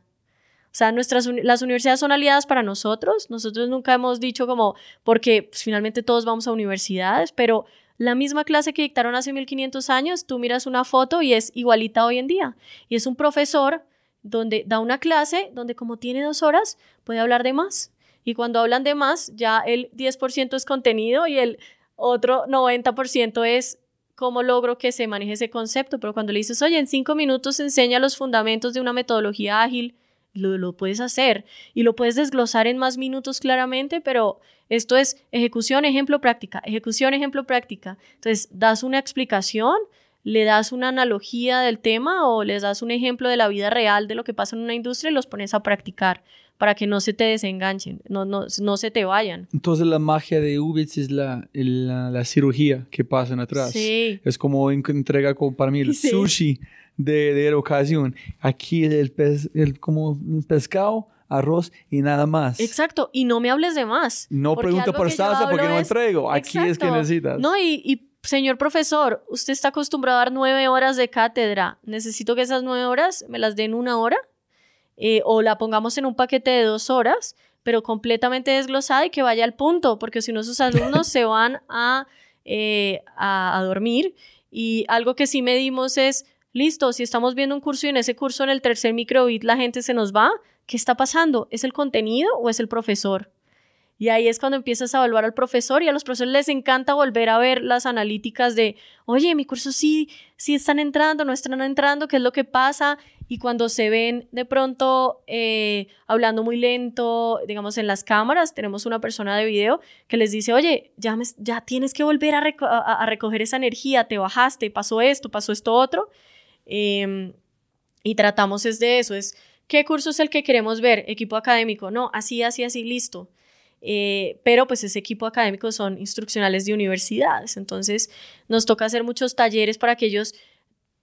O sea, nuestras, las universidades son aliadas para nosotros. Nosotros nunca hemos dicho como, porque pues, finalmente todos vamos a universidades, pero la misma clase que dictaron hace 1500 años, tú miras una foto y es igualita hoy en día. Y es un profesor donde da una clase donde como tiene dos horas puede hablar de más. Y cuando hablan de más, ya el 10% es contenido y el otro 90% es cómo logro que se maneje ese concepto. Pero cuando le dices, oye, en cinco minutos enseña los fundamentos de una metodología ágil, lo, lo puedes hacer y lo puedes desglosar en más minutos claramente, pero esto es ejecución, ejemplo, práctica, ejecución, ejemplo, práctica. Entonces, das una explicación, le das una analogía del tema o les das un ejemplo de la vida real de lo que pasa en una industria y los pones a practicar para que no se te desenganchen, no, no, no se te vayan. Entonces la magia de Ubits es la, la, cirugía que pasan atrás. Sí. Es como entrega como para mí el sushi de, de ocasión. Aquí el, pez, el como pescado arroz y nada más. Exacto, y no me hables de más. No algo por salsa porque no entrego. Aquí es que necesitas. No, y, y, señor profesor, usted está acostumbrado a dar nueve horas de cátedra. Necesito que esas nueve horas me las den una hora eh, o la pongamos en un paquete de dos horas, pero completamente desglosada y que vaya al punto, porque si no sus alumnos se van a, eh, a, a dormir. Y algo que sí medimos es, listo, si estamos viendo un curso y en ese curso en el tercer microbit la gente se nos va, ¿qué está pasando? ¿Es el contenido o es el profesor? Y ahí es cuando empiezas a evaluar al profesor y a los profesores les encanta volver a ver las analíticas de, oye, mi curso sí, sí están entrando, no están entrando, ¿qué es lo que pasa? Y cuando se ven de pronto eh, hablando muy lento, digamos en las cámaras, tenemos una persona de video que les dice, oye, ya, me- ya tienes que volver a, reco- a- a recoger esa energía, te bajaste, pasó esto, pasó esto otro. Em, y tratamos es de eso, es, ¿qué curso es el que queremos ver? Equipo académico, no, así, así, así, listo. Eh, pero pues ese equipo académico son instruccionales de universidades, entonces nos toca hacer muchos talleres para que ellos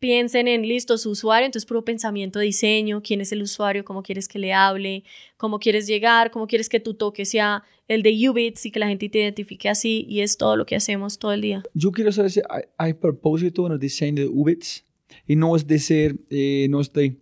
piensen en, listo, su usuario, entonces puro pensamiento, diseño, quién es el usuario, cómo quieres que le hable, cómo quieres llegar, cómo quieres que tu toque sea el de Ubits y que la gente te identifique así y es todo lo que hacemos todo el día. Yo quiero saber si hay, hay propósito en el diseño de Ubits y no es decir, eh, no estoy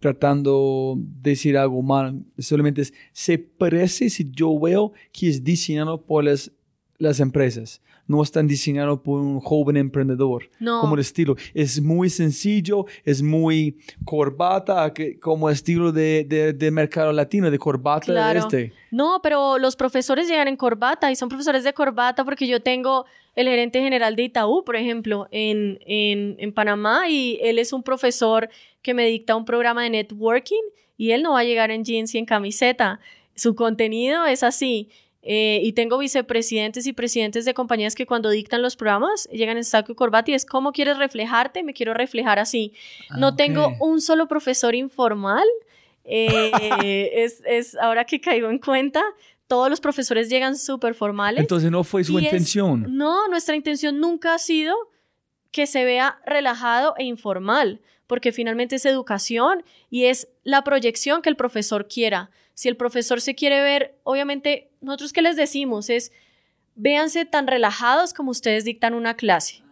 tratando de decir algo mal, solamente es, se parece si yo veo que es diseñado por las, las empresas, no están diseñados por un joven emprendedor, No. como el estilo. Es muy sencillo, es muy corbata, que- como estilo de, de, de mercado latino, de corbata Claro. este. No, pero los profesores llegan en corbata y son profesores de corbata porque yo tengo el gerente general de Itaú, por ejemplo, en, en, en Panamá y él es un profesor que me dicta un programa de networking y él no va a llegar en jeans y en camiseta. Su contenido es así. Eh, y tengo vicepresidentes y presidentes de compañías que cuando dictan los programas llegan en saco y corbata y es cómo quieres reflejarte, me quiero reflejar así. No Ah, tengo ok. un solo profesor informal. Eh, es, es ahora que caigo en cuenta, todos los profesores llegan súper formales. Entonces no fue su y es- intención. no, nuestra intención nunca ha sido que se vea relajado e informal, porque finalmente es educación y es la proyección que el profesor quiera. Si el profesor se quiere ver, obviamente, nosotros qué les decimos es, véanse tan relajados como ustedes dictan una clase.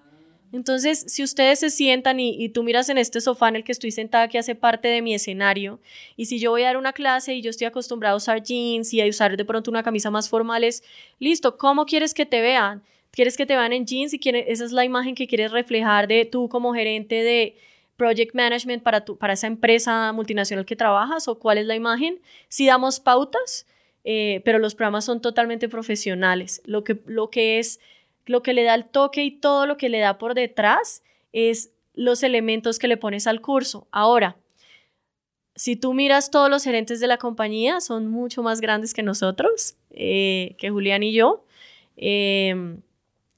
Entonces, si ustedes se sientan y, y tú miras en este sofá en el que estoy sentada que hace parte de mi escenario, y si yo voy a dar una clase y yo estoy acostumbrado a usar jeans y a usar de pronto una camisa más formal, es, listo, ¿cómo quieres que te vean? ¿Quieres que te vean en jeans y quiere- esa es la imagen que quieres reflejar de tú como gerente de project management para, tu, para esa empresa multinacional que trabajas o cuál es la imagen? Si damos pautas, eh, pero los programas son totalmente profesionales. Lo que, lo que es, lo que le da el toque y todo lo que le da por detrás es los elementos que le pones al curso. Ahora, si tú miras todos los gerentes de la compañía, son mucho más grandes que nosotros, eh, que Julián y yo. Eh,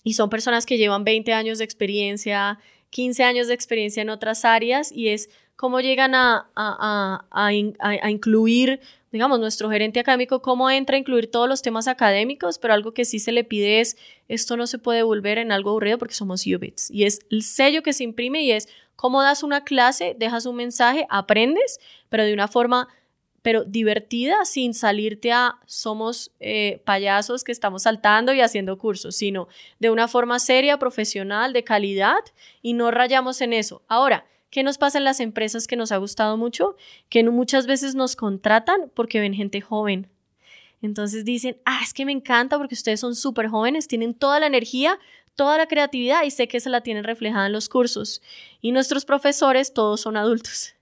y son personas que llevan 20 años de experiencia, 15 años de experiencia en otras áreas y es cómo llegan a, a, a, a in- a- a incluir, digamos, nuestro gerente académico, cómo entra a incluir todos los temas académicos, pero algo que sí se le pide es, esto no se puede volver en algo aburrido porque somos UBITs. Y es el sello que se imprime y es cómo das una clase, dejas un mensaje, aprendes, pero de una forma pero divertida sin salirte a somos eh, payasos que estamos saltando y haciendo cursos, sino de una forma seria, profesional, de calidad y no rayamos en eso. Ahora, ¿qué nos pasa en las empresas que nos ha gustado mucho? Que muchas veces nos contratan porque ven gente joven. Entonces dicen, ah, es que me encanta porque ustedes son súper jóvenes, tienen toda la energía, toda la creatividad y sé que se la tienen reflejada en los cursos. Y nuestros profesores todos son adultos.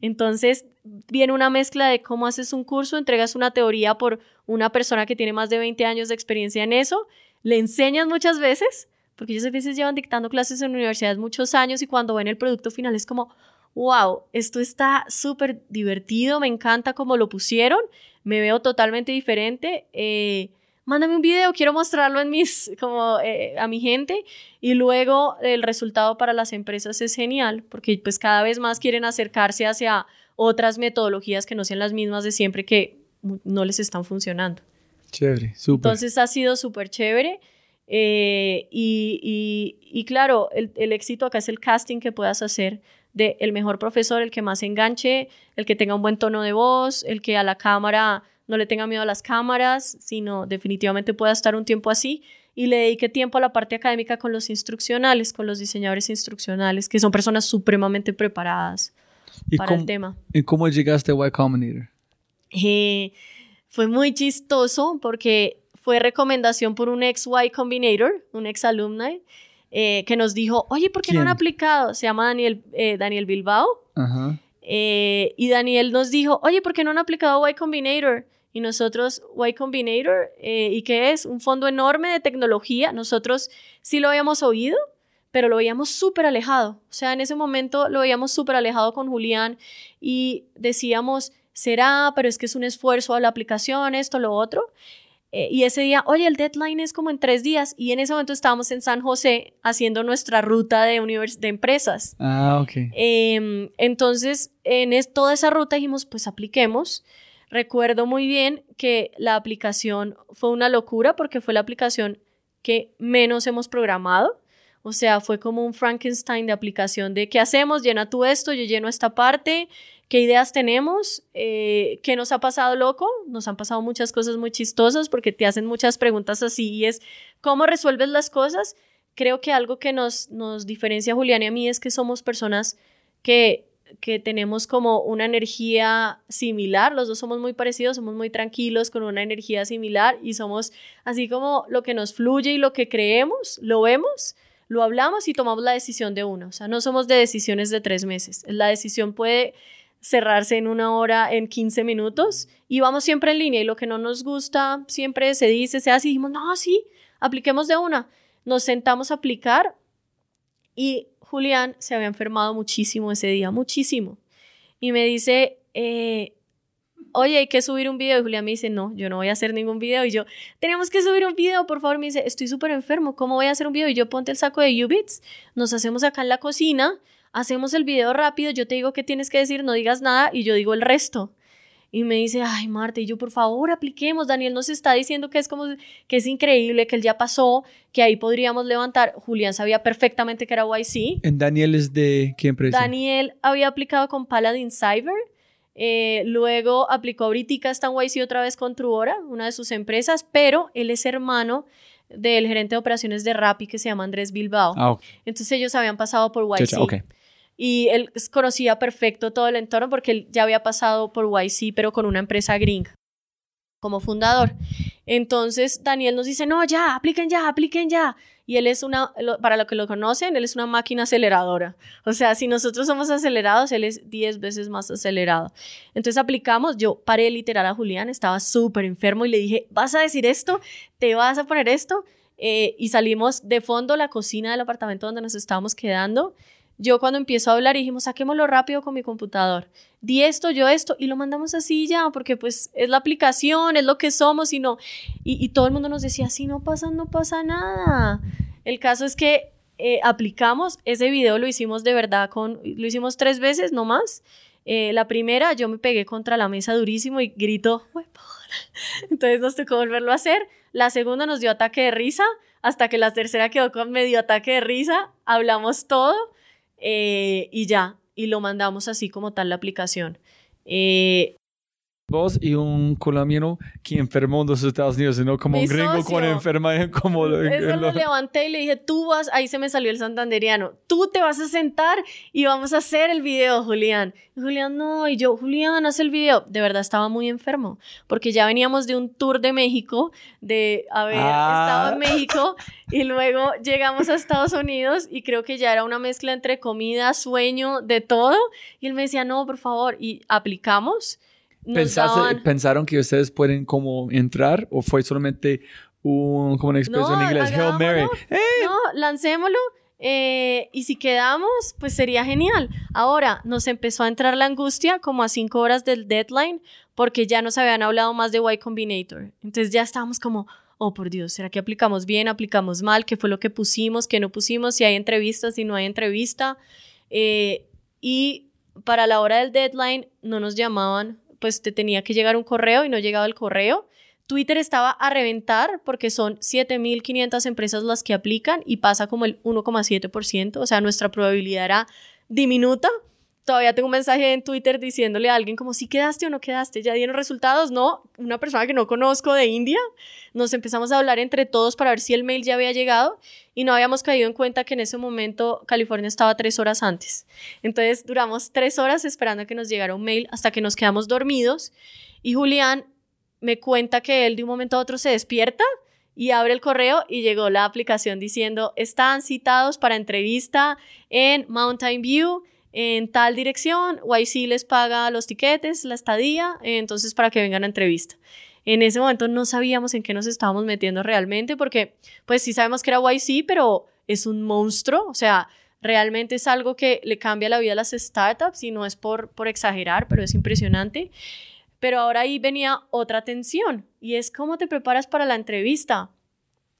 Entonces viene una mezcla de cómo haces un curso, entregas una teoría por una persona que tiene más de 20 años de experiencia en eso, le enseñas muchas veces, porque ellos a veces llevan dictando clases en universidades muchos años y cuando ven el producto final es como, wow, esto está súper divertido, me encanta cómo lo pusieron, me veo totalmente diferente. eh, mándame un video, quiero mostrarlo en mis, como eh, a mi gente y luego el resultado para las empresas es genial porque pues cada vez más quieren acercarse hacia otras metodologías que no sean las mismas de siempre que no les están funcionando. Chévere, súper. Entonces ha sido súper chévere. eh, y, y- y claro, el, el éxito acá es el casting que puedas hacer de el mejor profesor, el que más enganche, el que tenga un buen tono de voz, el que a la cámara no le tenga miedo a las cámaras, sino definitivamente pueda estar un tiempo así. Y le dedique tiempo a la parte académica con los instruccionales, con los diseñadores instruccionales, que son personas supremamente preparadas para el tema. ¿Y cómo llegaste a Y Combinator? Eh, fue muy chistoso porque fue recomendación por un ex Y Combinator, un ex alumni, eh, que nos dijo, oye, ¿por qué no han aplicado? Se llama Daniel, eh, Daniel Bilbao. Eh, y Daniel nos dijo, oye, ¿por qué no han aplicado Y Combinator? Y nosotros, Y Combinator, ¿y qué es? Un fondo enorme de tecnología. Nosotros sí lo habíamos oído, pero lo veíamos súper alejado. O sea, en ese momento lo veíamos súper alejado con Julián y decíamos, será, pero es que es un esfuerzo a la aplicación, esto, lo otro. Eh, y ese día, oye, el deadline es como en tres días. Y en ese momento estábamos en San José haciendo nuestra ruta de, de empresas. Ah, ok. Em, entonces, en toda esa ruta dijimos, pues apliquemos. Recuerdo muy bien que la aplicación fue una locura porque fue la aplicación que menos hemos programado. O sea, fue como un Frankenstein de aplicación de qué hacemos, llena tú esto, yo lleno esta parte, qué ideas tenemos, eh, qué nos ha pasado loco. Nos han pasado muchas cosas muy chistosas porque te hacen muchas preguntas así y es cómo resuelves las cosas. Creo que algo que nos, nos diferencia a Julián y a mí es que somos personas que, que tenemos como una energía similar. Los dos somos muy parecidos, somos muy tranquilos, con una energía similar y somos así como lo que nos fluye y lo que creemos, lo vemos lo hablamos y tomamos la decisión de uno. O sea, no somos de decisiones de tres meses. La decisión puede cerrarse en una hora, en 15 minutos y vamos siempre en línea y lo que no nos gusta siempre se dice, se hace y dijimos, no, sí, apliquemos de una. Nos sentamos a aplicar y Julián se había enfermado muchísimo ese día, muchísimo. Y me dice, eh, oye, hay que subir un video. Y Julián me dice, no, yo no voy a hacer ningún video. Y yo, tenemos que subir un video, por favor. Me dice, estoy súper enfermo, ¿cómo voy a hacer un video? Y yo, ponte el saco de Ubits, nos hacemos acá en la cocina hacemos el video rápido, yo te digo qué tienes que decir, no digas nada y yo digo el resto. Y me dice, ay, Marta, y yo, por favor, apliquemos. Daniel nos está diciendo que es como, que es increíble, que él ya pasó, que ahí podríamos levantar. Julián sabía perfectamente que era YC. ¿En Daniel es de qué empresa? Daniel había aplicado con Paladin Cyber. Eh, luego aplicó ahorita, está en YC otra vez con Truora, una de sus empresas, pero él es hermano del gerente de operaciones de Rappi que se llama Andrés Bilbao. Ah, Entonces ellos habían pasado por YC. Okay y él conocía perfecto todo el entorno porque él ya había pasado por YC, pero con una empresa gringa como fundador. Entonces Daniel nos dice, no, ya, apliquen ya, apliquen ya. Y él es una, para lo que lo conocen, él es una máquina aceleradora. O sea, si nosotros somos acelerados, él es 10 veces más acelerado. Entonces aplicamos, yo paré literal a Julián, estaba súper enfermo y le dije, ¿vas a decir esto? ¿Te vas a poner esto? Eh, y salimos de fondo la cocina del apartamento donde nos estábamos quedando yo cuando empiezo a hablar dijimos, saquémoslo rápido con mi computador. Di esto, yo esto, y lo mandamos así ya, porque pues es la aplicación, es lo que somos y no. Y, todo el mundo nos decía, si no pasa, no pasa nada. El caso es que eh, aplicamos, ese video lo hicimos de verdad con, lo hicimos tres veces, no más. Eh, la primera yo me pegué contra la mesa durísimo y grito, entonces nos tocó volverlo a hacer. La segunda nos dio ataque de risa, hasta que la tercera quedó con medio ataque de risa, hablamos todo eh, y ya, y lo mandamos así como tal la aplicación. Eh, Vos y un colombiano que enfermó en los Estados Unidos, no como un gringo con enferma como Eso lo... levanté y le dije, tú vas, ahí se me salió el santanderiano, tú te vas a sentar y vamos a hacer el video, Julián. Julián, no, y yo, Julián, haz el video. De verdad estaba muy enfermo, porque ya veníamos de un tour de México, de haber ah. estado en México, y luego llegamos a Estados Unidos y creo que ya era una mezcla entre comida, sueño, de todo. Y él me decía, no, por favor, y aplicamos. ¿Pensaron que ustedes pueden como entrar o fue solamente un, como una expresión en inglés? Hail Mary. No, lancémoslo. Eh, y si quedamos, pues sería genial. Ahora nos empezó a entrar la angustia como a cinco horas del deadline porque ya nos habían hablado más de Y Combinator. Entonces ya estábamos como, oh por Dios, ¿será que aplicamos bien, aplicamos mal? ¿Qué fue lo que pusimos, qué no pusimos? Si hay entrevistas, si no hay entrevista. Eh, y para la hora del deadline no nos llamaban pues te tenía que llegar un correo y no llegaba el correo. Twitter estaba a reventar porque son 7.500 empresas las que aplican y pasa como el 1,7%, o sea, nuestra probabilidad era diminuta. Todavía tengo un mensaje en Twitter diciéndole a alguien como si quedaste o no quedaste, ya dieron resultados, no, una persona que no conozco de India, nos empezamos a hablar entre todos para ver si el mail ya había llegado y no habíamos caído en cuenta que en ese momento California estaba tres horas antes. Entonces duramos tres horas esperando a que nos llegara un mail hasta que nos quedamos dormidos y Julián me cuenta que él de un momento a otro se despierta y abre el correo y llegó la aplicación diciendo, están citados para entrevista en Mountain View en tal dirección, YC les paga los tiquetes, la estadía, entonces para que vengan a entrevista. En ese momento no sabíamos en qué nos estábamos metiendo realmente, porque pues sí sabemos que era YC, pero es un monstruo, o sea, realmente es algo que le cambia la vida a las startups y no es por, por exagerar, pero es impresionante. Pero ahora ahí venía otra tensión y es cómo te preparas para la entrevista.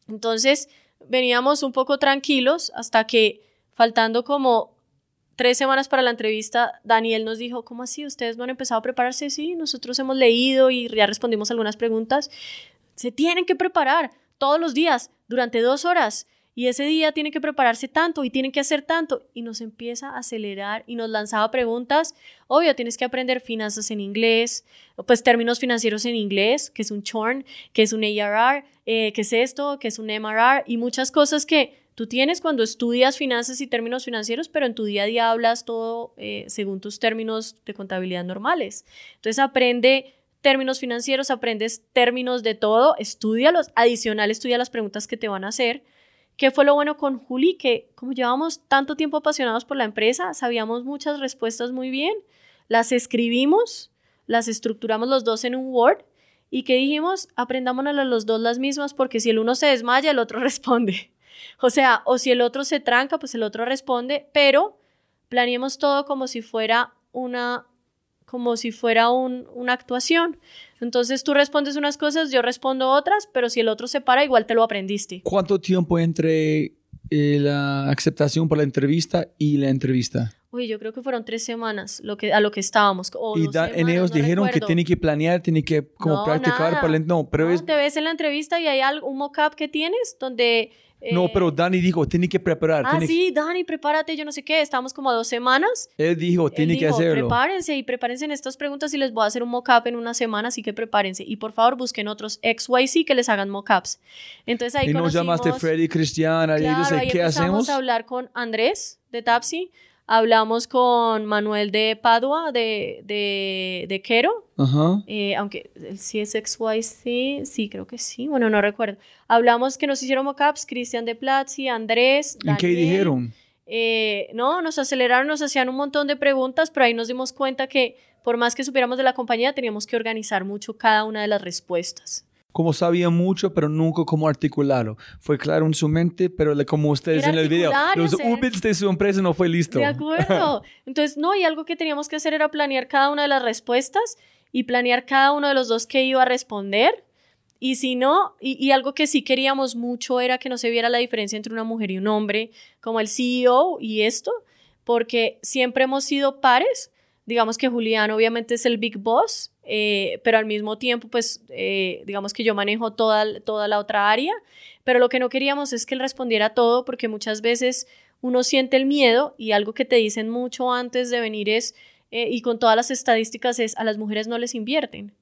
Entonces veníamos un poco tranquilos hasta que faltando como tres semanas para la entrevista, Daniel nos dijo, ¿cómo así? ¿Ustedes no han empezado a prepararse? Sí, nosotros hemos leído y ya respondimos algunas preguntas. Se tienen que preparar todos los días, durante dos horas. Y ese día tienen que prepararse tanto y tienen que hacer tanto. Y nos empieza a acelerar y nos lanzaba preguntas. Obvio, tienes que aprender finanzas en inglés, pues términos financieros en inglés, que es un churn, que es un ARR, eh, que es esto, que es un MRR y muchas cosas que tú tienes cuando estudias finanzas y términos financieros, pero en tu día a día hablas todo eh, según tus términos de contabilidad normales. Entonces aprende términos financieros, aprendes términos de todo, estudialos, adicional estudia las preguntas que te van a hacer. ¿Qué fue lo bueno con Juli? Que como llevamos tanto tiempo apasionados por la empresa, sabíamos muchas respuestas muy bien, las escribimos, las estructuramos los dos en un Word y que dijimos, aprendámonos los dos las mismas porque si el uno se desmaya, el otro responde. O sea, o si el otro se tranca, pues el otro responde, pero planeemos todo como si fuera una como si fuera una actuación. Entonces tú respondes unas cosas, yo respondo otras, pero si el otro se para, igual te lo aprendiste. ¿Cuánto tiempo entre eh, la aceptación para la entrevista y la entrevista? Uy, yo creo que fueron tres semanas lo que, a lo que estábamos. y en ellos dijeron que tiene que planear, tiene que como practicar para No, pero es... Te ves en la entrevista y hay algo, un mock-up que tienes donde no, pero eh, Dani dijo, tiene que preparar. Ah, sí, Dani, prepárate, yo no sé qué, estamos como a dos semanas. Él dijo, tiene que hacerlo. Prepárense y prepárense en estas preguntas y les voy a hacer un mock-up en una semana, así que prepárense. Y por favor, busquen otros XYZ que les hagan mock-ups. Entonces ahí Y nos llamaste Freddy, Cristiana, y ellos, ¿qué hacemos? a hablar con Andrés de Tapsi Hablamos con Manuel de Padua, de, de, de Quero, eh, aunque el CSXYC, sí, creo que sí, bueno, no recuerdo. Hablamos que nos hicieron mockups, Cristian de Platzi, Andrés. ¿Y qué dijeron? Eh, no, nos aceleraron, nos hacían un montón de preguntas, pero ahí nos dimos cuenta que por más que supiéramos de la compañía, teníamos que organizar mucho cada una de las respuestas como sabía mucho, pero nunca cómo articularlo. Fue claro en su mente, pero como ustedes en el video, los UBITs de su empresa no fue listo. De acuerdo. Entonces, no, y algo que teníamos que hacer era planear cada una de las respuestas y planear cada uno de los dos que iba a responder. Y si no, y, y algo que sí queríamos mucho era que no se viera la diferencia entre una mujer y un hombre, como el CEO y esto, porque siempre hemos sido pares. Digamos que Julián obviamente es el big boss eh, pero al mismo tiempo, pues, eh, digamos que yo manejo toda, toda la otra área, pero lo que no queríamos es que él respondiera todo, porque muchas veces uno siente el miedo y algo que te dicen mucho antes de venir es, eh, y con todas las estadísticas es, a las mujeres no les invierten.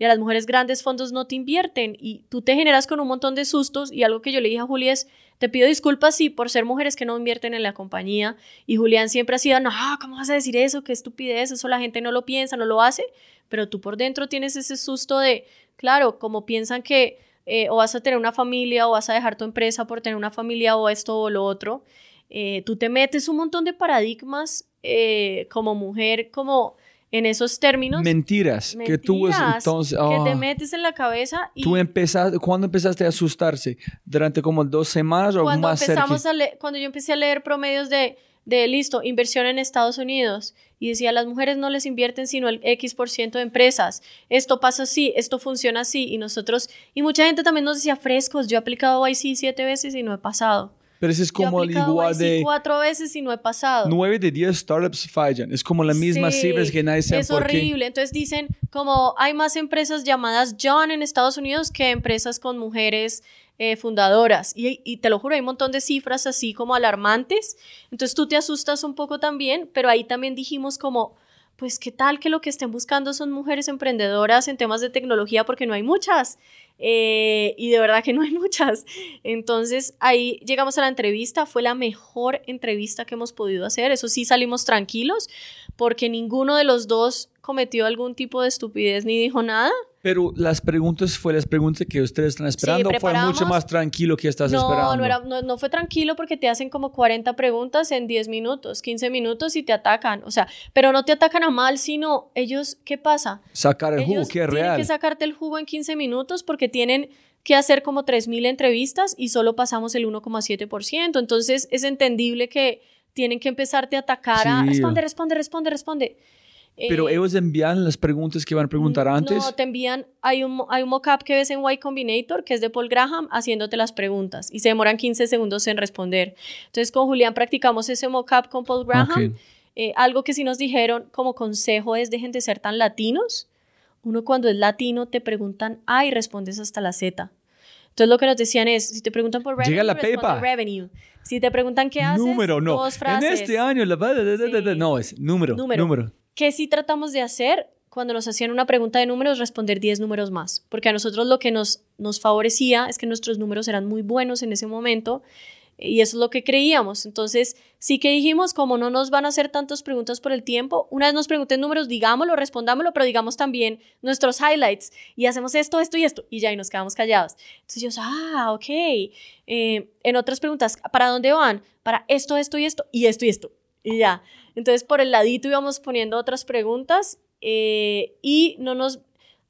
Y a las mujeres grandes fondos no te invierten y tú te generas con un montón de sustos y algo que yo le dije a Juli es, te pido disculpas sí por ser mujeres que no invierten en la compañía y Julián siempre ha sido, no, ¿cómo vas a decir eso? Qué estupidez, eso la gente no lo piensa, no lo hace, pero tú por dentro tienes ese susto de, claro, como piensan que eh, o vas a tener una familia o vas a dejar tu empresa por tener una familia o esto o lo otro, eh, tú te metes un montón de paradigmas eh, como mujer, como en esos términos. Mentiras, que tú entonces... que te ah. metes en la cabeza y... ¿Tú empezaste, ¿Cuándo empezaste a asustarse? ¿Durante como dos semanas o cuando más empezamos a Cuando yo empecé a leer promedios de, de, listo, inversión en Estados Unidos y decía, las mujeres no les invierten sino el X por ciento de empresas. Esto pasa así, esto funciona así. Y nosotros, y mucha gente también nos decía, frescos, yo he aplicado YC siete veces y no he pasado. Pero eso es como el igual de... cuatro veces y no he pasado. Nueve de diez startups fallan. Es como la misma cifra que nadie sabe Es horrible. Entonces dicen como hay más empresas llamadas John en Estados Unidos que empresas con mujeres eh, fundadoras. Y, y, te lo juro, hay un montón de cifras así como alarmantes. Entonces tú te asustas un poco también, pero ahí también dijimos como, pues qué tal que lo que estén buscando son mujeres emprendedoras en temas de tecnología porque no hay muchas. Eh, y de verdad que no hay muchas. Entonces ahí llegamos a la entrevista, fue la mejor entrevista que hemos podido hacer, eso sí salimos tranquilos porque ninguno de los dos cometió algún tipo de estupidez ni dijo nada. Pero las preguntas fue las preguntas que ustedes están esperando. fue mucho más tranquilo que estás esperando. No, era, no, no, fue tranquilo porque te hacen como 40 preguntas en 10 minutos, 15 minutos y te atacan. O sea, pero no te atacan a mal, sino ellos, ¿qué pasa? Sacar el jugo, que es real. Tienen que sacarte el jugo en 15 minutos porque tienen que hacer como 3.000 entrevistas y solo pasamos el 1,7%. Entonces es entendible que tienen que empezarte a atacar a responde, responde, responde, responde. Pero Eh, ellos envían las preguntas que van a preguntar antes. No, te envían, hay un, hay un mockup que ves en Y Combinator, que es de Paul Graham, haciéndote las preguntas y se demoran 15 segundos en responder. Entonces con Julián practicamos ese mockup con Paul Graham. Ok. Eh, algo que sí nos dijeron como consejo es dejen de ser tan latinos. Uno cuando es latino te preguntan A y respondes hasta la Z. Entonces lo que nos decían es, si te preguntan por revenue, Llega la pepa. revenue. Si te preguntan qué haces, número, no. dos frases. En este año, la... Sí. no, es número, Número. número. ¿Qué sí tratamos de hacer? Cuando nos hacían una pregunta de números, responder 10 números más. Porque a nosotros lo que nos, nos favorecía es que nuestros números eran muy buenos en ese momento y eso es lo que creíamos. Entonces, sí que dijimos, como no nos van a hacer tantas preguntas por el tiempo, una vez nos pregunten números, digámoslo, respondámoslo, pero digamos también nuestros highlights y hacemos esto, esto y esto, y ya y nos quedamos callados. Entonces yo, ah, ok. Eh, en otras preguntas, ¿para dónde van? Para esto, esto y esto, y esto y esto. Y ya. Entonces, por el ladito íbamos poniendo otras preguntas eh, y no nos...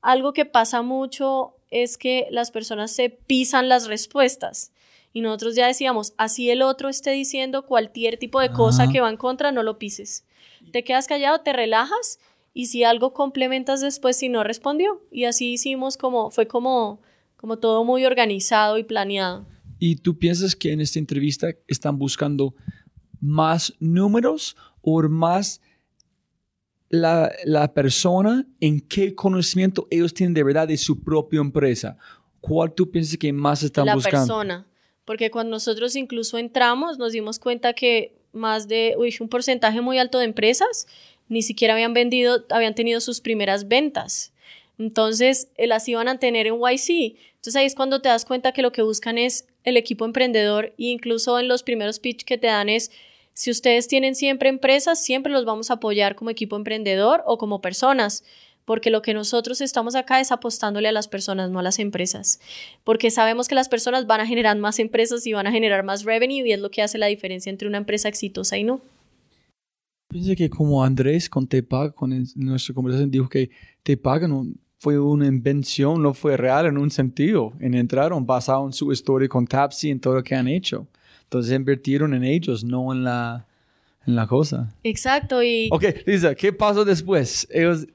Algo que pasa mucho es que las personas se pisan las respuestas. Y nosotros ya decíamos, así el otro esté diciendo cualquier tipo de cosa que va en contra, no lo pises. Te quedas callado, te relajas y si algo complementas después si no respondió. Y así hicimos como, fue como, como todo muy organizado y planeado. ¿Y tú piensas que en esta entrevista están buscando más números o más la, la persona en qué conocimiento ellos tienen de verdad de su propia empresa? ¿Cuál tú piensas que más están la buscando? persona. Porque cuando nosotros incluso entramos, nos dimos cuenta que más de uy, un porcentaje muy alto de empresas ni siquiera habían vendido, habían tenido sus primeras ventas. Entonces, eh, las iban a tener en YC. Entonces ahí es cuando te das cuenta que lo que buscan es el equipo emprendedor e incluso en los primeros pitch que te dan es, si ustedes tienen siempre empresas, siempre los vamos a apoyar como equipo emprendedor o como personas, porque lo que nosotros estamos acá es apostándole a las personas, no a las empresas, porque sabemos que las personas van a generar más empresas y van a generar más revenue y es lo que hace la diferencia entre una empresa exitosa y no. Pienso que como Andrés con Te Paga, con nuestra conversación, dijo que Te Paga no fue una invención, no fue real en un sentido. En entraron basado en su historia con Tapsi, en todo lo que han hecho. Entonces invirtieron en ellos, no en la, en la cosa. Exacto, y Ok, Lisa, ¿qué pasó después? Ellos,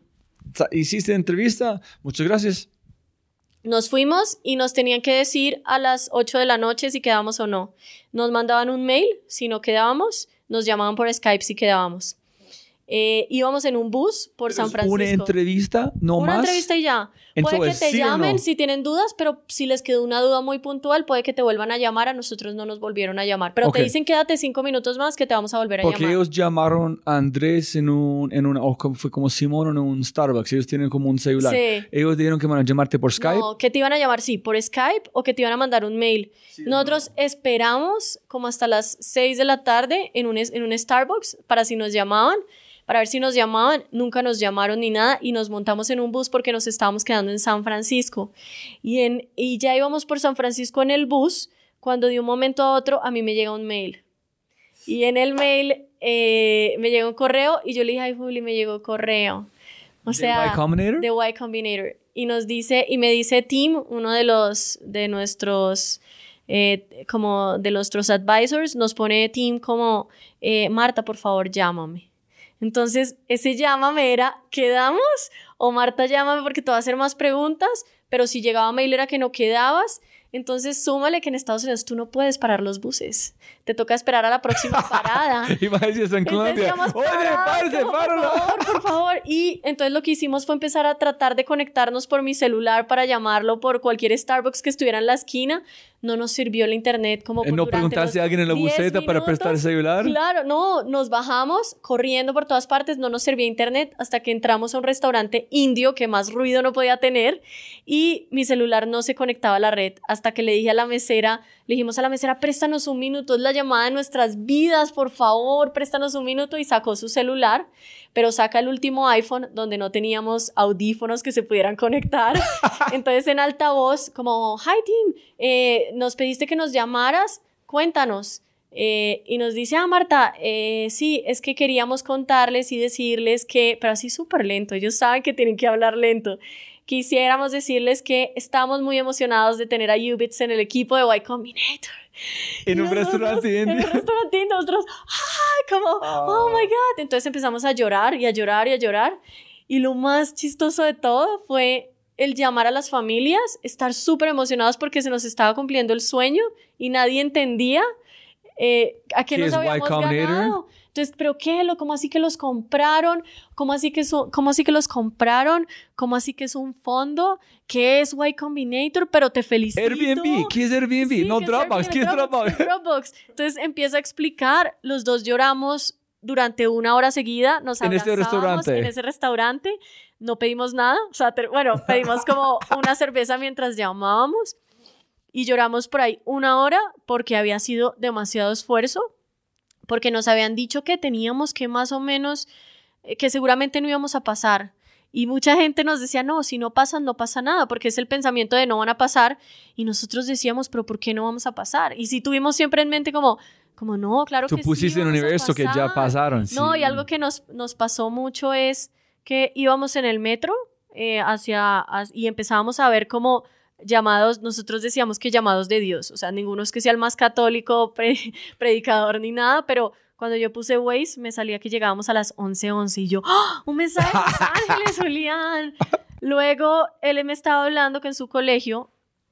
hiciste entrevista, muchas gracias. Nos fuimos y nos tenían que decir a las 8 de la noche si quedábamos o no. Nos mandaban un mail si no quedábamos, nos llamaban por Skype si quedábamos. Eh, íbamos en un bus por San Francisco. Una entrevista, no Una más. entrevista y ya. Puede que te ¿sí llamen no? si tienen dudas, pero si les quedó una duda muy puntual, puede que te vuelvan a llamar. A nosotros no nos volvieron a llamar. Pero te dicen quédate cinco minutos más que te vamos a volver a Porque llamar. ellos llamaron a Andrés en un, en una, o fue como Simón en un Starbucks, ellos tienen como un celular. Sí. Ellos dijeron que van a llamarte por Skype. No, que te iban a llamar, sí, por Skype o que te iban a mandar un mail. Nosotros esperamos como hasta las 6 de la tarde en un, en un Starbucks para si nos llamaban, para ver si nos llamaban. Nunca nos llamaron ni nada y nos montamos en un bus porque nos estábamos quedando en San Francisco. Y, en, y ya íbamos por San Francisco en el bus cuando de un momento a otro a mí me llega un mail. Y en el mail eh, me llegó un correo y yo le dije, ay, Juli, me llegó correo. O ¿De sea, Y Combinator? de Y Combinator. Y nos dice, y me dice Tim, uno de los, de nuestros, eh, como de nuestros advisors, nos pone Tim como, eh, Marta, por favor, llámame. Entonces, ese llámame era, ¿quedamos? O Marta, llámame porque te va a hacer más preguntas, pero si llegaba mail era que no quedabas. Entonces, súmale que en Estados Unidos tú no puedes parar los buses. Te toca esperar a la próxima parada. Iba a decir eso en Colombia. Oye, páralo. Por favor, por favor. Y entonces lo que hicimos fue empezar a tratar de conectarnos por mi celular para llamarlo por cualquier Starbucks que estuviera en la esquina. no nos sirvió el internet como por ¿No durante preguntaste los a alguien en la 10 buseta para prestar el celular? Claro, no, nos bajamos corriendo por todas partes, no nos servía internet hasta que entramos a un restaurante indio que más ruido no podía tener y mi celular no se conectaba a la red hasta que le dije a la mesera, le dijimos a la mesera, préstanos un minuto, la llamada de nuestras vidas, por favor, préstanos un minuto y sacó su celular, pero saca el último iPhone donde no teníamos audífonos que se pudieran conectar. Entonces en altavoz, como, hi team, eh, nos pediste que nos llamaras, cuéntanos. Eh, y nos dice, ah, Marta, eh, sí, es que queríamos contarles y decirles que, pero así súper lento, ellos saben que tienen que hablar lento. Quisiéramos decirles que estamos muy emocionados de tener a Ubits en el equipo de Y Combinator. En Y un nosotros, restaurante En un restaurante nosotros, ¡ay! Como, oh my God. Entonces empezamos a llorar y a llorar y a llorar. Y lo más chistoso de todo fue el llamar a las familias, estar súper emocionados porque se nos estaba cumpliendo el sueño y nadie entendía eh, a qué ¿Qué nos habíamos ganado. Entonces, ¿pero qué? ¿Cómo así que los compraron? ¿Cómo así que, son, ¿Cómo así que los compraron? ¿Cómo así que es un fondo? ¿Qué es Y Combinator? Pero te felicito. Airbnb, ¿qué es Airbnb? Sí, no es Dropbox, ¿qué es Dropbox? ¿Qué Dropbox? Entonces empieza a explicar, los dos lloramos durante una hora seguida, nos En este restaurante. En ese restaurante, no pedimos nada, o sea, bueno, pedimos como una cerveza mientras llamábamos y lloramos por ahí una hora porque había sido demasiado esfuerzo, porque nos habían dicho que teníamos que más o menos, eh, que seguramente no íbamos a pasar. Y mucha gente nos decía, no, si no pasan, no pasa nada, porque es el pensamiento de no van a pasar. Y nosotros decíamos, pero ¿por qué no vamos a pasar? Y si tuvimos siempre en mente como, como no, claro Tú que sí. pusiste en el universo que ya pasar". pasaron. No, sí. y algo que nos, nos pasó mucho es que íbamos en el metro eh, hacia, y empezábamos a ver como llamados, nosotros decíamos que llamados de Dios, o sea, ninguno es que sea el más católico, pre- predicador ni nada, pero cuando yo puse Waze me salía que llegábamos a las 11:11 y yo, ¡Ah! un mensaje de Los Ángeles, Julián. Luego él me estaba hablando que en su colegio,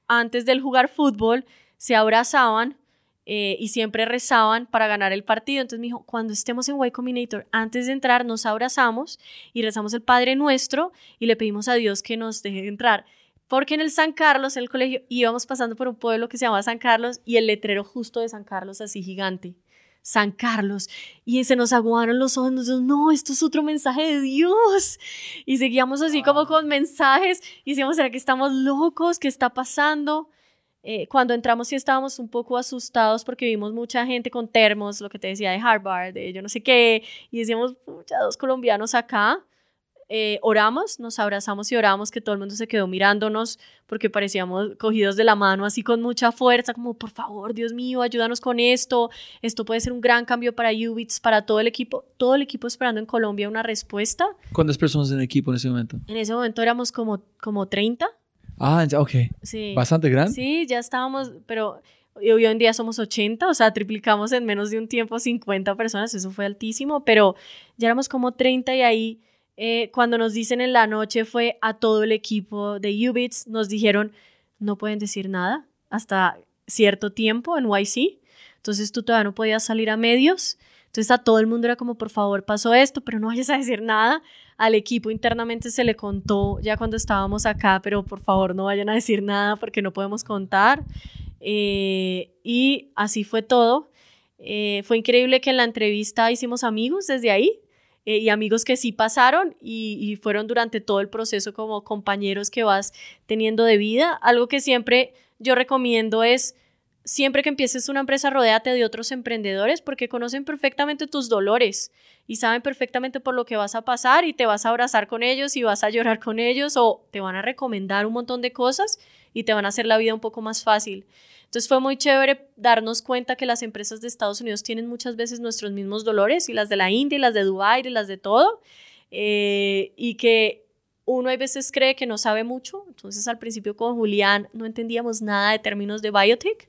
antes del jugar fútbol, se abrazaban eh, y siempre rezaban para ganar el partido. Entonces me dijo, cuando estemos en Y Combinator, antes de entrar, nos abrazamos y rezamos el Padre Nuestro y le pedimos a Dios que nos deje entrar. Porque en el San Carlos, en el colegio, íbamos pasando por un pueblo que se llama San Carlos y el letrero justo de San Carlos así gigante. San Carlos. Y se nos aguaron los ojos, nos dijimos, no, esto es otro mensaje de Dios. Y seguíamos así como con mensajes y decíamos, ¿será que estamos locos? ¿Qué está pasando? Eh, cuando entramos sí estábamos un poco asustados porque vimos mucha gente con termos, lo que te decía de Harvard, de yo no sé qué, y decíamos, pucha, dos colombianos acá. Eh, oramos, nos abrazamos y oramos, que todo el mundo se quedó mirándonos porque parecíamos cogidos de la mano así con mucha fuerza, como por favor, Dios mío, ayúdanos con esto, esto puede ser un gran cambio para Ubits, para todo el equipo, todo el equipo esperando en Colombia una respuesta. ¿Cuántas personas en el equipo en ese momento? En ese momento éramos como, como 30. Ah, ok. Sí. Bastante grande. Sí, ya estábamos, pero hoy en día somos 80, o sea, triplicamos en menos de un tiempo 50 personas, eso fue altísimo, pero ya éramos como 30 y ahí eh, cuando nos dicen en la noche fue a todo el equipo de Ubits, nos dijeron no pueden decir nada hasta cierto tiempo en YC, entonces tú todavía no podías salir a medios, entonces a todo el mundo era como por favor pasó esto, pero no vayas a decir nada, al equipo internamente se le contó ya cuando estábamos acá, pero por favor no vayan a decir nada porque no podemos contar. Eh, y así fue todo. Eh, fue increíble que en la entrevista hicimos amigos desde ahí eh, y amigos que sí pasaron y, fueron durante todo el proceso como compañeros que vas teniendo de vida. Algo que siempre yo recomiendo es siempre que empieces una empresa, rodéate de otros emprendedores porque conocen perfectamente tus dolores y saben perfectamente por lo que vas a pasar y te vas a abrazar con ellos y vas a llorar con ellos o te van a recomendar un montón de cosas y te van a hacer la vida un poco más fácil. Entonces fue muy chévere darnos cuenta que las empresas de Estados Unidos tienen muchas veces nuestros mismos dolores y las de la India y las de Dubái y las de todo eh, y que uno a veces cree que no sabe mucho. Entonces al principio con Julián no entendíamos nada de términos de biotech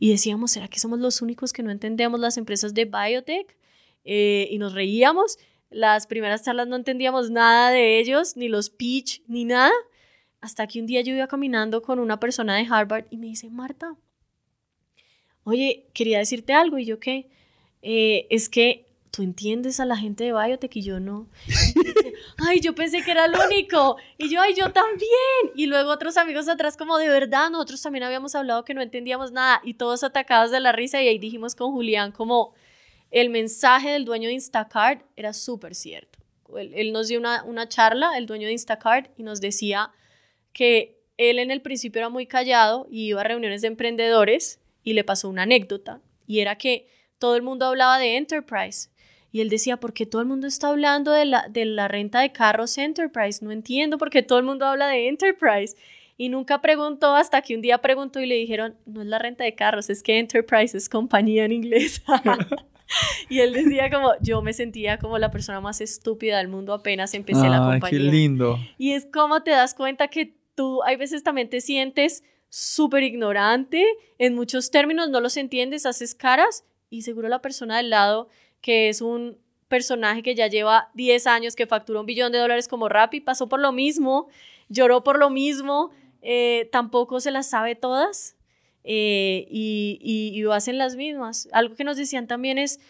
y decíamos, ¿será que somos los únicos que no entendemos las empresas de biotech? Eh, y nos reíamos. Las primeras charlas no entendíamos nada de ellos, ni los pitch, ni nada. Hasta que un día yo iba caminando con una persona de Harvard y me dice, Marta, oye, quería decirte algo. Y yo, ¿qué? Eh, es que ¿tú entiendes a la gente de biotech? Y yo no. ay, yo pensé que era el único. Y yo, ay, yo también. Y luego otros amigos atrás como, de verdad, nosotros también habíamos hablado que no entendíamos nada y todos atacados de la risa y ahí dijimos con Julián como el mensaje del dueño de Instacart era súper cierto. Él, nos dio una, una charla, el dueño de Instacart, y nos decía que él en el principio era muy callado y iba a reuniones de emprendedores y le pasó una anécdota y era que todo el mundo hablaba de Enterprise y él decía, ¿por qué todo el mundo está hablando de la, de la renta de carros Enterprise? No entiendo por qué todo el mundo habla de Enterprise. Y nunca preguntó hasta que un día preguntó y le dijeron, no es la renta de carros, es que Enterprise es compañía en inglés. y él decía como, yo me sentía como la persona más estúpida del mundo apenas empecé la compañía. qué lindo. Y es como te das cuenta que tú hay veces también te sientes súper ignorante en muchos términos, no los entiendes, haces caras y seguro la persona del lado que es un personaje que ya lleva 10 años, que factura un billón de dólares como Rappi, pasó por lo mismo, lloró por lo mismo, eh, tampoco se las sabe todas eh, y, y, y, hacen las mismas. Algo que nos decían también es,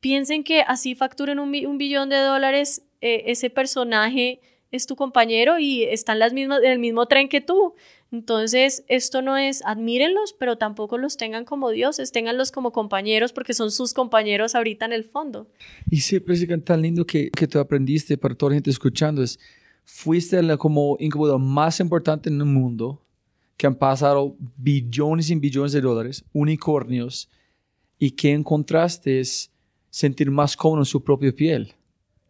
piensen que así facturen un, un billón de dólares, eh, ese personaje es tu compañero y están las mismas, en el mismo tren que tú. Entonces, esto no es admírenlos, pero tampoco los tengan como dioses, tenganlos como compañeros porque son sus compañeros ahorita en el fondo. Y sí, que tan lindo que, que tú aprendiste para toda la gente escuchando es, fuiste la como incubadora más importante en el mundo, que han pasado billones y billones de dólares, unicornios, y que encontraste es sentir más cómodo en su propia piel.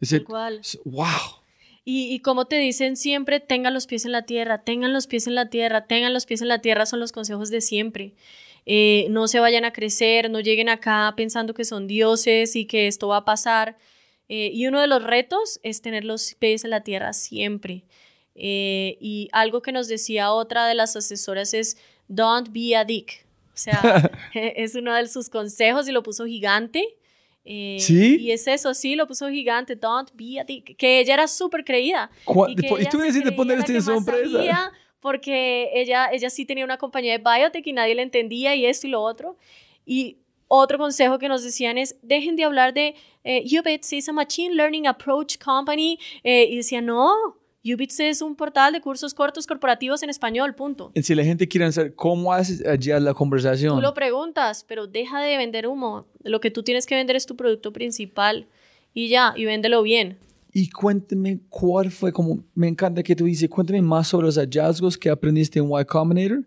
Es Igual. wow. Y, como te dicen siempre, tengan los pies en la tierra, tengan los pies en la tierra, tengan los pies en la tierra, son los consejos de siempre. Eh, no se vayan a crecer, no lleguen acá pensando que son dioses y que esto va a pasar. Eh, y uno de los retos es tener los pies en la tierra siempre. Eh, y algo que nos decía otra de las asesoras es, don't be a dick. O sea, es uno de sus consejos y lo puso gigante. Eh, ¿Sí? Y es eso, sí, lo puso gigante, don't be a dick, que ella era súper creída. Y, y, tú me decís de poner este sorpresa. Porque ella, ella sí tenía una compañía de biotech y nadie le entendía y esto y lo otro. Y otro consejo que nos decían es, dejen de hablar de eh, Ubits is a machine learning approach company. Eh, y decían, no, Ubits es un portal de cursos cortos corporativos en español, punto. Si la gente quiere saber cómo haces allá la conversación. Tú lo preguntas, pero deja de vender humo. Lo que tú tienes que vender es tu producto principal y ya, y véndelo bien. Y cuéntame cuál fue, como me encanta que tú dices, cuéntame más sobre los hallazgos que aprendiste en Y Combinator,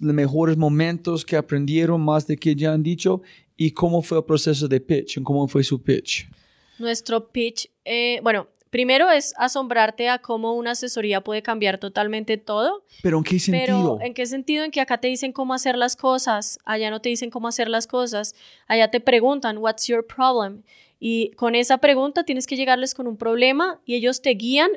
los mejores momentos que aprendieron, más de que ya han dicho, y cómo fue el proceso de pitch, cómo fue su pitch. Nuestro pitch, eh, bueno, Primero es asombrarte a cómo una asesoría puede cambiar totalmente todo. ¿Pero en qué sentido? Pero ¿en qué sentido? En que acá te dicen cómo hacer las cosas, allá no te dicen cómo hacer las cosas, allá te preguntan, what's your problem? Y con esa pregunta tienes que llegarles con un problema y ellos te guían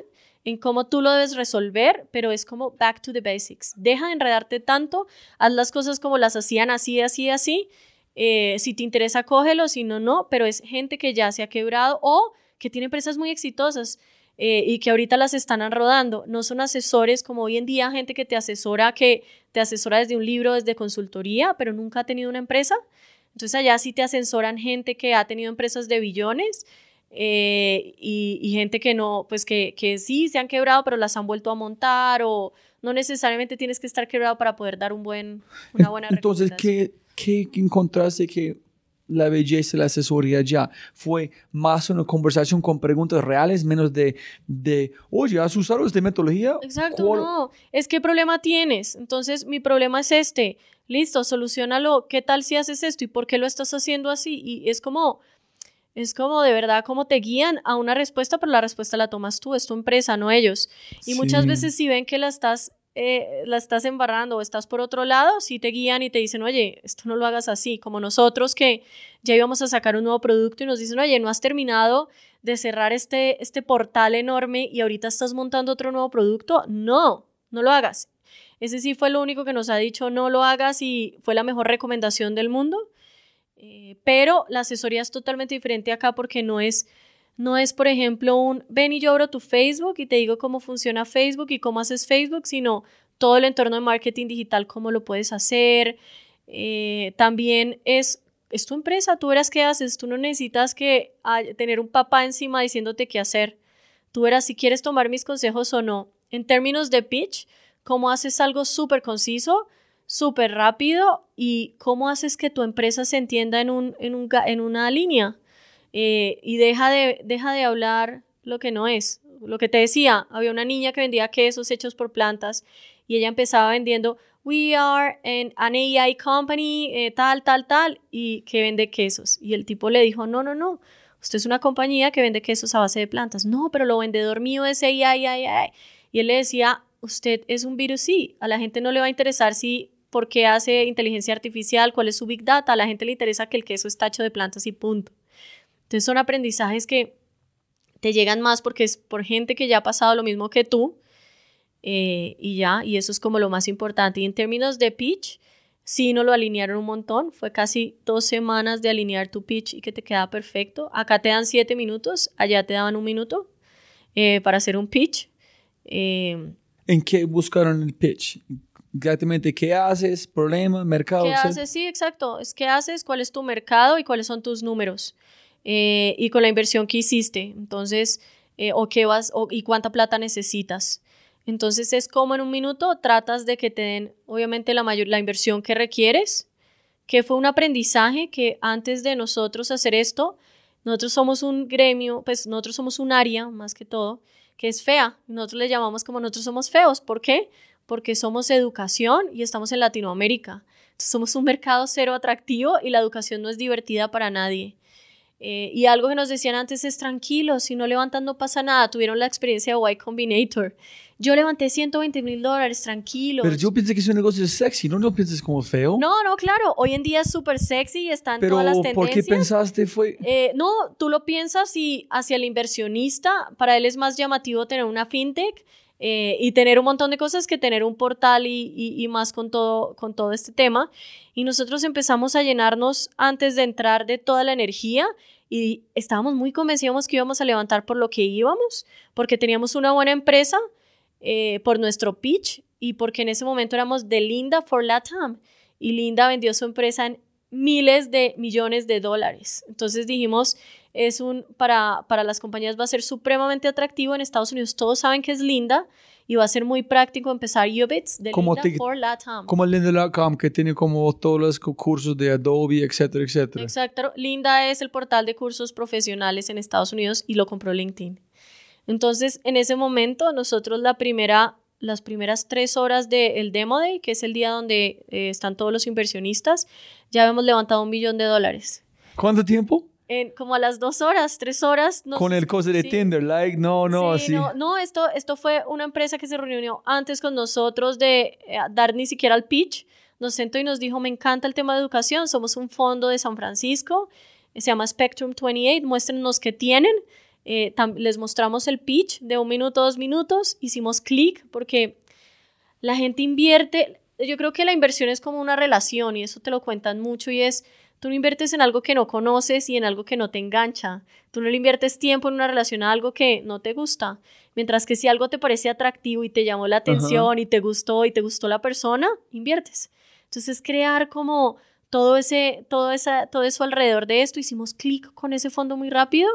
en cómo tú lo debes resolver, pero es como back to the basics. Deja de enredarte tanto, haz las cosas como las hacían así, así, así. Eh, si te interesa, cógelo, si no, no, pero es gente que ya se ha quebrado o que tiene empresas muy exitosas eh, y que ahorita las están rodando. No son asesores como hoy en día, gente que te asesora, que te asesora desde un libro, desde consultoría, pero nunca ha tenido una empresa. Entonces allá sí te asesoran gente que ha tenido empresas de billones eh, y, gente que no, pues que, que sí se han quebrado, pero las han vuelto a montar o no necesariamente tienes que estar quebrado para poder dar un buen, una buena Entonces, ¿qué, ¿qué encontraste que la belleza de la asesoría ya. Fue más una conversación con preguntas reales, menos de, de oye, ¿has usado esta metodología? Exacto, no. Es qué problema tienes. Entonces, mi problema es este. Listo, solucionalo. ¿Qué tal si haces esto y por qué lo estás haciendo así? Y es como, es como de verdad como te guían a una respuesta, pero la respuesta la tomas tú, es tu empresa, no ellos. Y muchas veces si ven que la estás eh, la estás embarrando o estás por otro lado, si te guían y te dicen, oye, esto no lo hagas así, como nosotros que ya íbamos a sacar un nuevo producto y nos dicen, oye, no has terminado de cerrar este, este portal enorme y ahorita estás montando otro nuevo producto, no, no lo hagas. Ese sí fue lo único que nos ha dicho, no lo hagas y fue la mejor recomendación del mundo. Eh, pero la asesoría es totalmente diferente acá porque no es no es, por ejemplo, un ven y yo abro tu Facebook y te digo cómo funciona Facebook y cómo haces Facebook, sino todo el entorno de marketing digital, cómo lo puedes hacer. Eh, también es es tu empresa, tú verás qué haces, tú no necesitas que tener un papá encima diciéndote qué hacer. Tú verás si quieres tomar mis consejos o no. En términos de pitch, cómo haces algo súper conciso, súper rápido y cómo haces que tu empresa se entienda en, un, en, un, en una línea eh, y deja de, deja de hablar lo que no es. Lo que te decía, había una niña que vendía quesos hechos por plantas y ella empezaba vendiendo We are an, AI company, eh, tal, tal, tal, y que vende quesos. Y el tipo le dijo, no, no, no, usted es una compañía que vende quesos a base de plantas. No, pero lo vendedor mío es AI, AI. Y él le decía, usted es un virus, sí, a la gente no le va a interesar si por qué hace inteligencia artificial, cuál es su big data, a la gente le interesa que el queso está hecho de plantas y punto. Entonces son aprendizajes que te llegan más porque es por gente que ya ha pasado lo mismo que tú eh, y ya, y eso es como lo más importante. Y en términos de pitch, sí no lo alinearon un montón, fue casi dos semanas de alinear tu pitch y que te queda perfecto. Acá te dan siete minutos, allá te daban un minuto eh, para hacer un pitch. Eh, ¿En qué buscaron el pitch? Exactamente, ¿qué haces? ¿Problema? ¿Mercado? ¿Qué haces? Sí, exacto. Es qué haces, cuál es tu mercado y cuáles son tus números. Eh, y con la inversión que hiciste. Entonces, o qué vas, y cuánta plata necesitas. Entonces es como en un minuto tratas de que te den, obviamente, la, mayor, la inversión que requieres, que fue un aprendizaje que antes de nosotros hacer esto, nosotros somos un gremio, pues nosotros somos un área, más que todo, que es fea. Nosotros le llamamos como nosotros somos feos. ¿Por qué? Porque somos educación y estamos en Latinoamérica. Entonces somos un mercado cero atractivo y la educación no es divertida para nadie. Eh, y algo que nos decían antes es tranquilo, si no levantan no pasa nada. Tuvieron la experiencia de Y Combinator. Yo levanté 120 mil dólares, tranquilo. Pero yo pensé que es un negocio sexy, ¿no lo piensas como feo? No, no, claro. Hoy en día es súper sexy y están todas las tendencias. ¿por qué pensaste fue...? Eh, no, tú lo piensas y hacia el inversionista, para él es más llamativo tener una fintech eh, y tener un montón de cosas que tener un portal y, más con todo, con todo este tema. Y nosotros empezamos a llenarnos antes de entrar de toda la energía y estábamos muy convencidos que íbamos a levantar por lo que íbamos, porque teníamos una buena empresa, eh, por nuestro pitch y porque en ese momento éramos de Linda for Latam y Linda vendió su empresa en miles de millones de dólares. Entonces dijimos, es un, para, para las compañías va a ser supremamente atractivo. En Estados Unidos todos saben que es Linda y va a ser muy práctico empezar Ubits de como Linda for Latam. Como Linda.com que tiene como todos los cursos de Adobe, etcétera, etcétera. Exacto. Linda es el portal de cursos profesionales en Estados Unidos y lo compró LinkedIn. Entonces, en ese momento, nosotros la primera, las primeras tres horas del Demo Day, que es el día donde eh, están todos los inversionistas, ya habíamos levantado un millón de dólares. ¿Cuánto tiempo? Como a las dos horas, tres horas. con el coste de Tinder, like, no, no, sí, No, no, esto, esto fue una empresa que se reunió antes con nosotros de eh, dar ni siquiera el pitch. Nos sentó y nos dijo, me encanta el tema de educación, somos un fondo de San Francisco, se llama Spectrum 28, muéstrenos qué tienen. Eh, les mostramos el pitch de un minuto, dos minutos, hicimos clic porque la gente invierte, yo creo que la inversión es como una relación y eso te lo cuentan mucho y es Tú no inviertes en algo que no conoces y en algo que no te engancha. Tú no le inviertes tiempo en una relación a algo que no te gusta. Mientras que si algo te parece atractivo y te llamó la atención y te gustó y te gustó la persona, inviertes. Entonces, crear como todo, ese, todo, esa, todo eso alrededor de esto. Hicimos clic con ese fondo muy rápido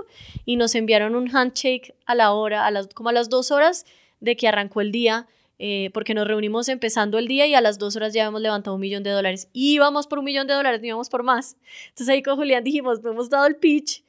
y nos enviaron un handshake a la hora, a las, como a las dos horas de que arrancó el día eh, porque nos reunimos empezando el día y a las dos horas ya habíamos levantado un millón de dólares. Íbamos por un millón de dólares, no íbamos por más. Entonces ahí con Julián dijimos, hemos dado el pitch,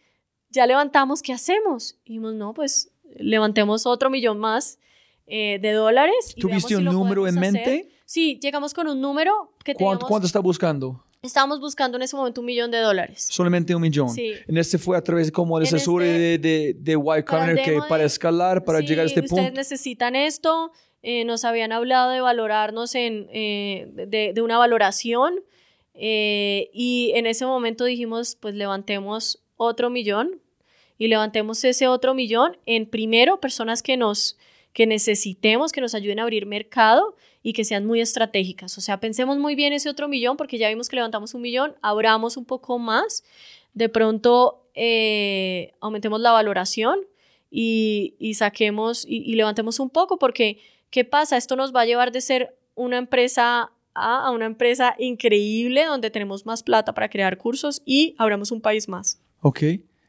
ya levantamos, ¿qué hacemos? Y dijimos, no, pues levantemos otro millón más eh, de dólares. ¿Tuviste un número en mente? Sí, llegamos con un número que ¿Cuánto, ¿Cuánto está buscando? Estábamos buscando en ese momento un millón de dólares. Solamente un millón. Sí. En este fue a través como el asesor este de, de, de Y Combinator que para escalar, para llegar a este punto. Ustedes necesitan esto, eh, nos habían hablado de valorarnos en, eh, de, una valoración eh, y en ese momento dijimos, pues levantemos otro millón y levantemos ese otro millón en primero personas que nos que necesitemos, que nos ayuden a abrir mercado y que sean muy estratégicas. O sea, pensemos muy bien ese otro millón porque ya vimos que levantamos un millón, abramos un poco más, de pronto aumentemos la valoración y, saquemos y levantemos un poco porque ¿Qué pasa? Esto nos va a llevar de ser una empresa A a una empresa increíble donde tenemos más plata para crear cursos y abramos un país más. Ok.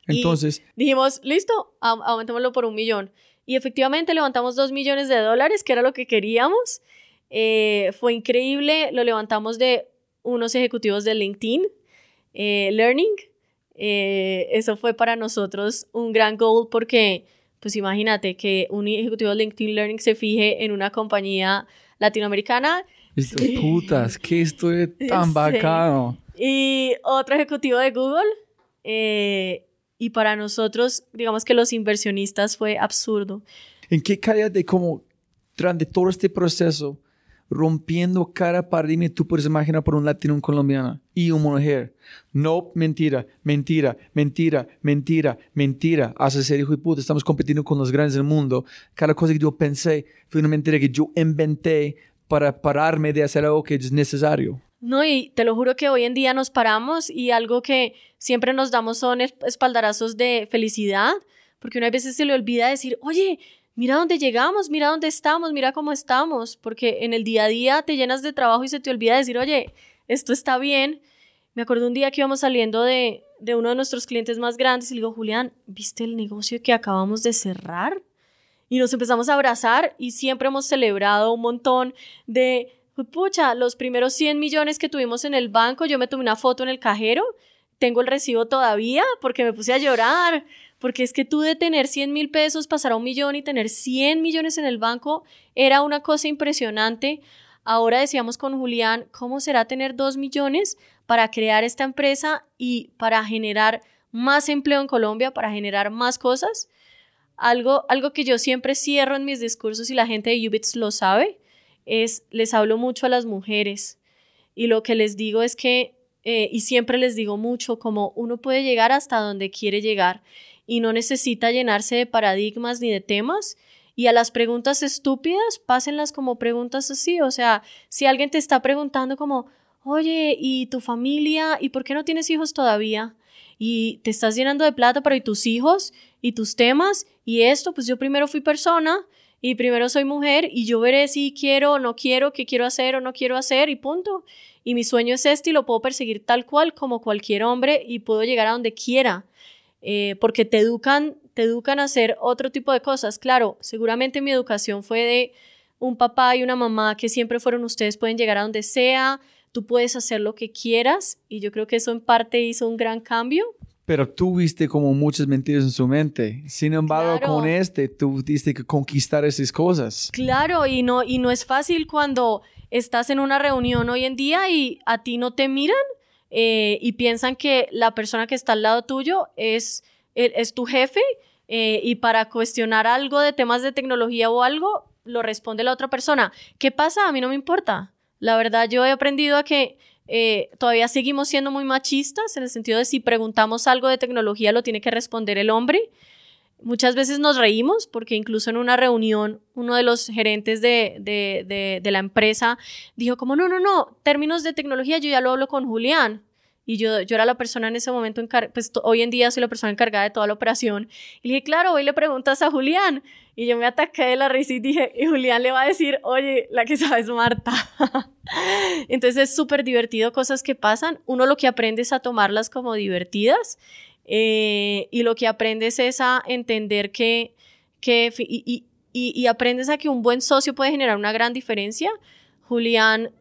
Entonces. dijimos, listo, aumentémoslo por un millón. Y efectivamente levantamos dos millones de dólares, que era lo que queríamos. Eh, fue increíble, lo levantamos de unos ejecutivos de LinkedIn eh, Learning. Eh, eso fue para nosotros un gran goal porque, pues imagínate que un ejecutivo de LinkedIn Learning se fije en una compañía latinoamericana. Esto putas, que esto es tan bacano. Y otro ejecutivo de Google. Eh, y para nosotros, digamos que los inversionistas fue absurdo. ¿En qué calidad de cómo, durante todo este proceso, rompiendo cada paradigma tú puedes imaginar por un latino, un colombiano y una mujer. No, mentira, mentira, mentira, mentira, mentira. Hace ser hijo de puta, estamos compitiendo con los grandes del mundo. Cada cosa que yo pensé fue una mentira que yo inventé para pararme de hacer algo que es necesario. No, y te lo juro que hoy en día nos paramos y algo que siempre nos damos son espaldarazos de felicidad, porque una vez se le olvida decir, oye, mira dónde llegamos, mira dónde estamos, mira cómo estamos, porque en el día a día te llenas de trabajo y se te olvida decir, oye, esto está bien. Me acuerdo un día que íbamos saliendo de, de uno de nuestros clientes más grandes y le digo, Julián, ¿viste el negocio que acabamos de cerrar? Y nos empezamos a abrazar y siempre hemos celebrado un montón de, pucha, los primeros 100 millones que tuvimos en el banco, yo me tomé una foto en el cajero, tengo el recibo todavía porque me puse a llorar porque es que tú de tener 100 mil pesos pasar a un millón y tener 100 millones en el banco era una cosa impresionante. Ahora decíamos con Julián, ¿cómo será tener 2 millones para crear esta empresa y para generar más empleo en Colombia, para generar más cosas? Algo, algo que yo siempre cierro en mis discursos y la gente de Ubits lo sabe, es les hablo mucho a las mujeres y lo que les digo es que, eh, y siempre les digo mucho, como uno puede llegar hasta donde quiere llegar y no necesita llenarse de paradigmas ni de temas. Y a las preguntas estúpidas, pásenlas como preguntas así. O sea, si alguien te está preguntando como, oye, ¿y tu familia? ¿Y por qué no tienes hijos todavía? Y te estás llenando de plata, pero ¿y tus hijos? ¿Y tus temas? ¿Y esto? Pues yo primero fui persona y primero soy mujer y yo veré si quiero o no quiero, qué quiero hacer o no quiero hacer y punto. Y mi sueño es este y lo puedo perseguir tal cual como cualquier hombre y puedo llegar a donde quiera. Eh, porque te educan, te educan a hacer otro tipo de cosas. Claro, seguramente mi educación fue de un papá y una mamá que siempre fueron ustedes, pueden llegar a donde sea, tú puedes hacer lo que quieras y yo creo que eso en parte hizo un gran cambio. Pero tú viste como muchas mentiras en su mente. Sin embargo, con este, tú tuviste que conquistar esas cosas. Claro, y no, y no es fácil cuando estás en una reunión hoy en día y a ti no te miran eh, y piensan que la persona que está al lado tuyo es, e, es tu jefe eh, y para cuestionar algo de temas de tecnología o algo, lo responde la otra persona. ¿Qué pasa? A mí no me importa. La verdad, yo he aprendido a que eh, todavía seguimos siendo muy machistas en el sentido de si preguntamos algo de tecnología lo tiene que responder el hombre. Muchas veces nos reímos porque incluso en una reunión uno de los gerentes de, de, de, la empresa dijo como, no, no, no, términos de tecnología yo ya lo hablo con Julián. Y yo, yo era la persona en ese momento, pues hoy en día soy la persona encargada de toda la operación. Y dije, claro, hoy le preguntas a Julián. Y yo me ataqué de la risa y dije, y Julián le va a decir, oye, la que sabe es Marta. Entonces es súper divertido cosas que pasan. Uno lo que aprende es a tomarlas como divertidas eh, y lo que aprendes es a entender que, que y, y, y, aprendes a que un buen socio puede generar una gran diferencia. Julián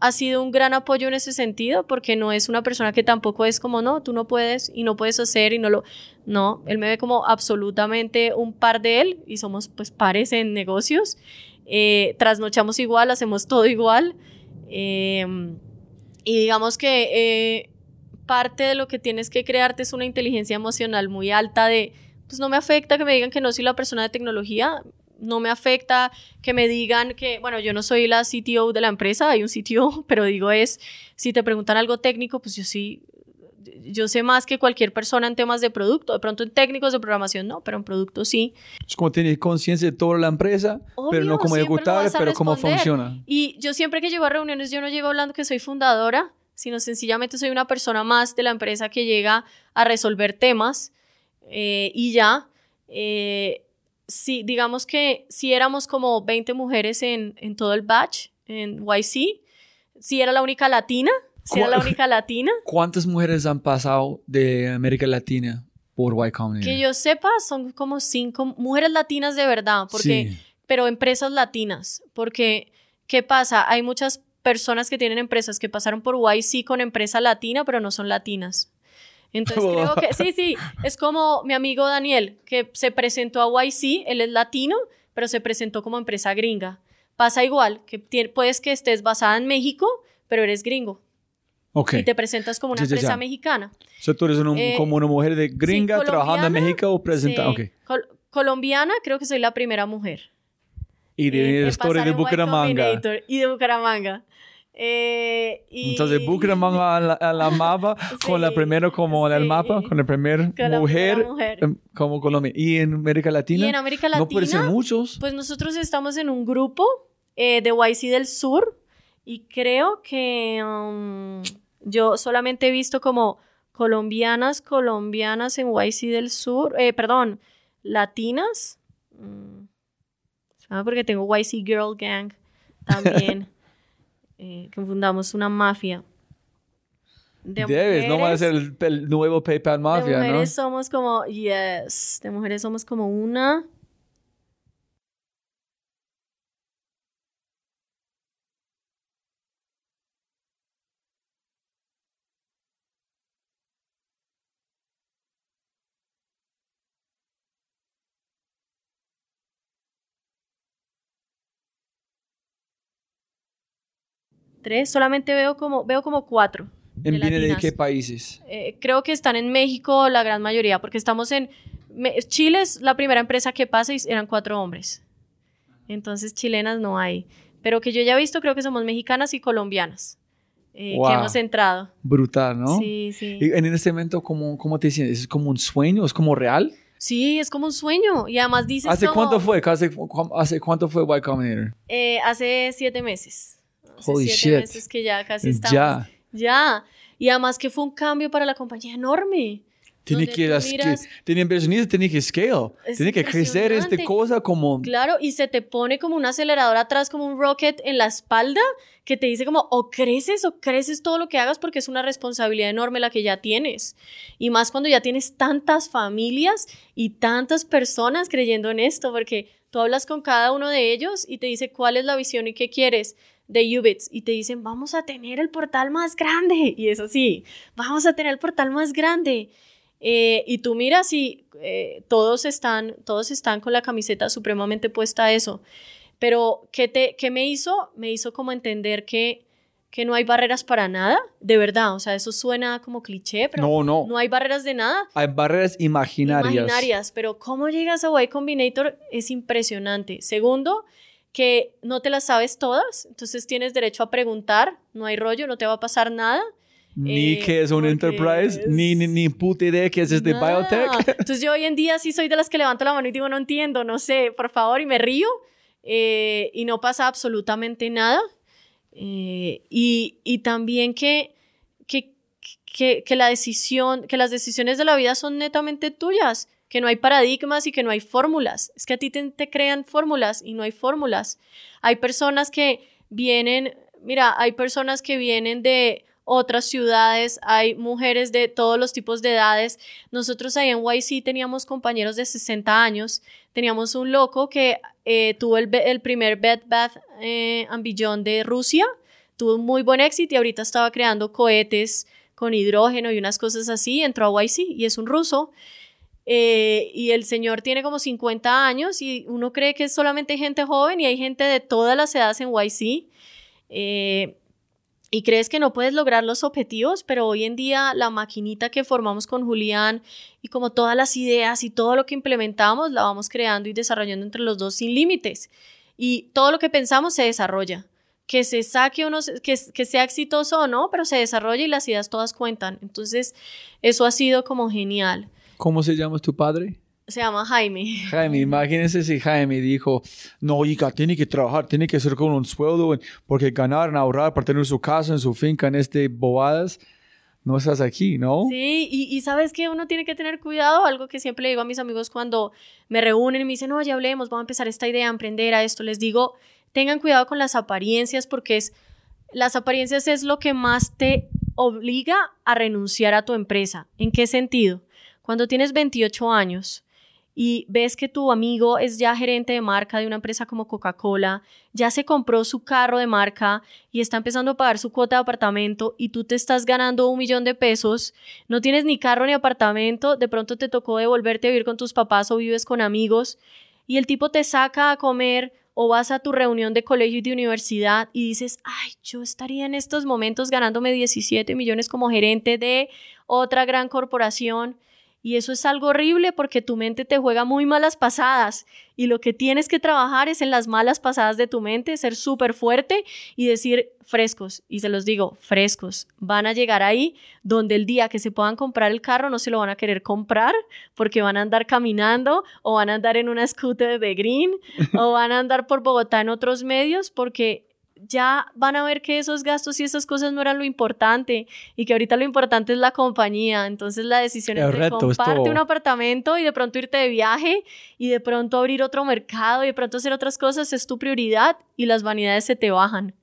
ha sido un gran apoyo en ese sentido porque no es una persona que tampoco es como, no, tú no puedes y no puedes hacer y no lo... No, él me ve como absolutamente un par de él y somos pues pares en negocios. Eh, trasnochamos igual, hacemos todo igual. Eh, y digamos que eh, parte de lo que tienes que crearte es una inteligencia emocional muy alta de, pues no me afecta que me digan que no soy la persona de tecnología, no me afecta que me digan que, bueno, yo no soy la CTO de la empresa, hay un CTO, pero digo es, si te preguntan algo técnico, pues yo sí, yo sé más que cualquier persona en temas de producto, de pronto en técnicos de programación no, pero en producto sí. Es como tener conciencia de toda la empresa, pero no como ejecutar, pero cómo funciona. Y yo siempre que llego a reuniones, yo no llego hablando que soy fundadora, sino sencillamente soy una persona más de la empresa que llega a resolver temas eh, y ya. Eh, si, digamos que si éramos como 20 mujeres en, en todo el batch, en YC, si era la única latina, si era la ¿Cuál- única latina. ¿Cuántas mujeres han pasado de América Latina por Y Combinator? Que yo sepa, son como cinco mujeres latinas de verdad, porque, Sí. pero empresas latinas, porque, ¿qué pasa? Hay muchas personas que tienen empresas que pasaron por YC con empresa latina, pero no son latinas. Entonces creo que, sí, sí, es como mi amigo Daniel, que se presentó a YC, él es latino, pero se presentó como empresa gringa. Pasa igual, que puedes que estés basada en México, pero eres gringo Ok. y te presentas como una Ya, ya, ya. empresa mexicana. O sea, tú eres un- Eh, como una mujer de gringa Sí, trabajando en México o presenta. sí. Ok. Col- colombiana, creo que soy la primera mujer. Y de eh, de Bucaramanga. Y de Bucaramanga. Eh, y- Entonces, Bucaramanga a la, a la mapa con la Sí, primera como en el sí. mapa, con la primera mujer, mujer. em, como Colombia. Y en América Latina, Y en América no puede ser Latina, muchos. Pues nosotros estamos en un grupo eh, de YC del Sur y creo que um, yo solamente he visto como colombianas, colombianas en YC del Sur, eh, perdón, latinas. Mm, ah, porque tengo YC Girl Gang también, eh, que fundamos una mafia. De Debes, no va a mujeres- ser el, el nuevo PayPal de Mafia, ¿no? mujeres somos como, yes, de mujeres somos como una. Tres, solamente veo como, veo como cuatro. ¿En de latinas. qué países? Eh, creo que están en México la gran mayoría, porque estamos en... Me- Chile es la primera empresa que pasa y eran cuatro hombres. Entonces chilenas no hay. Pero que yo ya he visto, creo que somos mexicanas y colombianas. eh, Wow. Que hemos entrado. Brutal, ¿no? Sí, sí. Y en este momento, ¿cómo, ¿cómo te sientes? ¿Es como un sueño? ¿Es como real? Sí, es como un sueño. Y además dices ¿Hace como, cuánto fue? ¿Hace, cu- hace cuánto fue Y Combinator? eh, hace siete meses. Hace Holy siete shit. meses que ya casi estamos. Ya. Ya. Y además que fue un cambio para la compañía enorme. Tiene que, miras- tiene inversionistas, tiene que scale. Es tiene que crecer esta cosa como... Claro, y se te pone como un acelerador atrás, como un rocket en la espalda, que te dice como o creces o creces todo lo que hagas porque es una responsabilidad enorme la que ya tienes. Y más cuando ya tienes tantas familias y tantas personas creyendo en esto, porque tú hablas con cada uno de ellos y te dice cuál es la visión y qué quieres de Ubits y te dicen, vamos a tener el portal más grande. Y eso sí, vamos a tener el portal más grande. Eh, y tú miras y eh, todos, están, todos están con la camiseta supremamente puesta a eso. Pero, ¿qué, te, qué me hizo? Me hizo como entender que, que no hay barreras para nada, de verdad. O sea, eso suena como cliché, pero No, no. no hay barreras de nada. Hay barreras imaginarias. Imaginarias, pero cómo llegas a Y Combinator es impresionante. Segundo, que no te las sabes todas, entonces tienes derecho a preguntar, no hay rollo, no te va a pasar nada. Ni Eh, que es un enterprise, es- ni, ni, ni puta idea que es este Nada. biotech. Entonces yo hoy en día sí soy de las que levanto la mano y digo, no entiendo, no sé, por favor, y me río eh, y no pasa absolutamente nada. Eh, y, y también que, que, que, que la decisión, que las decisiones de la vida son netamente tuyas, que no hay paradigmas y que no hay fórmulas. Es que a ti te, crean fórmulas y no hay fórmulas. Hay personas que vienen, mira, hay personas que vienen de otras ciudades, hay mujeres de todos los tipos de edades. Nosotros ahí en YC teníamos compañeros de 60 años, teníamos un loco que eh, tuvo el, primer Bed Bath eh, Beyond de Rusia, tuvo muy buen éxito y ahorita estaba creando cohetes con hidrógeno y unas cosas así, entró a YC y es un ruso. Eh, y el señor tiene como 50 años y uno cree que es solamente gente joven y hay gente de todas las edades en YC. Eh, y crees que no puedes lograr los objetivos, pero hoy en día la maquinita que formamos con Julián y como todas las ideas y todo lo que implementamos, la vamos creando y desarrollando entre los dos sin límites. Y todo lo que pensamos se desarrolla. Que se saque o no, se- que, que sea exitoso o no, pero se desarrolla y las ideas todas cuentan. Entonces, eso ha sido como genial. ¿Cómo se llama tu padre? Se llama Jaime. Jaime, imagínense si Jaime dijo, no, hija, tiene que trabajar, tiene que ser con un sueldo, porque ganar, ahorrar para tener su casa, en su finca, en este bobadas, no estás aquí, ¿no? Sí, y, y sabes que uno tiene que tener cuidado, algo que siempre le digo a mis amigos cuando me reúnen y me dicen, no, ya hablemos, vamos a empezar esta idea, a emprender a esto, les digo, tengan cuidado con las apariencias porque es, las apariencias es lo que más te obliga a renunciar a tu empresa. ¿En qué sentido? Cuando tienes 28 años y ves que tu amigo es ya gerente de marca de una empresa como Coca-Cola, ya se compró su carro de marca y está empezando a pagar su cuota de apartamento y tú te estás ganando un millón de pesos, no tienes ni carro ni apartamento, de pronto te tocó devolverte a vivir con tus papás o vives con amigos y el tipo te saca a comer o vas a tu reunión de colegio y de universidad y dices, ay, yo estaría en estos momentos ganándome 17 millones como gerente de otra gran corporación. Y eso es algo horrible porque tu mente te juega muy malas pasadas y lo que tienes que trabajar es en las malas pasadas de tu mente, ser súper fuerte y decir frescos. Y se los digo, frescos. Van a llegar ahí donde el día que se puedan comprar el carro no se lo van a querer comprar porque van a andar caminando o van a andar en una scooter de green o van a andar por Bogotá en otros medios porque ya van a ver que esos gastos y esas cosas no eran lo importante y que ahorita lo importante es la compañía. Entonces la decisión es de comprarte un apartamento y de pronto irte de viaje y de pronto abrir otro mercado y de pronto hacer otras cosas es tu prioridad y las vanidades se te bajan.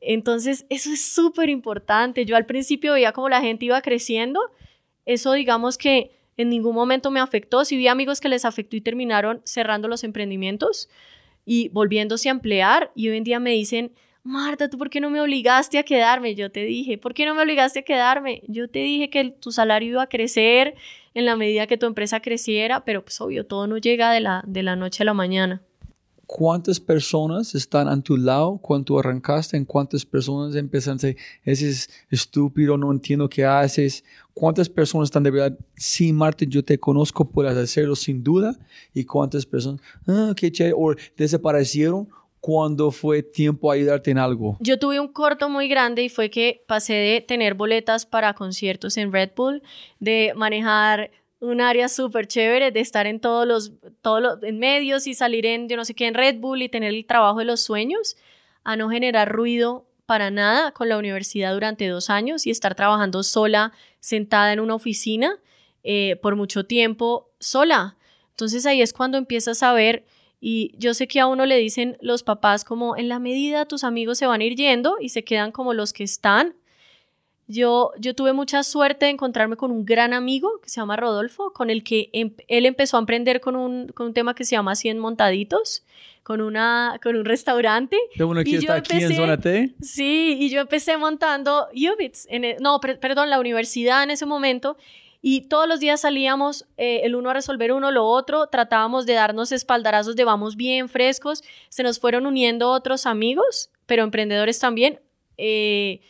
Entonces eso es súper importante. Yo al principio veía como la gente iba creciendo. Eso digamos que en ningún momento me afectó. Si vi amigos que les afectó y terminaron cerrando los emprendimientos y volviéndose a emplear y hoy en día me dicen, Marta, ¿tú por qué no me obligaste a quedarme? Yo te dije, ¿por qué no me obligaste a quedarme? Yo te dije que tu salario iba a crecer en la medida que tu empresa creciera, pero pues obvio, todo no llega de la, de la noche a la mañana. ¿Cuántas personas están a tu lado cuando arrancaste? ¿En cuántas personas empiezan decir, ese es estúpido, no entiendo qué haces? ¿Cuántas personas están de verdad, sí, Martín, yo te conozco, puedes hacerlo sin duda? ¿Y cuántas personas, ah, qué chévere, o desaparecieron cuando fue tiempo a ayudarte en algo? Yo tuve un corto muy grande y fue que pasé de tener boletas para conciertos en Red Bull, de manejar un área súper chévere de estar en todos los, todos los en medios y salir en, yo no sé qué, en Red Bull y tener el trabajo de los sueños, a no generar ruido para nada con la universidad durante dos años y estar trabajando sola, sentada en una oficina eh, por mucho tiempo, sola. Entonces ahí es cuando empiezas a ver, y yo sé que a uno le dicen los papás como en la medida tus amigos se van a ir yendo y se quedan como los que están, yo, yo tuve mucha suerte de encontrarme con un gran amigo que se llama Rodolfo, con el que em, él empezó a emprender con un, con un tema que se llama 100 montaditos, con, una, con un restaurante. ¿De uno que está aquí en Zona T? Sí, y yo empecé montando UBITS, en e, no, perdón, la universidad en ese momento, y todos los días salíamos eh, el uno a resolver uno, lo otro, tratábamos de darnos espaldarazos de vamos bien frescos, se nos fueron uniendo otros amigos, pero emprendedores también. Eh,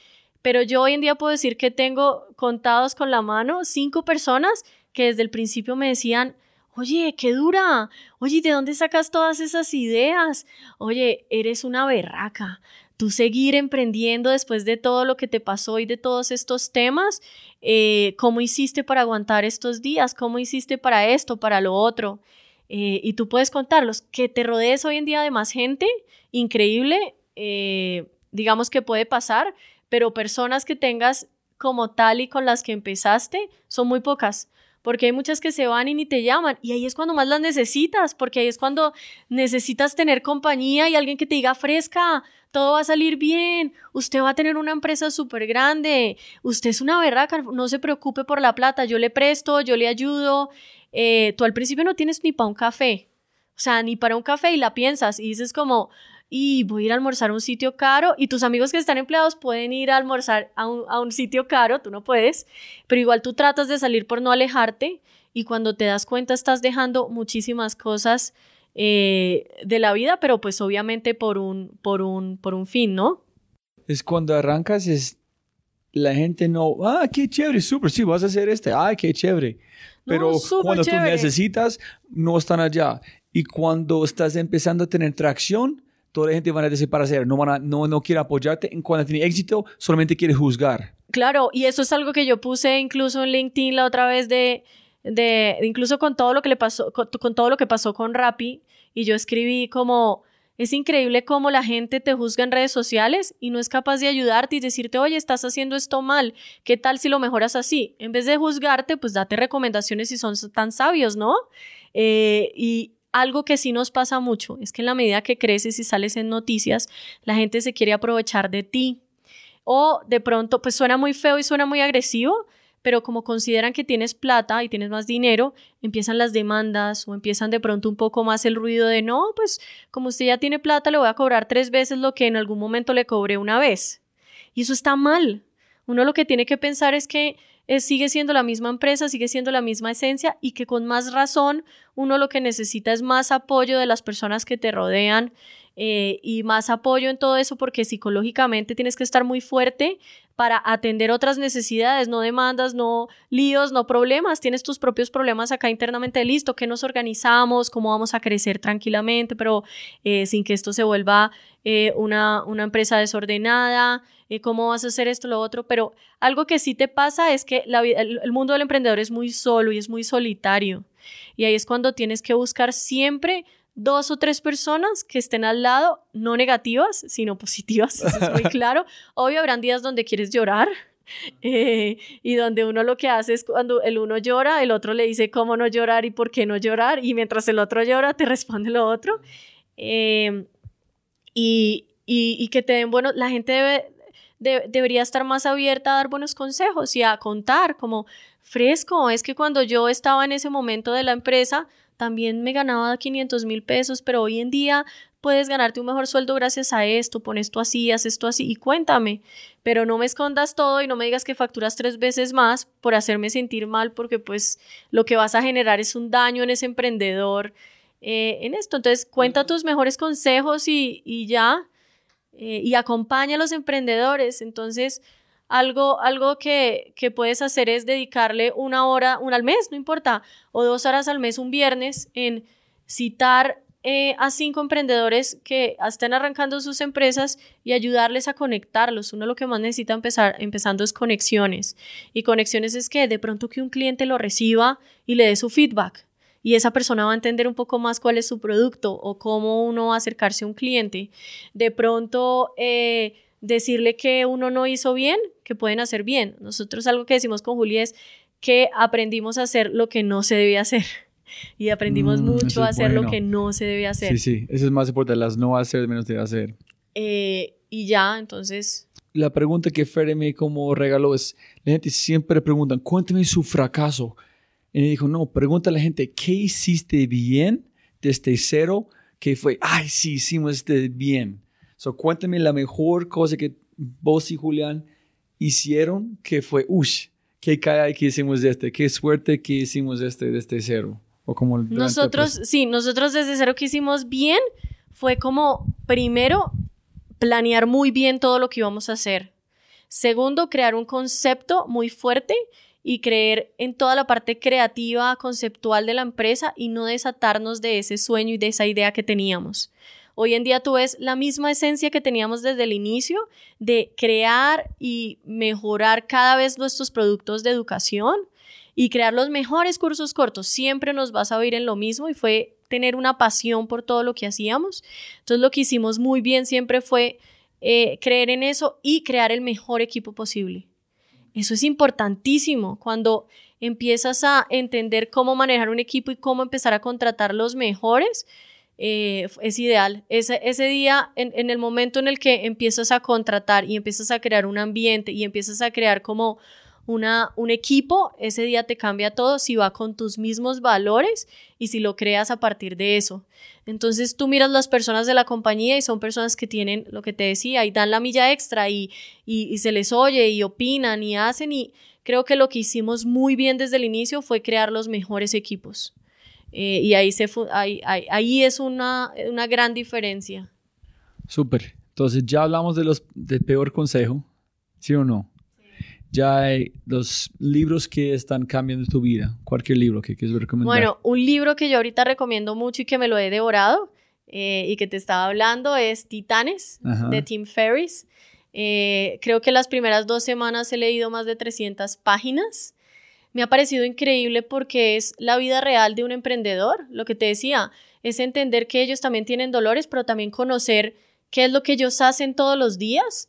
pero yo hoy en día puedo decir que tengo contados con la mano cinco personas que desde el principio me decían, oye, qué dura, oye, ¿de dónde sacas todas esas ideas? Oye, eres una berraca. Tú seguir emprendiendo después de todo lo que te pasó y de todos estos temas, eh, ¿cómo hiciste para aguantar estos días? ¿Cómo hiciste para esto, para lo otro? Eh, y tú puedes contarlos. Que te rodees hoy en día de más gente, increíble, eh, digamos que puede pasar, pero personas que tengas como tal y con las que empezaste son muy pocas, porque hay muchas que se van y ni te llaman, y ahí es cuando más las necesitas, porque ahí es cuando necesitas tener compañía y alguien que te diga fresca, todo va a salir bien, usted va a tener una empresa súper grande, usted es una berraca, no se preocupe por la plata, yo le presto, yo le ayudo, eh, tú al principio no tienes ni para un café, o sea, ni para un café y la piensas y dices como, y voy a ir a almorzar a un sitio caro y tus amigos que están empleados pueden ir a almorzar a un, sitio caro, tú no puedes, pero igual tú tratas de salir por no alejarte y cuando te das cuenta estás dejando muchísimas cosas eh, de la vida, pero pues obviamente por un, por un, por un fin, ¿no? Es cuando arrancas, es la gente no, ah, qué chévere, súper, sí, vas a hacer este, ah, qué chévere. Pero cuando tú necesitas, no están allá. Y cuando estás empezando a tener tracción, toda la gente va a hacer, no, van a, no, no quiere apoyarte, en cuando tiene éxito, solamente quiere juzgar. Claro, y eso es algo que yo puse incluso en LinkedIn la otra vez de, de incluso con todo lo que le pasó, con, todo lo que pasó con Rappi, y yo escribí como, es increíble cómo la gente te juzga en redes sociales y no es capaz de ayudarte y decirte, oye, estás haciendo esto mal, ¿qué tal si lo mejoras así? En vez de juzgarte, pues date recomendaciones si son tan sabios, ¿no? Eh, y, algo que sí nos pasa mucho es que en la medida que creces y sales en noticias, la gente se quiere aprovechar de ti. O de pronto, pues suena muy feo y suena muy agresivo, pero como consideran que tienes plata y tienes más dinero, empiezan las demandas o empiezan de pronto un poco más el ruido de no, pues como usted ya tiene plata, le voy a cobrar tres veces lo que en algún momento le cobré una vez. Y eso está mal. Uno lo que tiene que pensar es que sigue siendo la misma empresa, sigue siendo la misma esencia y que con más razón uno lo que necesita es más apoyo de las personas que te rodean eh, y más apoyo en todo eso porque psicológicamente tienes que estar muy fuerte para atender otras necesidades, no demandas, no líos, no problemas. Tienes tus propios problemas acá internamente, listo, que nos organizamos, cómo vamos a crecer tranquilamente, pero eh, sin que esto se vuelva eh, una, una, empresa desordenada, eh, cómo vas a hacer esto, lo otro. Pero algo que sí te pasa es que el mundo del emprendedor es muy solo y es muy solitario. Y ahí es cuando tienes que buscar siempre dos o tres personas que estén al lado, no negativas, sino positivas, eso es muy claro. Obvio, habrán días donde quieres llorar. Eh, y donde uno lo que hace es cuando el uno llora, el otro le dice cómo no llorar y por qué no llorar, y mientras el otro llora, te responde lo otro. Eh, y, y, y, que te den bueno, la gente debe, de, debería estar más abierta a dar buenos consejos y a contar como fresco. Es que cuando yo estaba en ese momento de la empresa, también me ganaba 500 mil pesos, pero hoy en día puedes ganarte un mejor sueldo gracias a esto, pones esto así, haces esto así y cuéntame, pero no me escondas todo y no me digas que facturas tres veces más por hacerme sentir mal porque pues lo que vas a generar es un daño en ese emprendedor eh, en esto. Entonces cuenta tus mejores consejos y, y ya eh, y acompaña a los emprendedores. Entonces algo, algo que, que, puedes hacer es dedicarle una hora, una al mes, no importa, o dos horas al mes un viernes en citar eh, a cinco emprendedores que están arrancando sus empresas y ayudarles a conectarlos. Uno lo que más necesita empezar, empezando es conexiones. Y conexiones es que de pronto que un cliente lo reciba y le dé su feedback. Y esa persona va a entender un poco más cuál es su producto o cómo uno va a acercarse a un cliente. De pronto, eh, decirle que uno no hizo bien, que pueden hacer bien. Nosotros algo que decimos con Juli es que aprendimos a hacer lo que no se debía hacer. Y aprendimos mm, mucho a hacer lo que no se debe hacer. Sí, sí, eso es más importante, las no hacer menos de hacer. Eh, y ya, entonces... La pregunta que Fede me como regaló es, la gente siempre pregunta, cuéntame su fracaso. Y me dijo, no, pregunta a la gente, ¿qué hiciste bien desde cero? Que fue, ay, sí, hicimos este bien. So, cuéntame la mejor cosa que vos y Julián hicieron que fue, ush, qué cae que hicimos este, qué suerte que hicimos este desde cero. O como nosotros, sí, nosotros desde cero que hicimos bien fue como, primero, planear muy bien todo lo que íbamos a hacer. Segundo, crear un concepto muy fuerte y creer en toda la parte creativa, conceptual de la empresa y no desatarnos de ese sueño y de esa idea que teníamos. Hoy en día tú ves la misma esencia que teníamos desde el inicio de crear y mejorar cada vez nuestros productos de educación y crear los mejores cursos cortos. Siempre nos vas a oír en lo mismo y fue tener una pasión por todo lo que hacíamos. Entonces lo que hicimos muy bien siempre fue eh, creer en eso y crear el mejor equipo posible. Eso es importantísimo cuando empiezas a entender cómo manejar un equipo y cómo empezar a contratar los mejores eh, es ideal. Ese, día, en, en, el momento en el que empiezas a contratar y empiezas a crear un ambiente y empiezas a crear como una, un equipo, ese día te cambia todo si va con tus mismos valores y si lo creas a partir de eso. Entonces tú miras las personas de la compañía y son personas que tienen lo que te decía y dan la milla extra y, y, y se les oye y opinan y hacen y creo que lo que hicimos muy bien desde el inicio fue crear los mejores equipos. Eh, y ahí, se ahí, ahí, es una, una, gran diferencia. Súper. Entonces ya hablamos de los del peor consejo, ¿sí o no? Ya hay los libros que están cambiando tu vida. Cualquier libro que quieres recomendar. Bueno, un libro que yo ahorita recomiendo mucho y que me lo he devorado eh, y que te estaba hablando es Titanes de Tim Ferriss. Eh, creo que las primeras dos semanas he leído más de 300 páginas me ha parecido increíble porque es la vida real de un emprendedor. Lo que te decía, es entender que ellos también tienen dolores, pero también conocer qué es lo que ellos hacen todos los días,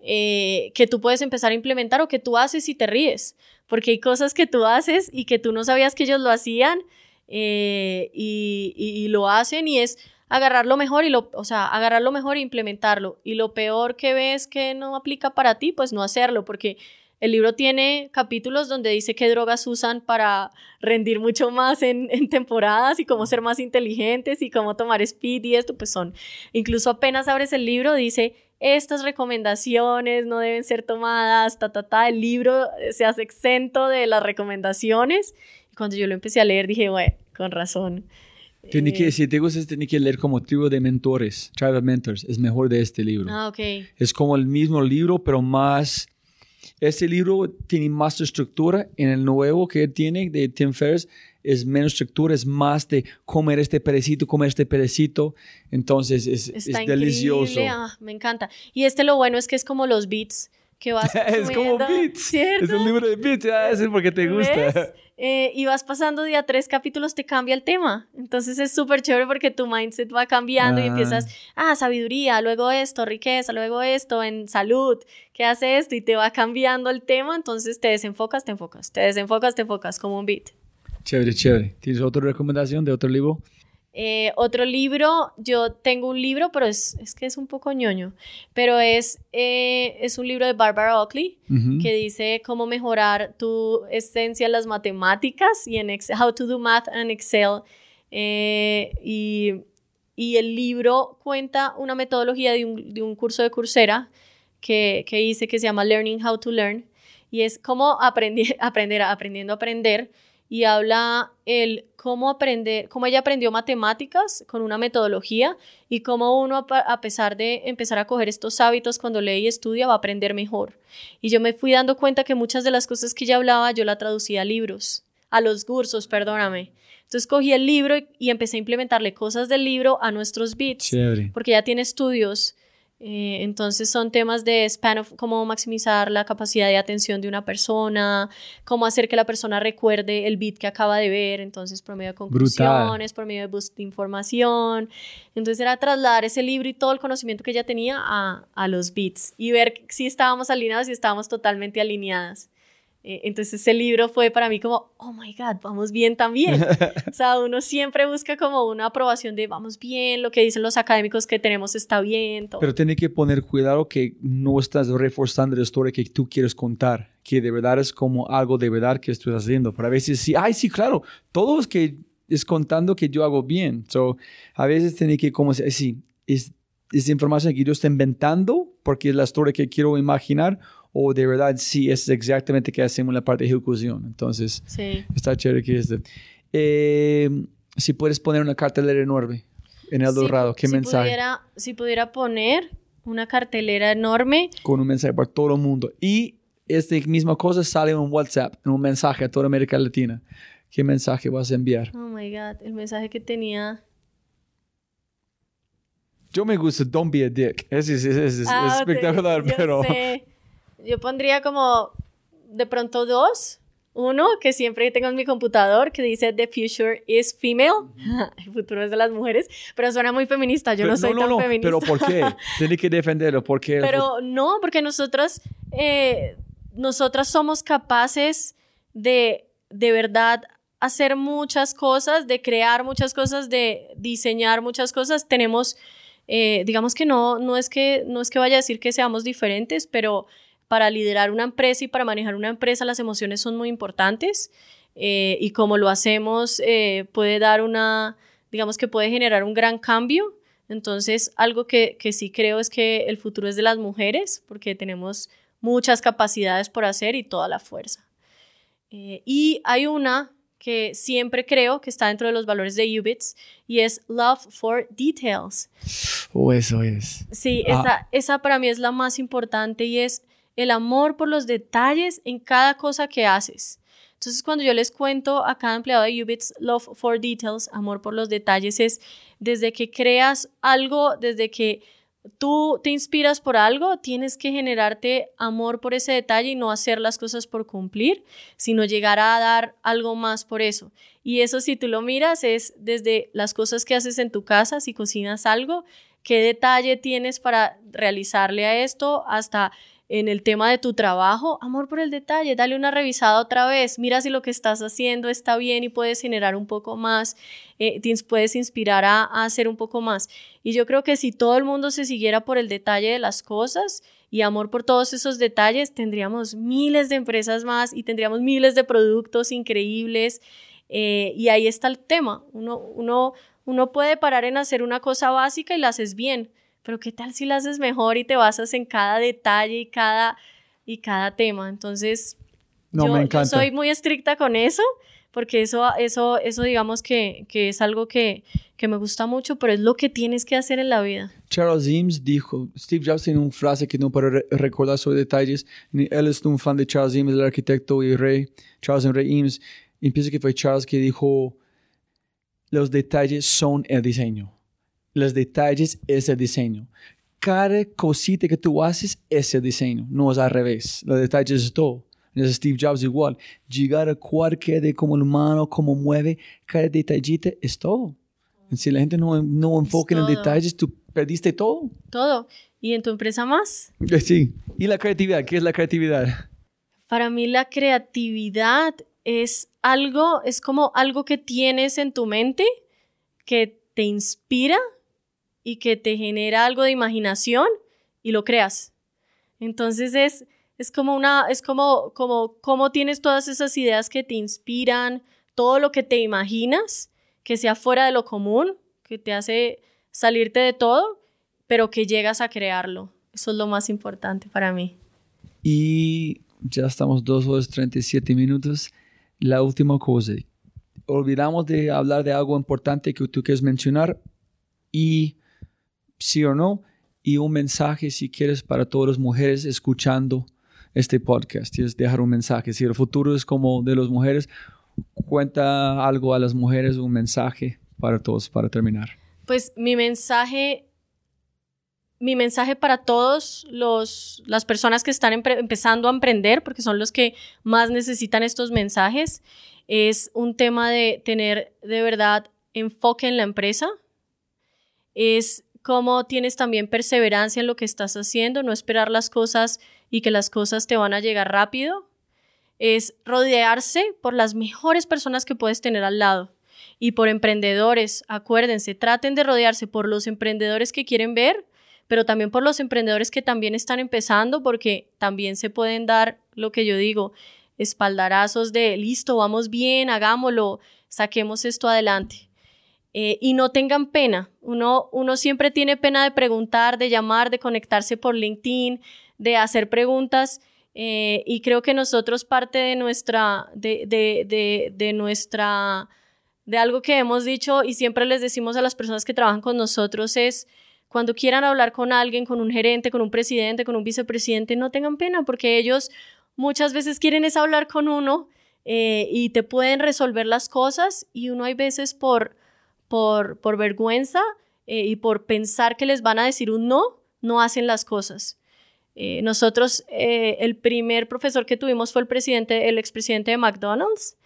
eh, que tú puedes empezar a implementar o que tú haces y te ríes, porque hay cosas que tú haces y que tú no sabías que ellos lo hacían eh, y, lo hacen y es agarrar lo mejor y lo, o sea, agarrar mejor e implementarlo. Y lo peor que ves que no aplica para ti, pues no hacerlo, porque el libro tiene capítulos donde dice qué drogas usan para rendir mucho más en, en, temporadas y cómo ser más inteligentes y cómo tomar speed y esto, pues son, incluso apenas abres el libro, dice estas recomendaciones no deben ser tomadas, ta, ta, ta, el libro se hace exento de las recomendaciones. Y cuando yo lo empecé a leer dije, bueno, con razón. Tiene que, eh, si te gusta, tiene que leer como Tribu de Mentores, Tribe of Mentors, es mejor de este libro. Ah, ok. Es como el mismo libro, pero más... Este libro tiene más estructura. En el nuevo que tiene de Tim Ferriss es menos estructura, es más de comer este pedacito, comer este pedacito. Entonces es, es delicioso. Ah, me encanta. Y este lo bueno es que es como los beats que vas Es como beats. ¿cierto? Es un libro de beats, ya, es porque te gusta. Eh, y vas pasando día tres capítulos, te cambia el tema. Entonces es súper chévere porque tu mindset va cambiando y ah. empiezas, ah, sabiduría, luego esto, riqueza, luego esto, en salud, ¿qué hace esto? Y te va cambiando el tema, entonces te desenfocas, te enfocas, te desenfocas, te enfocas, como un beat. Chévere, chévere. ¿Tienes otra recomendación de otro libro? Eh, otro libro, yo tengo un libro, pero es, es que es un poco ñoño, pero es, eh, es un libro de Barbara Oakley que dice cómo mejorar tu esencia en las matemáticas y en Excel, How to do Math and Excel. Eh, y, y, el libro cuenta una metodología de un, de un curso de Coursera que, que, hice que se llama Learning How to Learn y es cómo aprender, aprender aprendiendo a aprender y habla el cómo aprender, cómo ella aprendió matemáticas con una metodología y cómo uno a pesar de empezar a coger estos hábitos cuando lee y estudia va a aprender mejor. Y yo me fui dando cuenta que muchas de las cosas que ella hablaba yo la traducía a libros, a los cursos, perdóname. Entonces cogí el libro y, empecé a implementarle cosas del libro a nuestros bits, porque ya tiene estudios eh, entonces son temas de span of cómo maximizar la capacidad de atención de una persona, cómo hacer que la persona recuerde el beat que acaba de ver, entonces por medio de conclusiones, por medio de boost de información. Entonces era trasladar ese libro y todo el conocimiento que ella tenía a, a los beats y ver si estábamos alineados y estábamos totalmente alineadas. Eh, entonces ese libro fue para mí como, oh my God, vamos bien también. o sea, uno siempre busca como una aprobación de vamos bien, lo que dicen los académicos que tenemos está bien. Pero tiene que poner cuidado que no estás reforzando la historia que tú quieres contar, que de verdad es como algo de verdad que estás haciendo. Pero a veces sí, ay, sí, claro, todos que es contando que yo hago bien. So, a veces tiene que como sí, es, es información que yo estoy inventando porque es la historia que quiero imaginar o de verdad sí es exactamente que hacemos la parte de ejecución. Entonces, está chévere que es. Eh, si puedes poner una cartelera enorme en El Dorado, ¿qué mensaje? Pudiera, si pudiera poner una cartelera enorme. Con un mensaje para todo el mundo. Y esta misma cosa sale en un WhatsApp, en un mensaje a toda América Latina. ¿Qué mensaje vas a enviar? Oh my God, el mensaje que tenía. Yo me gusta Don't Be a Dick. Ese es, ah, espectacular, pero. Yo pondría como de pronto dos. Uno que siempre tengo en mi computador que dice The future is female. El futuro es de las mujeres. Pero suena muy feminista. Yo no soy no, tan no, feminista. Pero ¿por qué? Tiene que defenderlo. ¿Por qué? Pero no, porque nosotros, eh, nosotras somos capaces de de verdad hacer muchas cosas, de crear muchas cosas, de diseñar muchas cosas. Tenemos, eh, digamos que no, no es que no es que vaya a decir que seamos diferentes, pero para liderar una empresa y para manejar una empresa las emociones son muy importantes eh, y como lo hacemos eh, puede dar una, digamos que puede generar un gran cambio. Entonces, algo que, que sí creo es que el futuro es de las mujeres porque tenemos muchas capacidades por hacer y toda la fuerza. Eh, y hay una que siempre creo que está dentro de los valores de Ubits y es Love for Details. Oh, eso es. Sí, ah. esa, esa para mí es la más importante y es el amor por los detalles en cada cosa que haces. Entonces, cuando yo les cuento a cada empleado de Ubits Love for Details, amor por los detalles, es desde que creas algo, desde que tú te inspiras por algo, tienes que generarte amor por ese detalle y no hacer las cosas por cumplir, sino llegar a dar algo más por eso. Y eso si tú lo miras es desde las cosas que haces en tu casa, si cocinas algo, qué detalle tienes para realizarle a esto, hasta en el tema de tu trabajo, amor por el detalle, dale una revisada otra vez, mira si lo que estás haciendo está bien y puedes generar un poco más, eh, te puedes inspirar a, hacer un poco más. Y yo creo que si todo el mundo se siguiera por el detalle de las cosas y amor por todos esos detalles, tendríamos miles de empresas más y tendríamos miles de productos increíbles. Eh, y ahí está el tema. Uno, uno, uno puede parar en hacer una cosa básica y la haces bien, pero ¿qué tal si la haces mejor y te basas en cada detalle y cada, y cada tema? Entonces, no, yo, me yo soy muy estricta con eso, porque eso, eso, eso digamos que, que es algo que, que, me gusta mucho, pero es lo que tienes que hacer en la vida. Charles Eames dijo, Steve Jobs tiene una frase que no puedo re recordar sobre detalles, él es un fan de Charles Eames, el arquitecto y rey, Charles Henry Eames, y pienso que fue Charles que dijo, los detalles son el diseño los detalles es el diseño. Cada cosita que tú haces es el diseño, no es al revés. Los detalles es todo. Es Steve Jobs igual. Llegar a cualquier de como humano, cómo mueve, cada detallito es todo. Si la gente no, no enfoca en detalles, tú perdiste todo. Todo. ¿Y en tu empresa más? Sí. ¿Y la creatividad? ¿Qué es la creatividad? Para mí la creatividad es algo, es como algo que tienes en tu mente que te inspira y que te genera algo de imaginación y lo creas. Entonces es, es como una, es como, como, como tienes todas esas ideas que te inspiran, todo lo que te imaginas, que sea fuera de lo común, que te hace salirte de todo, pero que llegas a crearlo. Eso es lo más importante para mí. Y ya estamos dos horas 37 minutos. La última cosa. Olvidamos de hablar de algo importante que tú quieres mencionar y sí o no, y un mensaje si quieres para todas las mujeres escuchando este podcast. Quieres dejar un mensaje. Si el futuro es como de las mujeres, cuenta algo a las mujeres, un mensaje para todos, para terminar. Pues mi mensaje, mi mensaje para todos los, las personas que están empezando a emprender, porque son los que más necesitan estos mensajes, es un tema de tener de verdad enfoque en la empresa, es cómo tienes también perseverancia en lo que estás haciendo, no esperar las cosas y que las cosas te van a llegar rápido. Es rodearse por las mejores personas que puedes tener al lado. Y por emprendedores, acuérdense, traten de rodearse por los emprendedores que quieren ver, pero también por los emprendedores que también están empezando, porque también se pueden dar lo que yo digo, espaldarazos de listo, vamos bien, hagámoslo, saquemos esto adelante. Eh, y no tengan pena. Uno, uno siempre tiene pena de preguntar, de llamar, de conectarse por LinkedIn, de hacer preguntas. Eh, y creo que nosotros parte de nuestra, de, de, de, nuestra, de algo que hemos dicho y siempre les decimos a las personas que trabajan con nosotros es, cuando quieran hablar con alguien, con un gerente, con un presidente, con un vicepresidente, no tengan pena porque ellos muchas veces quieren es hablar con uno eh, y te pueden resolver las cosas y uno hay veces por por, vergüenza eh, y por pensar que les van a decir un no, no hacen las cosas. Eh, nosotros, eh, el primer profesor que tuvimos fue el presidente, el expresidente de McDonald's,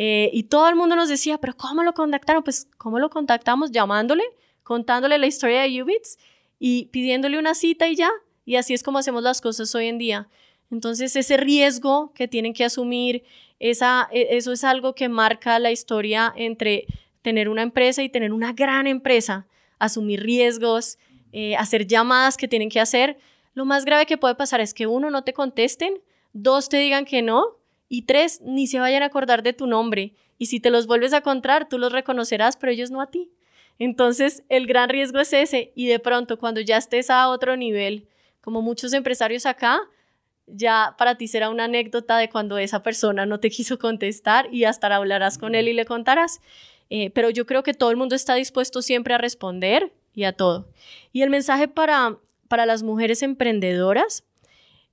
y todo el mundo nos decía, pero ¿cómo lo contactaron? Pues, ¿cómo lo contactamos? Llamándole, contándole la historia de Ubits y pidiéndole una cita y ya. Y así es como hacemos las cosas hoy en día. Entonces, ese riesgo que tienen que asumir, esa, e, eso es algo que marca la historia entre tener una empresa y tener una gran empresa, asumir riesgos, eh, hacer llamadas que tienen que hacer, lo más grave que puede pasar es que uno no te contesten, dos te digan que no y tres ni se vayan a acordar de tu nombre. Y si te los vuelves a encontrar, tú los reconocerás, pero ellos no a ti. Entonces, el gran riesgo es ese. Y de pronto, cuando ya estés a otro nivel, como muchos empresarios acá, ya para ti será una anécdota de cuando esa persona no te quiso contestar y hasta hablarás con él y le contarás. Eh, pero yo creo que todo el mundo está dispuesto siempre a responder y a todo. Y el mensaje para, para las mujeres emprendedoras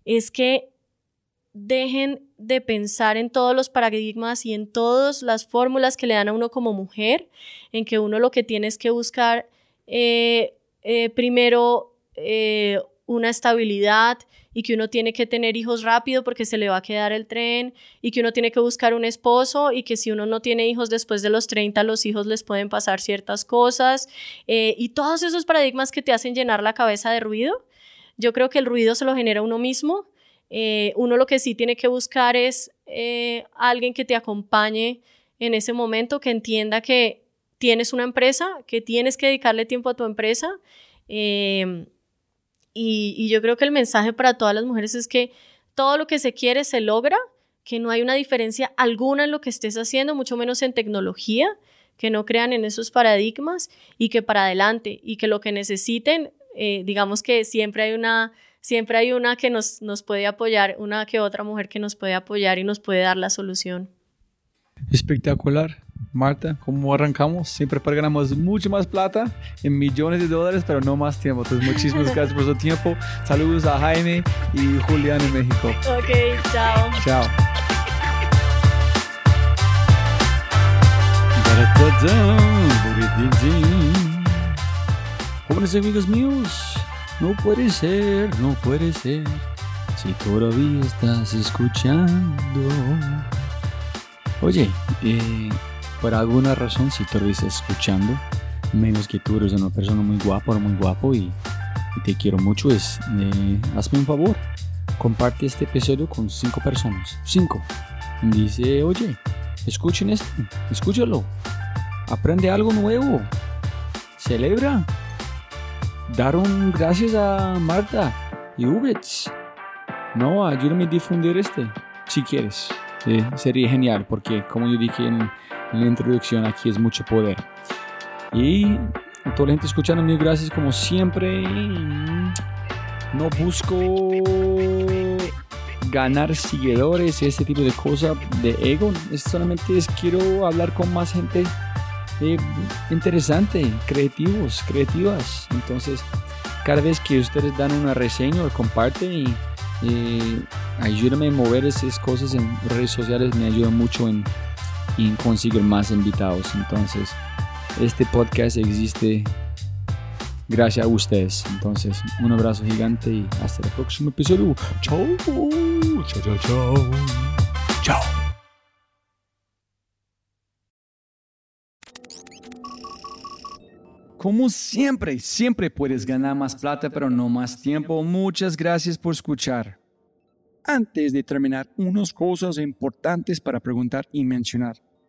es que dejen de pensar en todos los paradigmas y en todas las fórmulas que le dan a uno como mujer, en que uno lo que tiene es que buscar eh, eh, primero una estabilidad y que uno tiene que tener hijos rápido porque se le va a quedar el tren y que uno tiene que buscar un esposo y que si uno no tiene hijos después de los 30, los hijos les pueden pasar ciertas cosas eh, y todos esos paradigmas que te hacen llenar la cabeza de ruido. Yo creo que el ruido se lo genera uno mismo eh, uno lo que sí tiene que buscar es eh, alguien que te acompañe en ese momento, que entienda que tienes una empresa, que tienes que dedicarle tiempo a tu empresa. Em, y, yo creo que el mensaje para todas las mujeres es que todo lo que se quiere se logra, que no hay una diferencia alguna en lo que estés haciendo, mucho menos en tecnología, que no crean en esos paradigmas y que para adelante y que lo que necesiten, eh, digamos que siempre hay una siempre hay una que nos, nos puede apoyar, una que otra mujer que nos puede apoyar y nos puede dar la solución. Espectacular. Marta, ¿cómo arrancamos? Siempre ganamos mucho más plata en millones de dólares, pero no más tiempo. Entonces, muchísimas gracias por su tiempo. Saludos a Jaime y Julián en México. Ok, chao. Chao. Jóvenes amigos míos, no puede ser, no puede ser, si todavía estás escuchando. Oye, eh, por alguna razón, si todavía estás escuchando, menos que tú eres una persona muy guapa o muy guapo y, te quiero mucho, es eh, hazme un favor, comparte este episodio con cinco personas. Cinco. Dice, oye, escuchen esto, escúchalo, aprende algo nuevo, celebra. Dar un gracias a Marta y Ubets. No, ayúdame a difundir este, si quieres. Eh, sería genial, porque como yo dije en, la introducción, aquí es mucho poder. Y a toda la gente escuchando, mil gracias como siempre. No busco ganar seguidores y ese tipo de cosas de ego. Es solamente quiero hablar con más gente eh, interesante, creativos, creativas. Entonces, cada vez que ustedes dan una reseña o comparten y eh, ayúdame a mover esas cosas en redes sociales, me ayuda mucho en, en conseguir más invitados. Entonces, este podcast existe gracias a ustedes. Entonces, un abrazo gigante y hasta el próximo episodio. Chao, chao, chao, chao. Chao. Como siempre, siempre puedes ganar más plata, pero no más tiempo. Muchas gracias por escuchar. Antes de terminar, unas cosas importantes para preguntar y mencionar.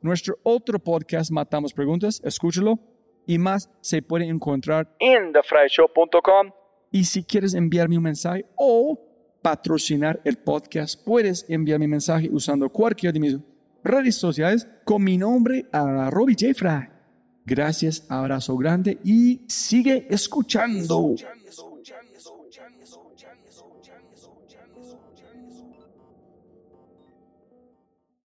Nuestro otro podcast, Matamos Preguntas, escúchalo. Y más se puede encontrar en thefryshow.com. Y si quieres enviarme un mensaje o patrocinar el podcast, puedes enviar mi mensaje usando cualquiera de mis redes sociales con mi nombre a Robbie J. Fry. Gracias, abrazo grande y sigue escuchando.